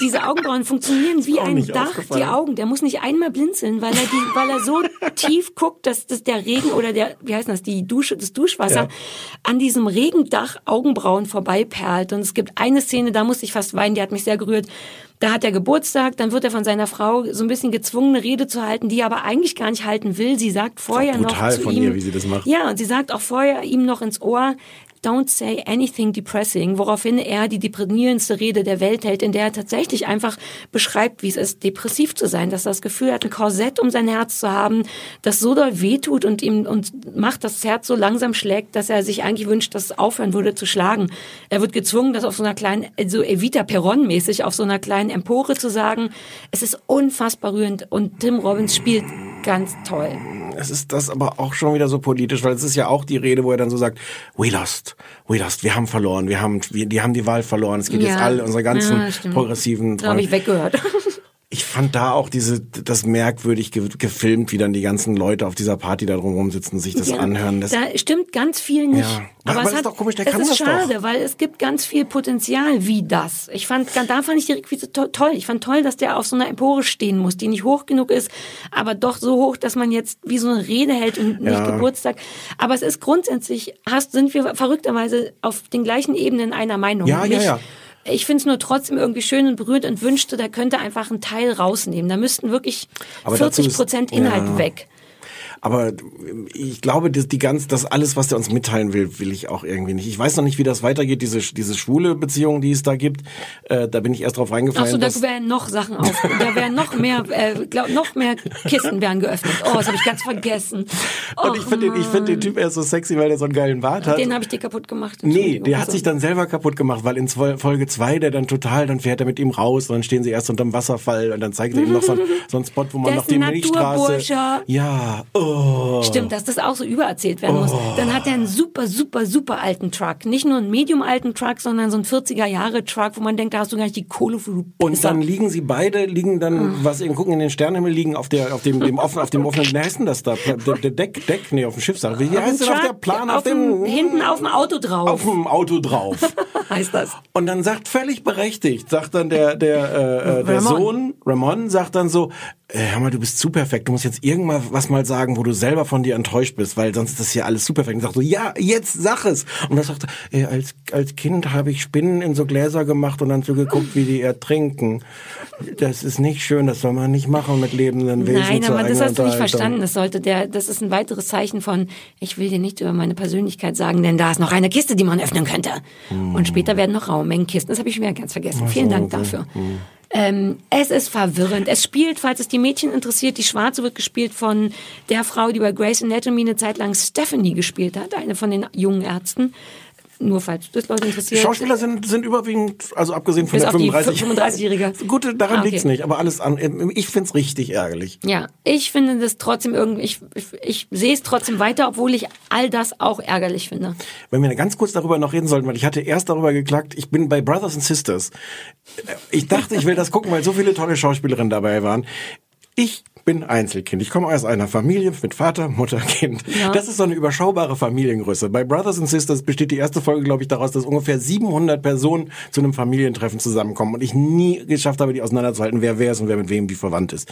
Speaker 1: Diese Augenbrauen funktionieren wie ein Dach, die Augen. Der muss nicht einmal blinzeln, weil er, die, weil er so tief guckt, dass das der Regen oder der, wie heißt das, die Dusche, das Duschwasser
Speaker 2: Ja.
Speaker 1: an diesem Regendach Augenbrauen vorbeiperlt. Und es gibt eine Szene, da musste ich fast weinen, die hat mich sehr gerührt. Da hat er Geburtstag, dann wird er von seiner Frau so ein bisschen gezwungen, eine Rede zu halten, die er aber eigentlich gar nicht halten will. Sie sagt vorher noch zu
Speaker 2: von
Speaker 1: ihm,
Speaker 2: ihr, wie sie das macht.
Speaker 1: Ja, und sie sagt auch vorher ihm noch ins Ohr, Don't say anything depressing, woraufhin er die deprimierendste Rede der Welt hält, in der er tatsächlich einfach beschreibt, wie es ist, depressiv zu sein, dass er das Gefühl hat, ein Korsett um sein Herz zu haben, das so doll wehtut und ihm und macht, dass das Herz so langsam schlägt, dass er sich eigentlich wünscht, dass es aufhören würde zu schlagen. Er wird gezwungen, das auf so einer kleinen, so Evita Perron mäßig, auf so einer kleinen Empore zu sagen. Es ist unfassbar rührend und Tim Robbins spielt ganz toll.
Speaker 2: Es ist das aber auch schon wieder so politisch, weil es ist ja auch die Rede, wo er dann so sagt, we lost, we lost, wir haben verloren, wir haben, wir, die haben die Wahl verloren, es geht
Speaker 1: Ja.
Speaker 2: jetzt alle, unsere ganzen
Speaker 1: Ja,
Speaker 2: progressiven
Speaker 1: Da habe ich weggehört. [LAUGHS]
Speaker 2: Ich fand da auch diese, das merkwürdig ge gefilmt, wie dann die ganzen Leute auf dieser Party da drum rumsitzen, sich das
Speaker 1: Ja,
Speaker 2: anhören. Das,
Speaker 1: da stimmt ganz viel nicht.
Speaker 2: Ja.
Speaker 1: Aber,
Speaker 2: Aber
Speaker 1: es
Speaker 2: das ist
Speaker 1: hat,
Speaker 2: doch komisch, der
Speaker 1: es
Speaker 2: kann
Speaker 1: ist
Speaker 2: das doch.
Speaker 1: schade, weil es gibt ganz viel Potenzial wie das. Ich fand, da fand ich die Requisite to toll. Ich fand toll, dass der auf so einer Empore stehen muss, die nicht hoch genug ist, aber doch so hoch, dass man jetzt wie so eine Rede hält und nicht
Speaker 2: Ja.
Speaker 1: Geburtstag. Aber es ist grundsätzlich, hast, sind wir verrückterweise auf den gleichen Ebenen einer Meinung.
Speaker 2: Ja, ja,
Speaker 1: Nicht-
Speaker 2: ja.
Speaker 1: Ich finde es nur trotzdem irgendwie schön und berührt und wünschte, der könnte einfach einen Teil rausnehmen. Da müssten wirklich
Speaker 2: Aber dazu
Speaker 1: 40 Prozent Inhalt
Speaker 2: ja.
Speaker 1: weg.
Speaker 2: Aber ich glaube, das, die ganz, das alles, was der uns mitteilen will, will ich auch irgendwie nicht. Ich weiß noch nicht, wie das weitergeht, diese, diese schwule Beziehung, die es da gibt. Äh, da bin ich erst drauf reingefallen.
Speaker 1: so, da
Speaker 2: dass-
Speaker 1: wären noch Sachen auf, da wären noch mehr, äh, glaub, noch mehr Kisten wären geöffnet. Oh, das habe ich ganz vergessen. [LAUGHS]
Speaker 2: und ich finde den, ich find den Typ erst so sexy, weil der so einen geilen Bart hat.
Speaker 1: Den habe ich dir kaputt gemacht.
Speaker 2: Nee, der hat
Speaker 1: Also,
Speaker 2: sich dann selber kaputt gemacht, weil in Folge zwei der dann total, dann fährt er mit ihm raus und dann stehen sie erst unterm Wasserfall und dann zeigt er ihm noch so, einen- so einen Spot, wo man
Speaker 1: Der
Speaker 2: noch die Milchstraße... Ja, oh.
Speaker 1: Stimmt, dass das auch so übererzählt werden muss.
Speaker 2: Oh.
Speaker 1: Dann hat er einen super, super, super alten Truck. Nicht nur einen medium alten Truck, sondern so einen 40er Jahre Truck, wo man denkt, da hast du gar nicht die Kohle für.
Speaker 2: Und dann liegen sie beide, liegen dann,
Speaker 1: Ah.
Speaker 2: was eben gucken in den Sternenhimmel, liegen auf der, auf dem, dem offenen, auf dem offenen, wie heißt denn das da? Der, der Deck, Deck, nee, auf dem Schiff, sag ich. Wie heißt denn auf der Plan, auf,
Speaker 1: auf
Speaker 2: dem,
Speaker 1: hinten auf dem Auto drauf.
Speaker 2: auf dem Auto drauf. [LAUGHS]
Speaker 1: heißt das.
Speaker 2: Und dann sagt völlig berechtigt, sagt dann der der äh, äh, der
Speaker 1: Ramon.
Speaker 2: Sohn Ramon sagt dann so, hör mal, du bist zu perfekt, du musst jetzt irgendwann was mal sagen, wo du selber von dir enttäuscht bist, weil sonst ist das hier alles super perfekt. Und sagt so, ja, jetzt sag es. Und dann sagt er, äh, als als Kind habe ich Spinnen in so Gläser gemacht und dann so geguckt, wie die ertrinken. Das ist nicht schön, das soll man nicht machen mit lebenden Wesen.
Speaker 1: Nein, aber das hast du nicht verstanden. Das sollte der, das ist ein weiteres Zeichen von, ich will dir nicht über meine Persönlichkeit sagen, denn da ist noch eine Kiste, die man öffnen könnte. Und später werden noch Raummengen Kisten. Das habe ich schon wieder ganz vergessen. Vielen Dank dafür. Ähm, es ist verwirrend. Es spielt, falls es die Mädchen interessiert, die Schwarze wird gespielt von der Frau, die bei Grey's Anatomy eine Zeit lang Stephanie gespielt hat, eine von den jungen Ärzten. Nur falls das Leute interessiert.
Speaker 2: Schauspieler sind, sind überwiegend, also abgesehen von
Speaker 1: Bis
Speaker 2: der
Speaker 1: auf die
Speaker 2: 35.
Speaker 1: 35-Jährige. [LAUGHS]
Speaker 2: Gut, daran
Speaker 1: Ah, okay.
Speaker 2: liegt's nicht, aber alles an. Ich find's richtig ärgerlich.
Speaker 1: Ja, ich finde das trotzdem irgendwie, ich, ich, ich sehe es trotzdem weiter, obwohl ich all das auch ärgerlich finde.
Speaker 2: Wenn wir ganz kurz darüber noch reden sollten, weil ich hatte erst darüber geklagt, ich bin bei Brothers and Sisters. Ich dachte, ich will das gucken, weil so viele tolle Schauspielerinnen dabei waren. Ich bin Einzelkind. Ich komme aus einer Familie mit Vater, Mutter, Kind.
Speaker 1: Ja.
Speaker 2: Das ist so eine überschaubare Familiengröße. Bei Brothers and Sisters besteht die erste Folge, glaube ich, daraus, dass ungefähr 700 Personen zu einem Familientreffen zusammenkommen und ich nie geschafft habe, die auseinanderzuhalten, wer wer ist und wer mit wem wie verwandt ist.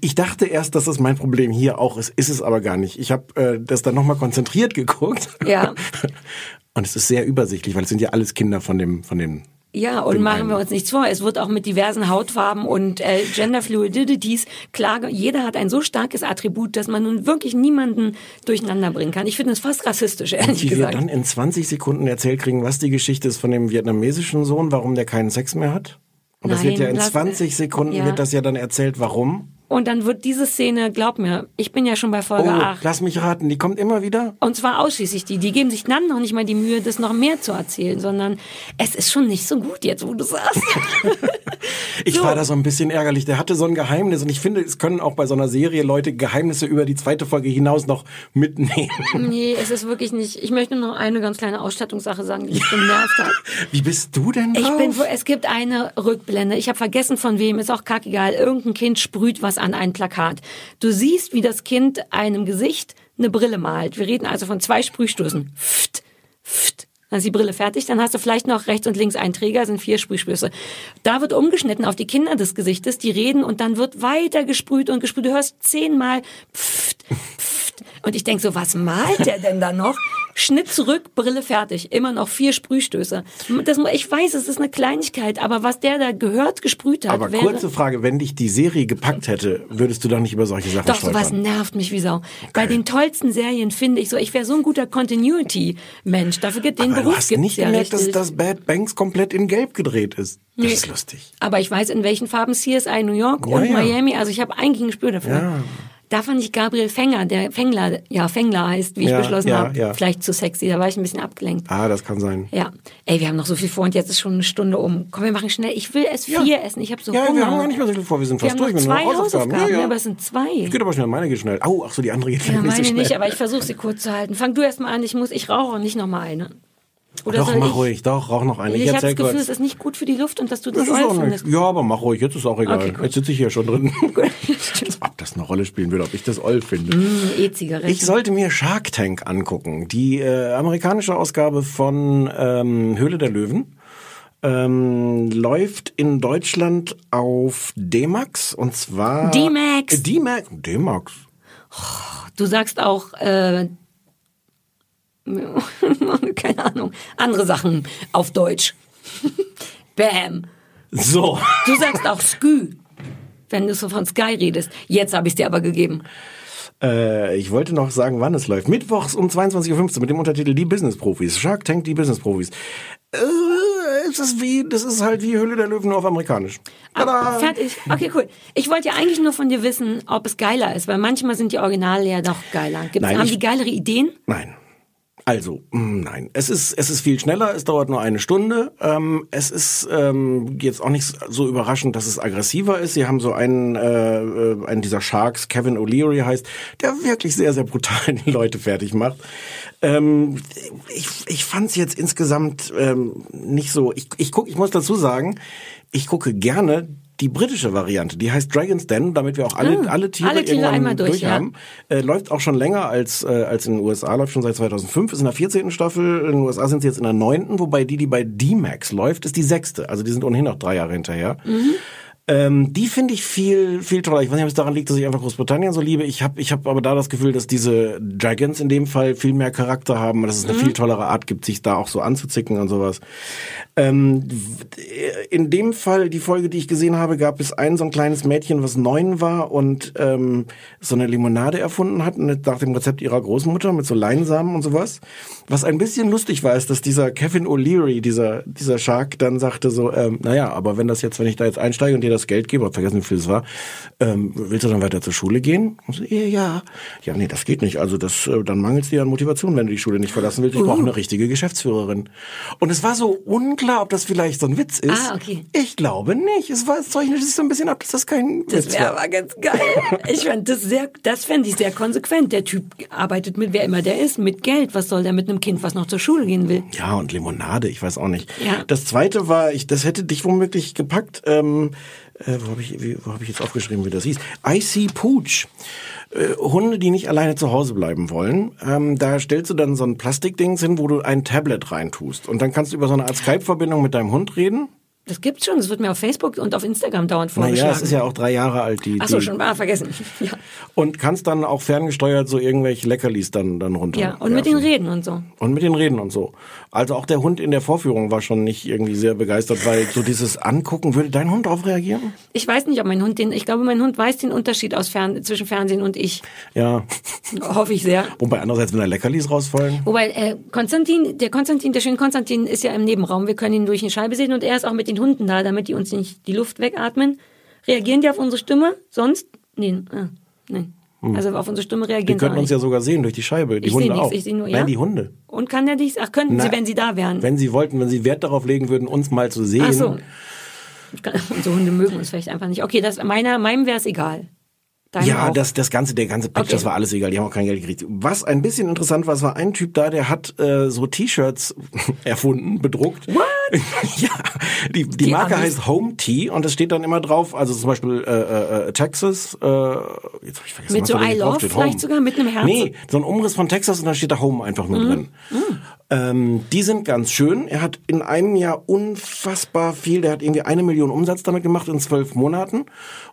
Speaker 2: Ich dachte erst, dass das mein Problem hier auch ist, ist es aber gar nicht. Ich habe äh, das dann nochmal konzentriert geguckt.
Speaker 1: Ja. [LAUGHS]
Speaker 2: Und es ist sehr übersichtlich, weil es sind ja alles Kinder von dem, von dem.
Speaker 1: Ja, und machen
Speaker 2: einen.
Speaker 1: wir uns nichts vor. Es wird auch mit diversen Hautfarben und äh, Gender Fluidities klar. Jeder hat ein so starkes Attribut, dass man nun wirklich niemanden durcheinander bringen kann. Ich finde es fast rassistisch, ehrlich
Speaker 2: Wie wir
Speaker 1: gesagt.
Speaker 2: dann in 20 Sekunden erzählt kriegen, was die Geschichte ist von dem vietnamesischen Sohn, warum der keinen Sex mehr hat. Und das
Speaker 1: Nein,
Speaker 2: wird ja in
Speaker 1: lass-
Speaker 2: 20 Sekunden
Speaker 1: ja.
Speaker 2: wird das ja dann erzählt, warum.
Speaker 1: Und dann wird diese Szene, glaub mir, ich bin ja schon bei Folge
Speaker 2: Oh,
Speaker 1: 8.
Speaker 2: lass mich raten, die kommt immer wieder.
Speaker 1: Und zwar ausschließlich die. Die geben sich dann noch nicht mal die Mühe, das noch mehr zu erzählen, sondern es ist schon nicht so gut jetzt, wo du sagst. [LAUGHS]
Speaker 2: Ich
Speaker 1: So.
Speaker 2: war da so ein bisschen ärgerlich. Der hatte so ein Geheimnis und ich finde, es können auch bei so einer Serie Leute Geheimnisse über die zweite Folge hinaus noch mitnehmen.
Speaker 1: nee, es ist wirklich nicht. Ich möchte nur noch eine ganz kleine Ausstattungssache sagen, die mich genervt hat. [LAUGHS]
Speaker 2: Wie bist du denn drauf?
Speaker 1: Ich bin, es gibt eine Rückblende. Ich habe vergessen von wem, ist auch kackegal. Irgendein Kind sprüht was an ein Plakat. Du siehst, wie das Kind einem Gesicht eine Brille malt. Wir reden also von zwei Sprühstößen. Pft, pft. Dann ist die Brille fertig, dann hast du vielleicht noch rechts und links einen Träger, sind vier Sprühstöße. Da wird umgeschnitten auf die Kinder des Gesichtes, die reden und dann wird weiter gesprüht und gesprüht. Du hörst zehnmal pft, pft. Und ich denk so, was malt der denn da noch? Schnitt zurück, Brille fertig. Immer noch vier Sprühstöße. Das, ich weiß, es ist eine Kleinigkeit, aber was der da gehört gesprüht hat,
Speaker 2: Aber
Speaker 1: wäre...
Speaker 2: kurze Frage, wenn dich die Serie gepackt hätte, würdest du doch nicht über solche Sachen
Speaker 1: Doch,
Speaker 2: stolpern?
Speaker 1: sowas nervt mich wie Sau. Bei den tollsten Serien finde ich so, ich wäre so ein guter Continuity-Mensch. Dafür gibt den
Speaker 2: Aber
Speaker 1: Beruf
Speaker 2: du hast nicht
Speaker 1: ja
Speaker 2: gemerkt, dass, dass Bad Banks komplett in Gelb gedreht ist. Das
Speaker 1: Nee.
Speaker 2: ist lustig.
Speaker 1: Aber ich weiß, in welchen Farben CSI New York
Speaker 2: Ja,
Speaker 1: und
Speaker 2: ja.
Speaker 1: Miami, also ich habe eigentlich ein Gespür dafür.
Speaker 2: Ja.
Speaker 1: Da fand ich Gabriel Fänger, der Fängler, ja, Fängler heißt, wie ich
Speaker 2: Ja,
Speaker 1: beschlossen
Speaker 2: ja,
Speaker 1: habe,
Speaker 2: ja.
Speaker 1: vielleicht zu sexy, da war ich ein bisschen abgelenkt.
Speaker 2: Ah, das kann sein.
Speaker 1: Ja. Ey, wir haben noch so viel vor und jetzt ist schon eine Stunde um. Komm, wir machen schnell. Ich will es vier essen. Ich habe so
Speaker 2: Ja,
Speaker 1: Hunger.
Speaker 2: wir haben gar nicht mehr so viel vor. Wir sind
Speaker 1: wir
Speaker 2: fast
Speaker 1: haben
Speaker 2: durch
Speaker 1: noch zwei
Speaker 2: nur Hausaufgaben.
Speaker 1: Hausaufgaben,
Speaker 2: Ja, ja.
Speaker 1: aber es sind zwei.
Speaker 2: Geht aber schnell, meine geht schnell. Au, ach so, die andere geht
Speaker 1: Ja,
Speaker 2: nicht so
Speaker 1: meine
Speaker 2: schnell.
Speaker 1: nicht, aber ich versuche sie kurz zu halten. Fang du erst mal an, ich muss, ich rauche nicht noch mal eine. Oder
Speaker 2: doch, mach
Speaker 1: ich?
Speaker 2: ruhig, doch, rauch noch eine.
Speaker 1: Ich,
Speaker 2: Ich
Speaker 1: habe das Gefühl, es ist nicht gut für die Luft und dass du das,
Speaker 2: Das
Speaker 1: toll
Speaker 2: auch
Speaker 1: findest.
Speaker 2: Ja, aber mach ruhig, jetzt ist auch egal.
Speaker 1: Okay,
Speaker 2: jetzt sitze ich hier schon drin. [LAUGHS] Ob das eine Rolle spielen würde, ob ich das oll finde.
Speaker 1: Mm, E-Zigaretten.
Speaker 2: Ich sollte mir Shark Tank angucken. Die äh, amerikanische Ausgabe von ähm, Höhle der Löwen. Ähm, läuft in Deutschland auf D-Max und zwar
Speaker 1: D-Max.
Speaker 2: D-Max. D-Max.
Speaker 1: Du sagst auch, äh, [LAUGHS] keine Ahnung, andere Sachen auf Deutsch. [LAUGHS] Bam.
Speaker 2: So.
Speaker 1: Du sagst auch Skü, wenn du so von Sky redest. Jetzt habe ich dir aber gegeben.
Speaker 2: Äh, ich wollte noch sagen, wann es läuft. Mittwochs um 22.15 Uhr mit dem Untertitel Die Business Profis. Shark Tank, die Business Profis. Äh, es ist wie, das ist halt wie Höhle der Löwen nur auf amerikanisch.
Speaker 1: Ah, fertig. Okay, cool. Ich wollte ja eigentlich nur von dir wissen, ob es geiler ist, weil manchmal sind die Originale ja doch geiler. Gibt's,
Speaker 2: Nein,
Speaker 1: haben
Speaker 2: ich-
Speaker 1: die geilere Ideen?
Speaker 2: Nein. Also, mh, nein. Es ist, es ist viel schneller, es dauert nur eine Stunde. Ähm, es ist ähm, jetzt auch nicht so überraschend, dass es aggressiver ist. Sie haben so einen, äh, äh, einen dieser Sharks, Kevin O'Leary heißt, der wirklich sehr, sehr brutal [LAUGHS] die Leute fertig macht. Ähm, ich ich fand es jetzt insgesamt ähm, nicht so. Ich, ich guck, ich muss dazu sagen, ich gucke gerne die britische Variante, die heißt Dragon's Den, damit wir auch alle,
Speaker 1: Ah,
Speaker 2: alle Tiere
Speaker 1: alle Tiere
Speaker 2: irgendwann
Speaker 1: einmal durch,
Speaker 2: durch
Speaker 1: ja.
Speaker 2: haben. Äh, läuft auch schon länger als, äh, als in den USA, läuft schon seit 2005, ist in der 14. Staffel, in den USA sind sie jetzt in der 9., wobei die, die bei D-Max läuft, ist die sechste. Also die sind ohnehin noch drei Jahre hinterher. Ähm, die finde ich viel, viel toller. Ich weiß nicht, ob es daran liegt, dass ich einfach Großbritannien so liebe. Ich habe ich hab aber da das Gefühl, dass diese Dragons in dem Fall viel mehr Charakter haben, dass es eine viel tollere Art gibt, sich da auch so anzuzicken und sowas. Ähm, in dem Fall, die Folge, die ich gesehen habe, gab es ein so ein kleines Mädchen, was neun war und ähm, so eine Limonade erfunden hat, mit- nach dem Rezept ihrer Großmutter mit so Leinsamen und sowas. Was ein bisschen lustig war, ist, dass dieser Kevin O'Leary, dieser, dieser Shark, dann sagte so, ähm, naja, aber wenn das jetzt, wenn ich da jetzt einsteige und dir das Geld gebe, hab vergessen, wie viel es war, ähm, willst du dann weiter zur Schule gehen? Und so, ja, ja. Ja, nee, das geht nicht. Also das, äh, dann mangelt es dir an Motivation, wenn du die Schule nicht verlassen willst. Ich brauche eine richtige Geschäftsführerin. Und es war so unklar, ob das vielleicht so ein Witz ist.
Speaker 1: Ah, okay.
Speaker 2: Ich glaube nicht. Es war, sich so ein bisschen ab, dass das kein
Speaker 1: Das
Speaker 2: Witz
Speaker 1: wäre
Speaker 2: war.
Speaker 1: aber ganz geil. Ich fand das sehr, das fände ich sehr konsequent. Der Typ arbeitet mit, wer immer der ist, mit Geld. Was soll der mit einem Kind, was noch zur Schule gehen will?
Speaker 2: Ja, und Limonade, ich weiß auch nicht.
Speaker 1: Ja.
Speaker 2: Das zweite war, ich, das hätte dich womöglich gepackt. Ähm, äh, wo habe ich, wo hab ich jetzt aufgeschrieben, wie das hieß? Icy Pooch. Äh, Hunde, die nicht alleine zu Hause bleiben wollen. Ähm, da stellst du dann so ein Plastikdings hin, wo du ein Tablet reintust. Und dann kannst du über so eine Art Skype-Verbindung mit deinem Hund reden.
Speaker 1: Das gibt's schon. Das wird mir auf Facebook und auf Instagram dauernd
Speaker 2: Naja,
Speaker 1: vorgeschlagen.
Speaker 2: es ist ja auch drei Jahre alt, die.
Speaker 1: Ach so,
Speaker 2: die
Speaker 1: schon mal vergessen. [LAUGHS] Ja.
Speaker 2: Und kannst dann auch ferngesteuert so irgendwelche Leckerlis dann, dann runter.
Speaker 1: ja. Und mit den Reden und so.
Speaker 2: Und mit den Reden und so. Also auch der Hund in der Vorführung war schon nicht irgendwie sehr begeistert, weil so dieses Angucken, würde dein Hund darauf reagieren?
Speaker 1: Ich weiß nicht, ob mein Hund den, ich glaube, mein Hund weiß den Unterschied aus Fern zwischen Fernsehen und ich.
Speaker 2: Ja. [LAUGHS]
Speaker 1: Hoffe ich sehr.
Speaker 2: Wobei andererseits, wenn da Leckerlis rausfallen.
Speaker 1: Wobei, äh, Konstantin, der Konstantin, der schöne Konstantin ist ja im Nebenraum. Wir können ihn durch eine Scheibe sehen und er ist auch mit den Hunden da, damit die uns nicht die Luft wegatmen. Reagieren die auf unsere Stimme? Sonst? Nee, ah, nein. Also auf unsere Stimme
Speaker 2: Die
Speaker 1: reagieren sie
Speaker 2: könnten
Speaker 1: auch
Speaker 2: uns ja sogar sehen durch die Scheibe. Die
Speaker 1: Ich
Speaker 2: Hunde
Speaker 1: nichts,
Speaker 2: auch.
Speaker 1: ich nur- ja?
Speaker 2: Nein, die Hunde.
Speaker 1: Und kann der dies? Ach, könnten
Speaker 2: Na,
Speaker 1: sie, wenn sie da wären.
Speaker 2: Wenn sie wollten, wenn sie Wert darauf legen würden, uns mal zu sehen.
Speaker 1: Ach so. Unsere Hunde mögen uns vielleicht einfach nicht. Okay, das, meiner, meinem wäre es egal. Deinem
Speaker 2: ja,
Speaker 1: auch.
Speaker 2: das, das ganze, der ganze Pitch,
Speaker 1: Okay.
Speaker 2: das war alles egal. Die haben auch kein Geld gekriegt. Was ein bisschen interessant war, es war ein Typ da, der hat äh, so T-Shirts [LAUGHS] erfunden, bedruckt.
Speaker 1: What? [LAUGHS]
Speaker 2: ja, die, die,
Speaker 1: Die
Speaker 2: Marke
Speaker 1: Amis.
Speaker 2: heißt Home Tea und das steht dann immer drauf. Also zum Beispiel äh, äh, Texas. Äh, jetzt hab ich vergessen,
Speaker 1: Mit
Speaker 2: was
Speaker 1: so I love vielleicht sogar mit einem Herzen.
Speaker 2: Nee, so ein Umriss von Texas und da steht da Home einfach nur drin. Ähm, die sind ganz schön. Er hat in einem Jahr unfassbar viel, der hat irgendwie eine Million Umsatz damit gemacht in zwölf Monaten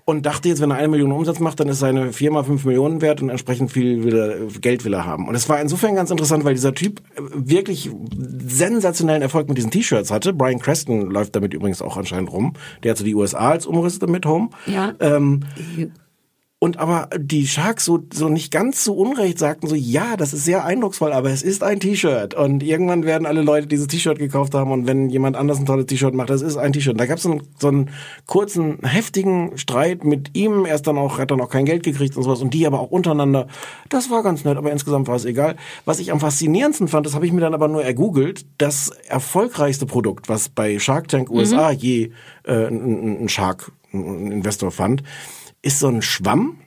Speaker 2: und dachte jetzt, wenn er eine Million Umsatz macht, dann ist seine Firma fünf Millionen wert und entsprechend viel will er, Geld will er haben. Und es war insofern ganz interessant, weil dieser Typ äh, wirklich sensationellen Erfolg mit diesen T-Shirts hatte. Brian Creston läuft damit übrigens auch anscheinend rum. Der hat so die USA als Umriss damit Home.
Speaker 1: Ja.
Speaker 2: Ähm, und aber die Sharks so, so nicht ganz so unrecht sagten so, ja, das ist sehr eindrucksvoll, aber es ist ein T-Shirt. Und irgendwann werden alle Leute dieses T-Shirt gekauft haben und wenn jemand anders ein tolles T-Shirt macht, das ist ein T-Shirt. Da gab es so, einen- so einen kurzen, heftigen Streit mit ihm. Er ist dann auch, hat dann auch kein Geld gekriegt und sowas. Und die aber auch untereinander. Das war ganz nett, aber insgesamt war es egal. Was ich am faszinierendsten fand, das habe ich mir dann aber nur ergoogelt, das erfolgreichste Produkt, was bei Shark Tank USA je äh, ein ein Shark, ein Investor fand, ist so ein Schwamm.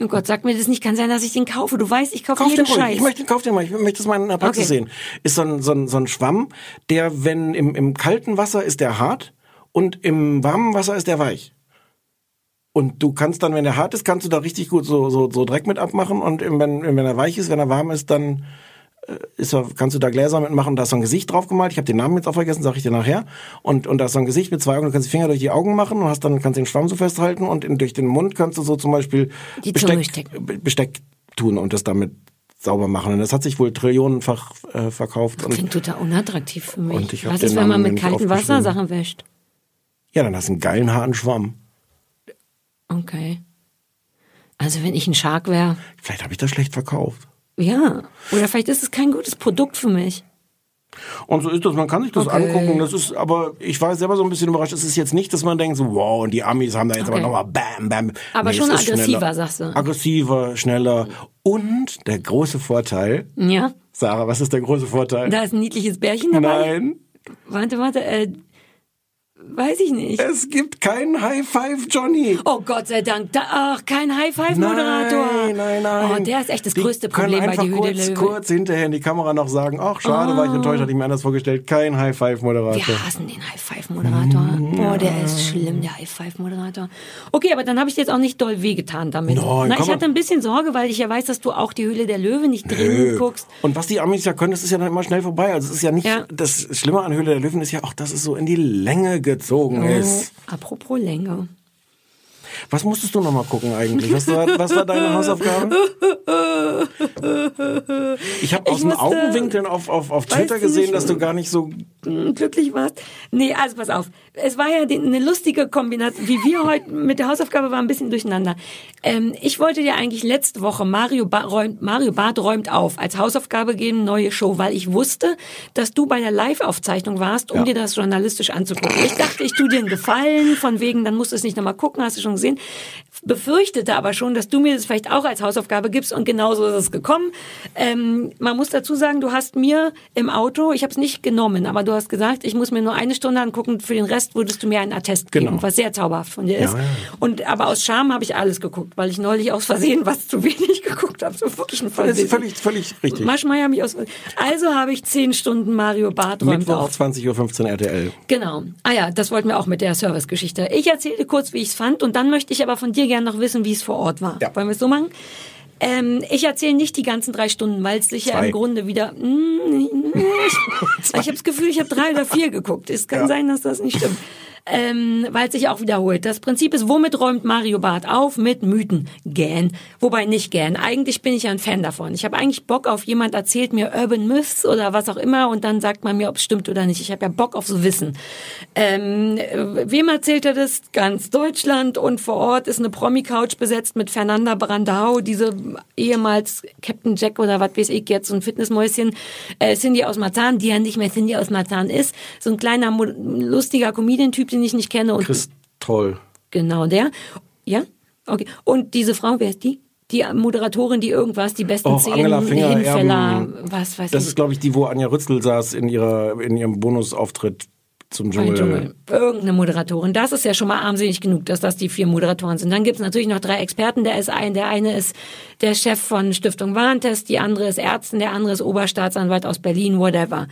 Speaker 1: Oh Gott, sag mir das nicht. Kann sein, dass ich den kaufe. Du weißt, ich kaufe
Speaker 2: Kauf
Speaker 1: jeden
Speaker 2: den.
Speaker 1: Scheiß.
Speaker 2: Ich möchte, kauf den mal. Ich möchte es mal in der Praxis
Speaker 1: Okay.
Speaker 2: sehen. Ist so ein, so ein, so ein Schwamm, der, wenn im, im kalten Wasser ist der hart und im warmen Wasser ist der weich. Und du kannst dann, wenn er hart ist, kannst du da richtig gut so, so, so Dreck mit abmachen und wenn, wenn er weich ist, wenn er warm ist, dann ist er, kannst du da Gläser mitmachen, da ist so ein Gesicht drauf gemalt. Ich habe den Namen jetzt auch vergessen, sag ich dir nachher. Und, und da ist so ein Gesicht mit zwei Augen, du kannst die Finger durch die Augen machen und hast dann kannst den Schwamm so festhalten und in, durch den Mund kannst du so zum Beispiel
Speaker 1: Die
Speaker 2: Besteck, Be- Besteck tun und das damit sauber machen. Und das hat sich wohl trillionenfach äh, verkauft. Und,
Speaker 1: Klingt total unattraktiv für mich.
Speaker 2: Und ich
Speaker 1: Was ist, wenn man mit kaltem Wasser. Sachen wäscht?
Speaker 2: ja, dann hast du einen geilen, harten Schwamm.
Speaker 1: Okay. Also wenn ich ein Shark wäre,
Speaker 2: Vielleicht habe ich das schlecht verkauft.
Speaker 1: Ja. Oder vielleicht ist es kein gutes Produkt für mich.
Speaker 2: Und so ist das, man kann sich das
Speaker 1: Okay.
Speaker 2: angucken. Das ist, aber ich war selber so ein bisschen überrascht. Es ist jetzt nicht, dass man denkt, so, wow, und die Amis haben da jetzt
Speaker 1: Okay.
Speaker 2: aber nochmal bam, bam.
Speaker 1: Aber
Speaker 2: es
Speaker 1: schon aggressiver,
Speaker 2: schneller.
Speaker 1: sagst du.
Speaker 2: Aggressiver, schneller. Und der große Vorteil,
Speaker 1: Ja.
Speaker 2: Sarah, was ist der große Vorteil?
Speaker 1: Da ist ein niedliches Bärchen dabei.
Speaker 2: Nein,
Speaker 1: Warte, warte, äh, weiß ich nicht.
Speaker 2: es gibt keinen High Five Johnny.
Speaker 1: Oh Gott sei Dank. Da, ach, kein High-Five-Moderator.
Speaker 2: Nein, nein, nein.
Speaker 1: Oh, der ist echt das
Speaker 2: Die
Speaker 1: größte Problem bei die Höhle
Speaker 2: kurz,
Speaker 1: der Löwen.
Speaker 2: kurz hinterher in die Kamera noch sagen, ach, schade, war ich enttäuscht, hatte ich mir anders vorgestellt. Kein High Five Moderator.
Speaker 1: Wir hassen den High-Five-Moderator. Oh, der ist schlimm, der High-Five-Moderator. Okay, aber dann habe ich dir jetzt auch nicht doll wehgetan damit.
Speaker 2: Nein,
Speaker 1: Na, ich hatte ein bisschen Sorge, weil ich ja weiß, dass du auch die Höhle der Löwen nicht drin
Speaker 2: Nö.
Speaker 1: guckst.
Speaker 2: Und was die Amis ja können, das ist ja dann immer schnell vorbei. Also es ist ja nicht,
Speaker 1: Ja.
Speaker 2: das Schlimme an Höhle der Löwen ist ja auch, dass es so in die Länge gezogen ist.
Speaker 1: Apropos Länge.
Speaker 2: Was musstest du noch mal gucken eigentlich? Was war, was war deine Hausaufgabe? [LAUGHS] Ich habe aus den Augenwinkeln auf, auf, auf Twitter gesehen, dass du gar nicht so
Speaker 1: glücklich warst. Nee, also pass auf. Es war ja eine lustige Kombination, wie wir heute mit der Hausaufgabe waren ein bisschen durcheinander. Ähm, ich wollte dir eigentlich letzte Woche Mario, ba räumt, Mario Barth räumt auf als Hausaufgabe geben, neue Show, weil ich wusste, dass du bei der Live-Aufzeichnung warst, um
Speaker 2: Ja.
Speaker 1: dir das journalistisch anzugucken. Ich dachte, ich tu dir einen Gefallen, von wegen, dann musst du es nicht nochmal gucken, hast du schon gesehen. Befürchtete aber schon, dass du mir das vielleicht auch als Hausaufgabe gibst und genauso ist es gekommen. Ähm, man muss dazu sagen, du hast mir im Auto, ich habe es nicht genommen, aber du hast gesagt, ich muss mir nur eine Stunde angucken, für den Rest würdest du mir einen Attest geben,
Speaker 2: Genau.
Speaker 1: was sehr zauberhaft von dir ist.
Speaker 2: Ja, ja.
Speaker 1: Und aber aus Scham habe ich alles geguckt, weil ich neulich aus Versehen was zu wenig [LAUGHS] geguckt habe. So wirklich ein
Speaker 2: Das ist völlig, völlig richtig.
Speaker 1: Maschmeyer hat mich aus Also habe ich zehn Stunden Mario Barth
Speaker 2: Mittwoch
Speaker 1: auf.
Speaker 2: 20.15 Uhr RTL.
Speaker 1: Genau. Ah ja, das wollten wir auch mit der Servicegeschichte. Ich erzähle dir kurz, wie ich es fand und dann möchte ich aber von dir gerne noch wissen, wie es vor Ort war.
Speaker 2: Ja.
Speaker 1: Wollen wir es so machen? Ähm, ich erzähle nicht die ganzen drei Stunden, weil es sich ja
Speaker 2: Zwei.
Speaker 1: im Grunde wieder. Mm, [LAUGHS] ich ich habe das Gefühl, ich habe drei oder vier geguckt. Es kann
Speaker 2: Ja.
Speaker 1: sein, dass das nicht stimmt. Ähm, weil es sich auch wiederholt. Das Prinzip ist, womit räumt Mario Barth auf? Mit Mythen. Gähn. Wobei nicht gähn. Eigentlich bin ich ja ein Fan davon. Ich habe eigentlich Bock auf jemand erzählt mir Urban Myths oder was auch immer und dann sagt man mir, ob es stimmt oder nicht. Ich habe ja Bock auf so Wissen. Ähm, äh, wem erzählt er das? Ganz Deutschland und vor Ort ist eine Promi-Couch besetzt mit Fernanda Brandau, diese ehemals Captain Jack oder was weiß ich jetzt, so ein Fitnessmäuschen, äh, Cindy aus Marzahn, die ja nicht mehr Cindy aus Marzahn ist, so ein kleiner, lustiger Comedian-Typ, den ich nicht kenne und
Speaker 2: Chris Toll.
Speaker 1: genau der, ja, okay, und diese Frau, wer ist die? Die Moderatorin, die irgendwas, die besten
Speaker 2: Oh,
Speaker 1: Szenen,
Speaker 2: Angela Finger,
Speaker 1: Hinfäller,
Speaker 2: ähm,
Speaker 1: was weiß
Speaker 2: Das
Speaker 1: ich.
Speaker 2: ist, glaube ich, die, wo Anja Rützel saß in, ihrer, in ihrem Bonusauftritt zum Dschungel.
Speaker 1: Dschungel. Irgendeine Moderatorin. Das ist ja schon mal armselig genug, dass das die vier Moderatoren sind. Dann gibt es natürlich noch drei Experten. Der ist ein, der eine ist der Chef von Stiftung Warentest, die andere ist Ärztin, der andere ist Oberstaatsanwalt aus Berlin, whatever.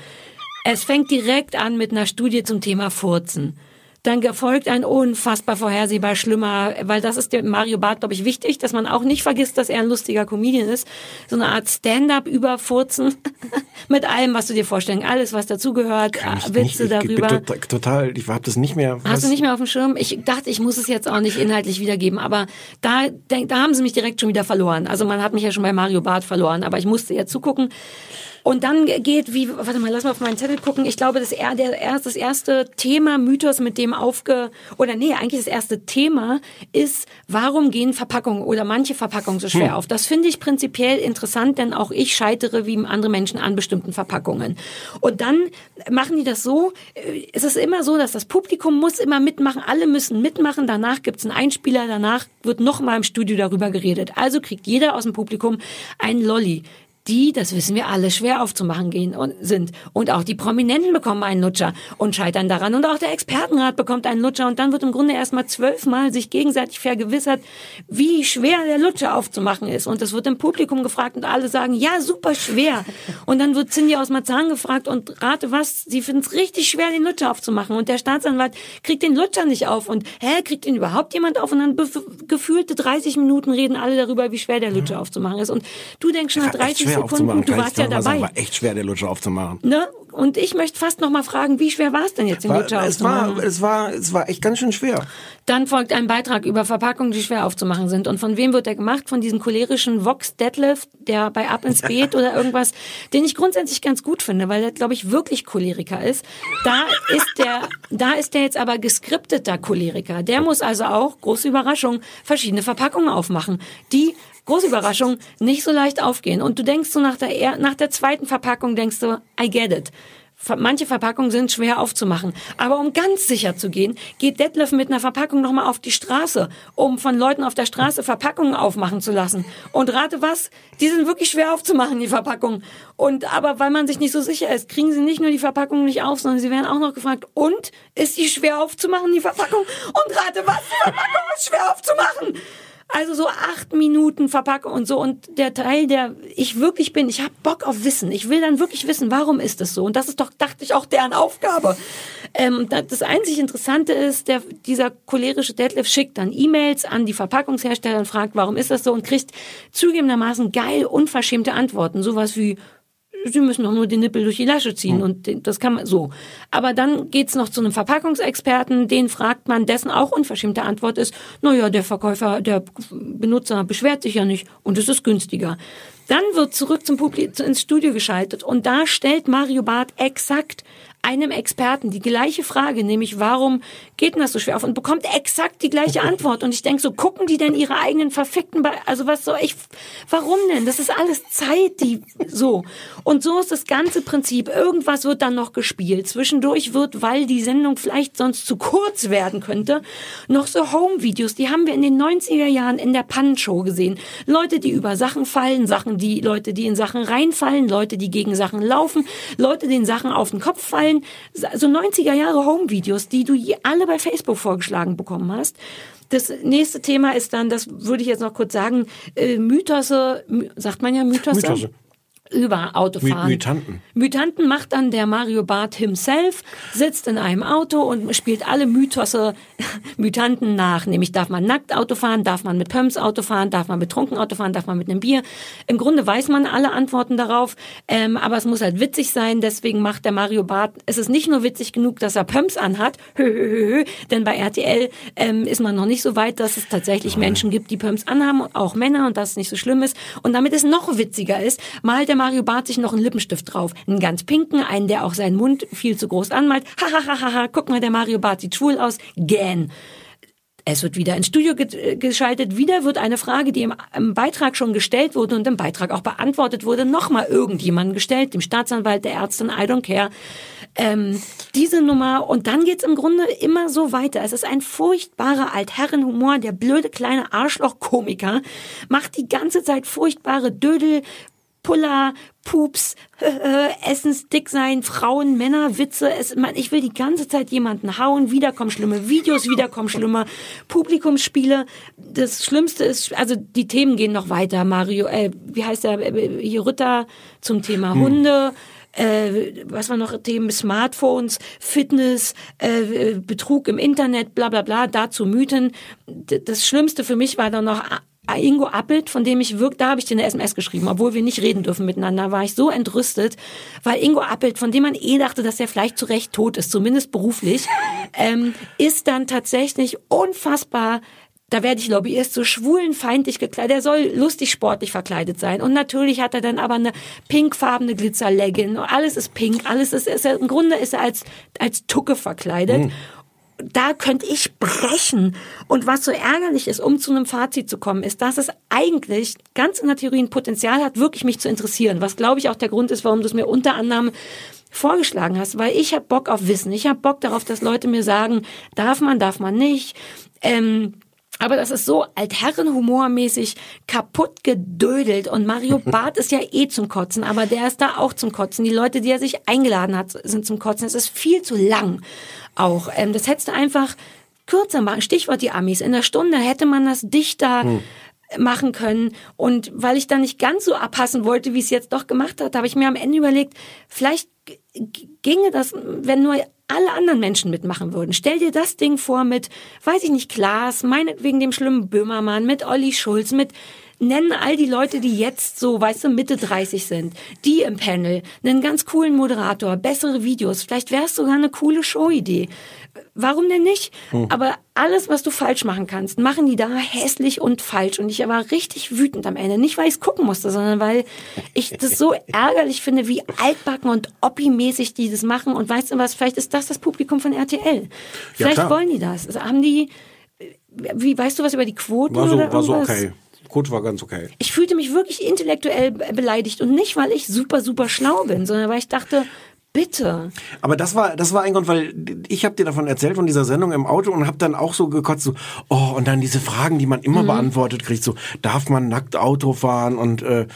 Speaker 1: Es fängt direkt an mit einer Studie zum Thema Furzen. Dann gefolgt ein unfassbar vorhersehbar schlimmer, weil das ist dem Mario Barth, glaube ich, wichtig, dass man auch nicht vergisst, dass er ein lustiger Comedian ist. So eine Art Stand-up über Furzen [LAUGHS] mit allem, was du dir vorstellen, alles, was dazugehört, Witze
Speaker 2: nicht, ich
Speaker 1: darüber.
Speaker 2: Bin total, total, ich habe das nicht mehr.
Speaker 1: Hast
Speaker 2: was-
Speaker 1: du nicht mehr auf dem Schirm? Ich dachte, ich muss es jetzt auch nicht inhaltlich wiedergeben, aber da, da haben sie mich direkt schon wieder verloren. Also man hat mich ja schon bei Mario Barth verloren, aber ich musste ja zugucken. Und dann geht, wie, warte mal, lass mal auf meinen Zettel gucken. Ich glaube, das, er, der, erst, das erste Thema, Mythos, mit dem aufge, oder nee, eigentlich das erste Thema ist, warum gehen Verpackungen oder manche Verpackungen so schwer
Speaker 2: Hm.
Speaker 1: auf? Das finde ich prinzipiell interessant, denn auch ich scheitere wie andere Menschen an bestimmten Verpackungen. Und dann machen die das so, äh, es ist immer so, dass das Publikum muss immer mitmachen, alle müssen mitmachen, danach gibt's einen Einspieler, danach wird nochmal im Studio darüber geredet. Also kriegt jeder aus dem Publikum einen Lolli die, das wissen wir alle, schwer aufzumachen gehen und sind. Und auch die Prominenten bekommen einen Lutscher und scheitern daran. Und auch der Expertenrat bekommt einen Lutscher. Und dann wird im Grunde erstmal zwölfmal sich gegenseitig vergewissert, wie schwer der Lutscher aufzumachen ist. Und das wird im Publikum gefragt und alle sagen, ja, super schwer. Und dann wird Cindy aus Marzahn gefragt und rate was, sie finden es richtig schwer, den Lutscher aufzumachen. Und der Staatsanwalt kriegt den Lutscher nicht auf. Und hä, kriegt den überhaupt jemand auf? Und dann gefühlte 30 Minuten reden alle darüber, wie schwer der Lutscher aufzumachen ist. Und du denkst schon nach
Speaker 2: War echt
Speaker 1: 30
Speaker 2: schwer
Speaker 1: Sekunden,
Speaker 2: aufzumachen,
Speaker 1: du warst ja
Speaker 2: mal sagen,
Speaker 1: dabei.
Speaker 2: War echt schwer, der Lutscher aufzumachen.
Speaker 1: Ne? Und ich möchte fast noch mal fragen, wie schwer war es denn jetzt, den
Speaker 2: War,
Speaker 1: Lutscher
Speaker 2: es, war,
Speaker 1: aufzumachen?
Speaker 2: es, war, es war echt ganz schön schwer.
Speaker 1: Dann folgt ein Beitrag über Verpackungen, die schwer aufzumachen sind. Und von wem wird der gemacht? Von diesem cholerischen Vox Detlef, der bei Ab ins Beet oder irgendwas, den ich grundsätzlich ganz gut finde, weil der, glaube ich, wirklich Choleriker ist. Da ist der, da ist der jetzt aber geskripteter Choleriker. Der muss also auch, große Überraschung, verschiedene Verpackungen aufmachen, die große Überraschung, nicht so leicht aufgehen. Und du denkst so nach der, er- nach der zweiten Verpackung, denkst du, I get it. Manche Verpackungen sind schwer aufzumachen. Aber um ganz sicher zu gehen, geht Detlef mit einer Verpackung nochmal auf die Straße, um von Leuten auf der Straße Verpackungen aufmachen zu lassen. Und rate was? Die sind wirklich schwer aufzumachen, die Verpackungen. Und aber weil man sich nicht so sicher ist, kriegen sie nicht nur die Verpackung nicht auf, sondern sie werden auch noch gefragt, und? Ist die schwer aufzumachen, die Verpackung? Und rate was? Die Verpackung ist schwer aufzumachen! Also so acht Minuten Verpackung und so. Und der Teil, der ich wirklich bin, ich habe Bock auf Wissen. Ich will dann wirklich wissen, warum ist das so? Und das ist doch, dachte ich, auch deren Aufgabe. Ähm, da- das einzig Interessante ist, der, dieser cholerische Detlef schickt dann E-Mails an die Verpackungshersteller und fragt, warum ist das so? Und kriegt zugegebenermaßen geil unverschämte Antworten. Sowas wie, Sie müssen doch nur den Nippel durch die Lasche ziehen und den- das kann man so. Aber dann geht's noch zu einem Verpackungsexperten, den fragt man, dessen auch unverschämte Antwort ist, naja, der Verkäufer, der Benutzer beschwert sich ja nicht und es ist günstiger. Dann wird zurück zum Publikum ins Studio geschaltet und da stellt Mario Barth exakt einem Experten die gleiche Frage, nämlich warum geht denn das so schwer auf und bekommt exakt die gleiche Antwort. Und ich denke so, gucken die denn ihre eigenen verfickten, Be also was soll ich, warum denn? Das ist alles Zeit, die so. Und so ist das ganze Prinzip. Irgendwas wird dann noch gespielt. Zwischendurch wird, weil die Sendung vielleicht sonst zu kurz werden könnte, noch so Home-Videos, die haben wir in den 90er Jahren in der Pannenshow gesehen. Leute, die über Sachen fallen, Sachen, die Leute, die in Sachen reinfallen, Leute, die gegen Sachen laufen, Leute, denen Sachen auf den Kopf fallen, so 90er Jahre Home-Videos, die du alle bei Facebook vorgeschlagen bekommen hast. Das nächste Thema ist dann, das würde ich jetzt noch kurz sagen, äh, Mythose, my, sagt man ja Mythose?
Speaker 2: Mythose.
Speaker 1: Über Autofahren.
Speaker 2: Mutanten.
Speaker 1: Mutanten macht dann der Mario Barth himself, sitzt in einem Auto und spielt alle Mythose, [LAUGHS] Mutanten nach. Nämlich darf man nackt Auto fahren, darf man mit Pumps Auto fahren, darf man betrunken Auto fahren, darf man mit einem Bier. Im Grunde weiß man alle Antworten darauf, ähm, aber es muss halt witzig sein. Deswegen macht der Mario Barth, es ist nicht nur witzig genug, dass er Pumps anhat, [LAUGHS] hö, hö, hö, hö, denn bei RTL ähm, ist man noch nicht so weit, dass es tatsächlich Menschen gibt, die Pumps anhaben, auch Männer und das nicht so schlimm ist. Und damit es noch witziger ist, malt der Mario Barth sich noch einen Lippenstift drauf. Einen ganz pinken, einen, der auch seinen Mund viel zu groß anmalt. Hahaha, guck mal, der Mario Barth sieht schwul aus. Gähn. Es wird wieder ins Studio ge geschaltet. Wieder wird eine Frage, die im, im, Beitrag schon gestellt wurde und im Beitrag auch beantwortet wurde, nochmal irgendjemandem gestellt, dem Staatsanwalt, der Ärztin, I don't care. Ähm, diese Nummer und dann geht's im Grunde immer so weiter. Es ist ein furchtbarer Altherrenhumor. Der blöde kleine Arschloch-Komiker macht die ganze Zeit furchtbare Dödel, Puller, Pups, äh, Essensdick sein, Frauen, Männer, Witze. Es, man, ich will die ganze Zeit jemanden hauen. Wieder kommen schlimme Videos, wieder kommen schlimme Publikumsspiele. Das Schlimmste ist, also die Themen gehen noch weiter. Mario, äh, wie heißt der, äh, hier Ritter zum Thema Hunde. Äh, was war noch Themen? Smartphones, Fitness, äh, Betrug im Internet, bla bla bla, dazu Mythen. Das Schlimmste für mich war dann noch Ingo Appelt, von dem ich wirkt, da habe ich dir eine SMS geschrieben, obwohl wir nicht reden dürfen miteinander, war ich so entrüstet, weil Ingo Appelt, von dem man eh dachte, dass er vielleicht zu Recht tot ist, zumindest beruflich, [LAUGHS] ähm, ist dann tatsächlich unfassbar da werde ich Lobbyist so schwulenfeindlich gekleidet. Er soll lustig sportlich verkleidet sein. Und natürlich hat er dann aber eine pinkfarbene Glitzerlegging. Alles ist pink, alles ist, ist er, im Grunde ist er als, als Tucke verkleidet. Mhm da könnte ich brechen. Und was so ärgerlich ist, um zu einem Fazit zu kommen, ist, dass es eigentlich ganz in der Theorie ein Potenzial hat, wirklich mich zu interessieren. Was glaube ich auch der Grund ist, warum du es mir unter anderem vorgeschlagen hast, weil ich habe Bock auf Wissen. Ich habe Bock darauf, dass Leute mir sagen, darf man, darf man nicht. Ähm, aber das ist so altherrenhumormäßig kaputt gedödelt und Mario [LAUGHS] Barth ist ja eh zum Kotzen, aber der ist da auch zum Kotzen. Die Leute, die er sich eingeladen hat, sind zum Kotzen. Es ist viel zu lang auch. Ähm, das hättest du einfach kürzer machen. Stichwort die Amis. In der Stunde hätte man das dichter hm. machen können. Und weil ich da nicht ganz so abpassen wollte, wie es jetzt doch gemacht hat, habe ich mir am Ende überlegt, vielleicht ginge das, wenn nur alle anderen Menschen mitmachen würden. Stell dir das Ding vor mit, weiß ich nicht, Klaas, meinetwegen dem schlimmen Böhmermann, mit Olli Schulz, mit nennen all die Leute, die jetzt so, weißt du, Mitte 30 sind, die im Panel, einen ganz coolen Moderator, bessere Videos, vielleicht wäre es sogar eine coole Showidee. Warum denn nicht? Hm. Aber alles, was du falsch machen kannst, machen die da hässlich und falsch. Und ich war richtig wütend am Ende. Nicht, weil ich es gucken musste, sondern weil ich das so [LAUGHS] ärgerlich finde, wie altbacken und oppi-mäßig die das machen. Und weißt du was, vielleicht ist das das Publikum von RTL. Vielleicht ja, wollen die das. Also haben die, wie, weißt du was über die Quoten?
Speaker 2: War so,
Speaker 1: oder
Speaker 2: war so okay. Gut, war ganz okay.
Speaker 1: Ich fühlte mich wirklich intellektuell beleidigt und nicht, weil ich super, super schlau bin, sondern weil ich dachte, Bitte.
Speaker 2: Aber das war das war ein Grund, weil ich habe dir davon erzählt von dieser Sendung im Auto und habe dann auch so gekotzt so oh und dann diese Fragen, die man immer mhm. beantwortet kriegt, so darf man nackt Auto fahren und äh,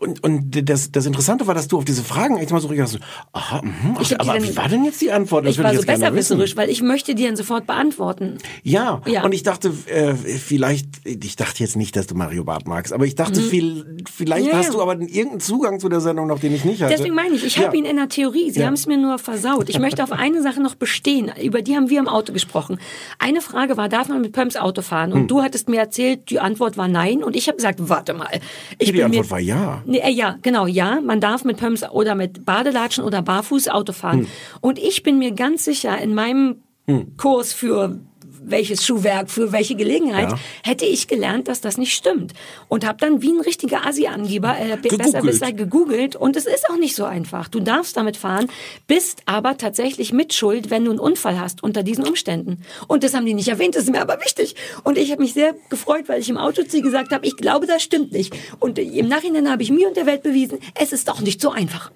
Speaker 2: und und das das Interessante war, dass du auf diese Fragen echt mal so reagierst. So, aha, mh, ach, aber wie war denn jetzt die Antwort?
Speaker 1: Das ich war ich so besserwisserisch, weil ich möchte dir sofort beantworten.
Speaker 2: Ja, ja. und ich dachte äh, vielleicht ich dachte jetzt nicht, dass du Mario Barth magst, aber ich dachte mhm. viel, vielleicht ja, hast ja. du aber irgendeinen Zugang zu der Sendung noch, den ich nicht hatte.
Speaker 1: Deswegen meine ich, ich habe ihn in der Theorie. Sie haben es mir nur versaut. Ich möchte auf [LAUGHS] eine Sache noch bestehen. Über die haben wir im Auto gesprochen. Eine Frage war, darf man mit Pumps Auto fahren? Und hm. du hattest mir erzählt, die Antwort war nein. Und ich habe gesagt, warte mal.
Speaker 2: Ich die Antwort mir, war ja.
Speaker 1: Nee, äh, ja, genau, ja. Man darf mit Pumps oder mit Badelatschen oder barfuß Auto fahren. Hm. Und ich bin mir ganz sicher, in meinem hm. Kurs für welches Schuhwerk für welche Gelegenheit,
Speaker 2: Ja.
Speaker 1: hätte ich gelernt, dass das nicht stimmt. Und habe dann wie ein richtiger Asi-Angeber äh, besser gegoogelt und es ist auch nicht so einfach. Du darfst damit fahren, bist aber tatsächlich mitschuld, wenn du einen Unfall hast unter diesen Umständen. Und das haben die nicht erwähnt, das ist mir aber wichtig. Und ich habe mich sehr gefreut, weil ich im Auto zu ihr gesagt habe, ich glaube, das stimmt nicht. Und im Nachhinein habe ich mir und der Welt bewiesen, es ist doch nicht so einfach.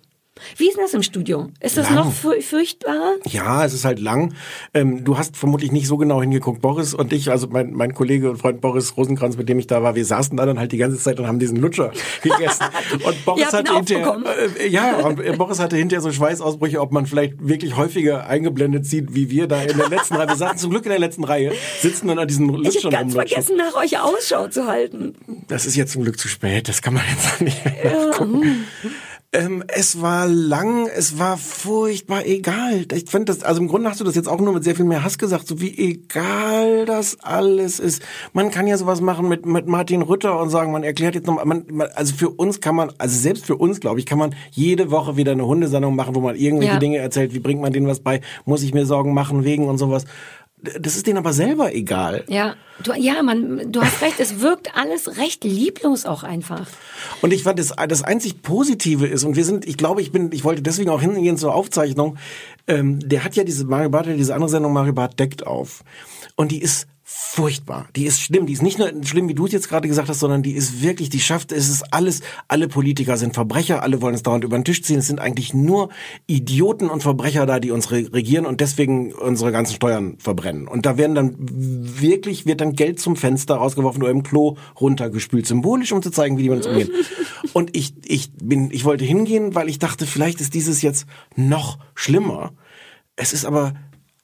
Speaker 1: Wie ist denn das im Studio? Ist das
Speaker 2: Lang.
Speaker 1: noch furchtbarer?
Speaker 2: Ja, es ist halt lang. Ähm, du hast vermutlich nicht so genau hingeguckt. Boris und ich, also mein, mein Kollege und Freund Boris Rosenkranz, mit dem ich da war, wir saßen da dann halt die ganze Zeit und haben diesen Lutscher [LAUGHS] gegessen. Und Boris hatte hinterher, äh, ja, und Boris hatte hinterher so Schweißausbrüche, ob man vielleicht wirklich häufiger eingeblendet sieht, wie wir da in der letzten Reihe. Wir saßen zum Glück in der letzten Reihe, sitzen dann an diesen
Speaker 1: Ich habe
Speaker 2: Lutschern
Speaker 1: ganz vergessen, nach euch Ausschau zu halten.
Speaker 2: Das ist jetzt zum Glück zu spät, das kann man jetzt auch nicht mehr nachgucken. Ähm, es war lang, es war furchtbar egal. Ich finde das, also im Grunde hast du das jetzt auch nur mit sehr viel mehr Hass gesagt, so wie egal das alles ist. Man kann ja sowas machen mit, mit Martin Rütter und sagen, man erklärt jetzt nochmal, man, man, also für uns kann man, also selbst für uns, glaube ich, kann man jede Woche wieder eine Hundesendung machen, wo man irgendwelche
Speaker 1: Ja.
Speaker 2: Dinge erzählt, wie bringt man denen was bei, muss ich mir Sorgen machen wegen und sowas. Das ist denen aber selber egal.
Speaker 1: Ja, du, ja, man, du hast recht, es wirkt alles recht lieblos auch einfach.
Speaker 2: Und ich fand, das, das einzig Positive ist, und wir sind, ich glaube, ich bin, ich wollte deswegen auch hingehen zur Aufzeichnung, ähm, der hat ja diese, Mario Barth hat diese andere Sendung, Mario Barth deckt auf. Und die ist furchtbar. Die ist schlimm. Die ist nicht nur schlimm, wie du es jetzt gerade gesagt hast, sondern die ist wirklich, die schafft, es ist alles, alle Politiker sind Verbrecher, alle wollen es dauernd über den Tisch ziehen. Es sind eigentlich nur Idioten und Verbrecher da, die uns re- regieren und deswegen unsere ganzen Steuern verbrennen. Und da werden dann wirklich, wird dann Geld zum Fenster rausgeworfen oder im Klo runtergespült, symbolisch, um zu zeigen, wie die mit uns umgehen. [LAUGHS] Und ich, ich bin, ich wollte hingehen, weil ich dachte, vielleicht ist dieses jetzt noch schlimmer. Es ist aber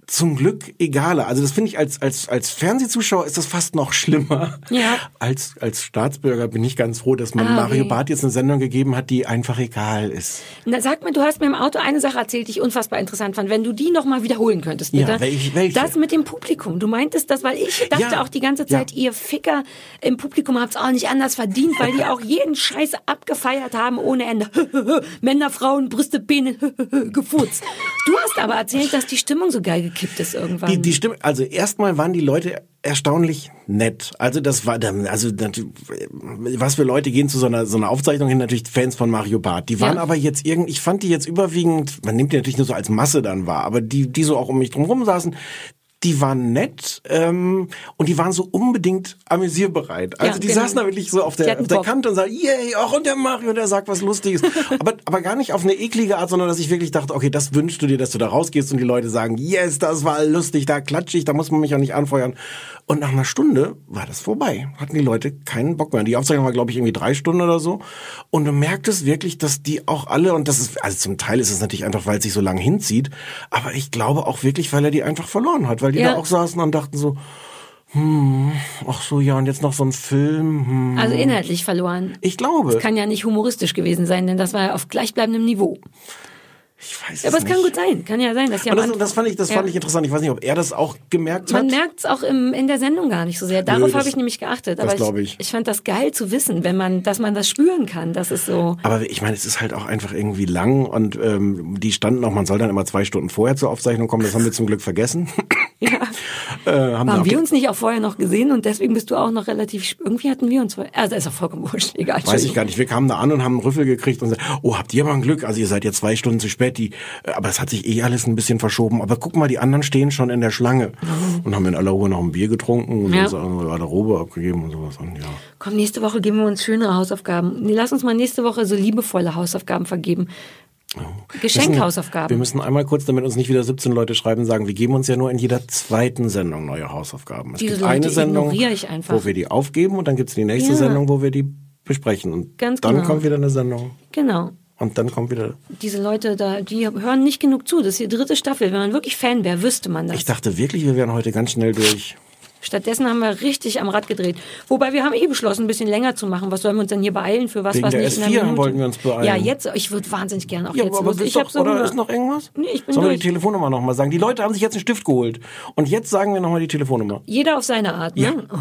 Speaker 2: zum Glück egaler. Also das finde ich als, als, als Fernsehzuschauer ist das fast noch schlimmer.
Speaker 1: Ja.
Speaker 2: Als, als Staatsbürger bin ich ganz froh, dass man
Speaker 1: Ah,
Speaker 2: Mario
Speaker 1: okay.
Speaker 2: Barth jetzt eine Sendung gegeben hat, die einfach egal ist.
Speaker 1: Na, sag mir, du hast mir im Auto eine Sache erzählt, die ich unfassbar interessant fand. Wenn du die noch mal wiederholen könntest,
Speaker 2: Ja,
Speaker 1: bitte.
Speaker 2: welche- welche?
Speaker 1: Das mit dem Publikum. Du meintest das, weil ich dachte
Speaker 2: Ja,
Speaker 1: auch die ganze Zeit, ihr Ficker im Publikum habt's auch nicht anders verdient, weil die [LAUGHS] auch jeden Scheiß abgefeiert haben ohne Ende. [LAUGHS] Männer, Frauen, Brüste, Beine, [LAUGHS] gefurzt. Du hast aber erzählt, dass die Stimmung so geil gekippt ist irgendwann.
Speaker 2: Die, die Stimme, also erstmal waren die Leute erstaunlich nett. Also das war dann, also was für Leute gehen zu so einer, so einer Aufzeichnung hin, natürlich Fans von Mario Barth. Die waren
Speaker 1: Ja.
Speaker 2: aber jetzt irgendwie, ich fand die jetzt überwiegend, man nimmt die natürlich nur so als Masse dann wahr, aber die, die so auch um mich drum saßen, die waren nett ähm, und die waren so unbedingt amüsierbereit. Also
Speaker 1: Ja,
Speaker 2: die
Speaker 1: genau.
Speaker 2: saßen da wirklich so auf der, auf der. Kante und sagen, yay, auch und der Mario, der sagt was Lustiges. [LAUGHS] aber, aber gar nicht auf eine eklige Art, sondern dass ich wirklich dachte, okay, das wünschst du dir, dass du da rausgehst und die Leute sagen, yes, das war lustig, da klatsche ich, da muss man mich auch nicht anfeuern. Und nach einer Stunde war das vorbei. Hatten die Leute keinen Bock mehr. Die Aufzeichnung war, glaube ich, irgendwie drei Stunden oder so. Und du merktest wirklich, dass die auch alle, und das ist, also zum Teil ist es natürlich einfach, weil es sich so lang hinzieht, aber ich glaube auch wirklich, weil er die einfach verloren hat, weil die
Speaker 1: Ja.
Speaker 2: da auch saßen und dachten so, hm, ach so, ja, und jetzt noch so ein Film, hm.
Speaker 1: also inhaltlich verloren.
Speaker 2: Ich glaube.
Speaker 1: Das kann ja nicht humoristisch gewesen sein, denn das war ja auf gleichbleibendem Niveau.
Speaker 2: Ich weiß
Speaker 1: Ja, aber es
Speaker 2: nicht.
Speaker 1: kann gut sein. Kann ja sein, dass ja
Speaker 2: das, das fand ich, das
Speaker 1: Ja.
Speaker 2: fand ich interessant. Ich weiß nicht, ob er das auch gemerkt
Speaker 1: Man
Speaker 2: hat.
Speaker 1: merkt es auch im, in der Sendung gar nicht so sehr. Darauf
Speaker 2: das-
Speaker 1: habe ich nämlich geachtet.
Speaker 2: das
Speaker 1: Aber
Speaker 2: glaub
Speaker 1: ich,
Speaker 2: ich.
Speaker 1: ich fand das geil zu wissen, wenn man, dass man das spüren kann. Das ist so.
Speaker 2: Aber ich meine, es ist halt auch einfach irgendwie lang und ähm, die standen auch, man soll dann immer zwei Stunden vorher zur Aufzeichnung kommen. Das haben wir zum Glück vergessen. [LAUGHS]
Speaker 1: Ja.
Speaker 2: äh, haben
Speaker 1: Haben wir uns nicht auch vorher noch gesehen und deswegen bist du auch noch relativ. Irgendwie hatten wir uns vorher. Also ist auch vollkommen [LAUGHS] wurscht. Egal.
Speaker 2: Weiß ich gar nicht. Wir kamen da an und haben einen Rüffel gekriegt und gesagt, oh, habt ihr mal ein Glück? Also ihr seid jetzt zwei Stunden zu spät. Die, äh, aber es hat sich eh alles ein bisschen verschoben. Aber guck mal, die anderen stehen schon in der Schlange und haben in aller Ruhe noch ein Bier getrunken und
Speaker 1: Ja.
Speaker 2: uns unsere Garderobe abgegeben und sowas. Und ja.
Speaker 1: Komm, nächste Woche geben wir uns schönere Hausaufgaben. Nee, lass uns mal nächste Woche so liebevolle Hausaufgaben vergeben. Geschenkhausaufgaben.
Speaker 2: Wir müssen einmal kurz, damit uns nicht wieder 17 Leute schreiben, sagen, wir geben uns ja nur in jeder zweiten Sendung neue Hausaufgaben. Es
Speaker 1: Diese
Speaker 2: gibt
Speaker 1: Leute
Speaker 2: eine Sendung, wo wir die aufgeben und dann gibt's die nächste
Speaker 1: Ja.
Speaker 2: Sendung, wo wir die besprechen. Und
Speaker 1: Ganz
Speaker 2: dann
Speaker 1: genau.
Speaker 2: kommt wieder eine Sendung.
Speaker 1: Genau.
Speaker 2: Und dann kommt wieder.
Speaker 1: Diese Leute da, die hören nicht genug zu. Das ist die dritte Staffel. Wenn man wirklich Fan wäre, wüsste man das.
Speaker 2: Ich dachte wirklich, wir wären heute ganz schnell durch.
Speaker 1: Stattdessen haben wir richtig am Rad gedreht. Wobei wir haben eh beschlossen, ein bisschen länger zu machen. Was sollen wir uns denn hier beeilen für was,
Speaker 2: Wegen
Speaker 1: was
Speaker 2: der
Speaker 1: nicht in einer
Speaker 2: S4
Speaker 1: Minute?
Speaker 2: wollten wir uns beeilen.
Speaker 1: Ja, jetzt, ich würde wahnsinnig gerne auch
Speaker 2: Ja,
Speaker 1: jetzt
Speaker 2: aber
Speaker 1: los. Ich
Speaker 2: doch,
Speaker 1: so
Speaker 2: oder ist noch irgendwas?
Speaker 1: Nee, ich bin
Speaker 2: Sollen wir die Telefonnummer nochmal sagen? Die Leute haben sich jetzt einen Stift geholt. Und jetzt sagen wir nochmal die Telefonnummer.
Speaker 1: Jeder auf seine Art, ne? Oh.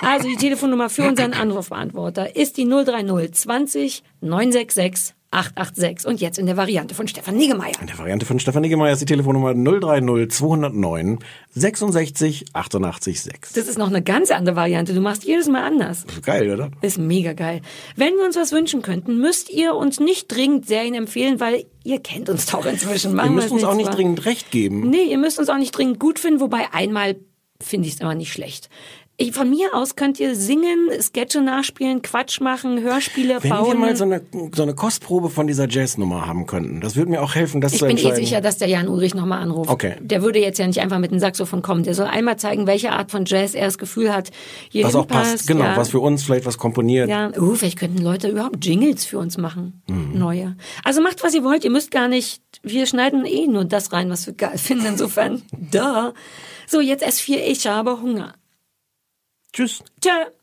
Speaker 1: Also die Telefonnummer für unseren Anrufbeantworter ist die 030 20 966 886. Und jetzt in der Variante von Stefan Niggemeier.
Speaker 2: In der Variante von Stefan Niggemeier ist die Telefonnummer 030 209 66 88 6.
Speaker 1: Das ist noch eine ganz andere Variante. Du machst jedes Mal anders.
Speaker 2: Geil, oder?
Speaker 1: Ist mega geil. Wenn wir uns was wünschen könnten, müsst ihr uns nicht dringend Serien empfehlen, weil ihr kennt uns doch inzwischen.
Speaker 2: Ihr
Speaker 1: Machen
Speaker 2: müsst
Speaker 1: wir
Speaker 2: uns auch nicht
Speaker 1: zwar.
Speaker 2: dringend recht geben.
Speaker 1: Nee, ihr müsst uns auch nicht dringend gut finden, wobei einmal finde ich es immer nicht schlecht. Ich, von mir aus könnt ihr singen, Sketche nachspielen, Quatsch machen, Hörspiele
Speaker 2: Wenn
Speaker 1: bauen.
Speaker 2: wir mal so eine, so eine Kostprobe von dieser Jazznummer haben könnten, das würde mir auch helfen, das
Speaker 1: ich
Speaker 2: zu
Speaker 1: bin eh
Speaker 2: entscheiden.
Speaker 1: sicher, dass der Jan Ulrich nochmal anruft.
Speaker 2: Okay.
Speaker 1: Der würde jetzt ja nicht einfach mit dem Saxophon kommen. Der soll einmal zeigen, welche Art von Jazz er das Gefühl hat, hier
Speaker 2: was auch passt, genau,
Speaker 1: ja.
Speaker 2: was für uns vielleicht was komponiert.
Speaker 1: Ja, uh, vielleicht könnten Leute überhaupt Jingles für uns machen.
Speaker 2: Mhm.
Speaker 1: Neue. Also macht, was ihr wollt. Ihr müsst gar nicht, wir schneiden eh nur das rein, was wir geil finden. Insofern, [LAUGHS] da. So, jetzt S4, ich habe Hunger.
Speaker 2: Tschüss.
Speaker 1: Tschö.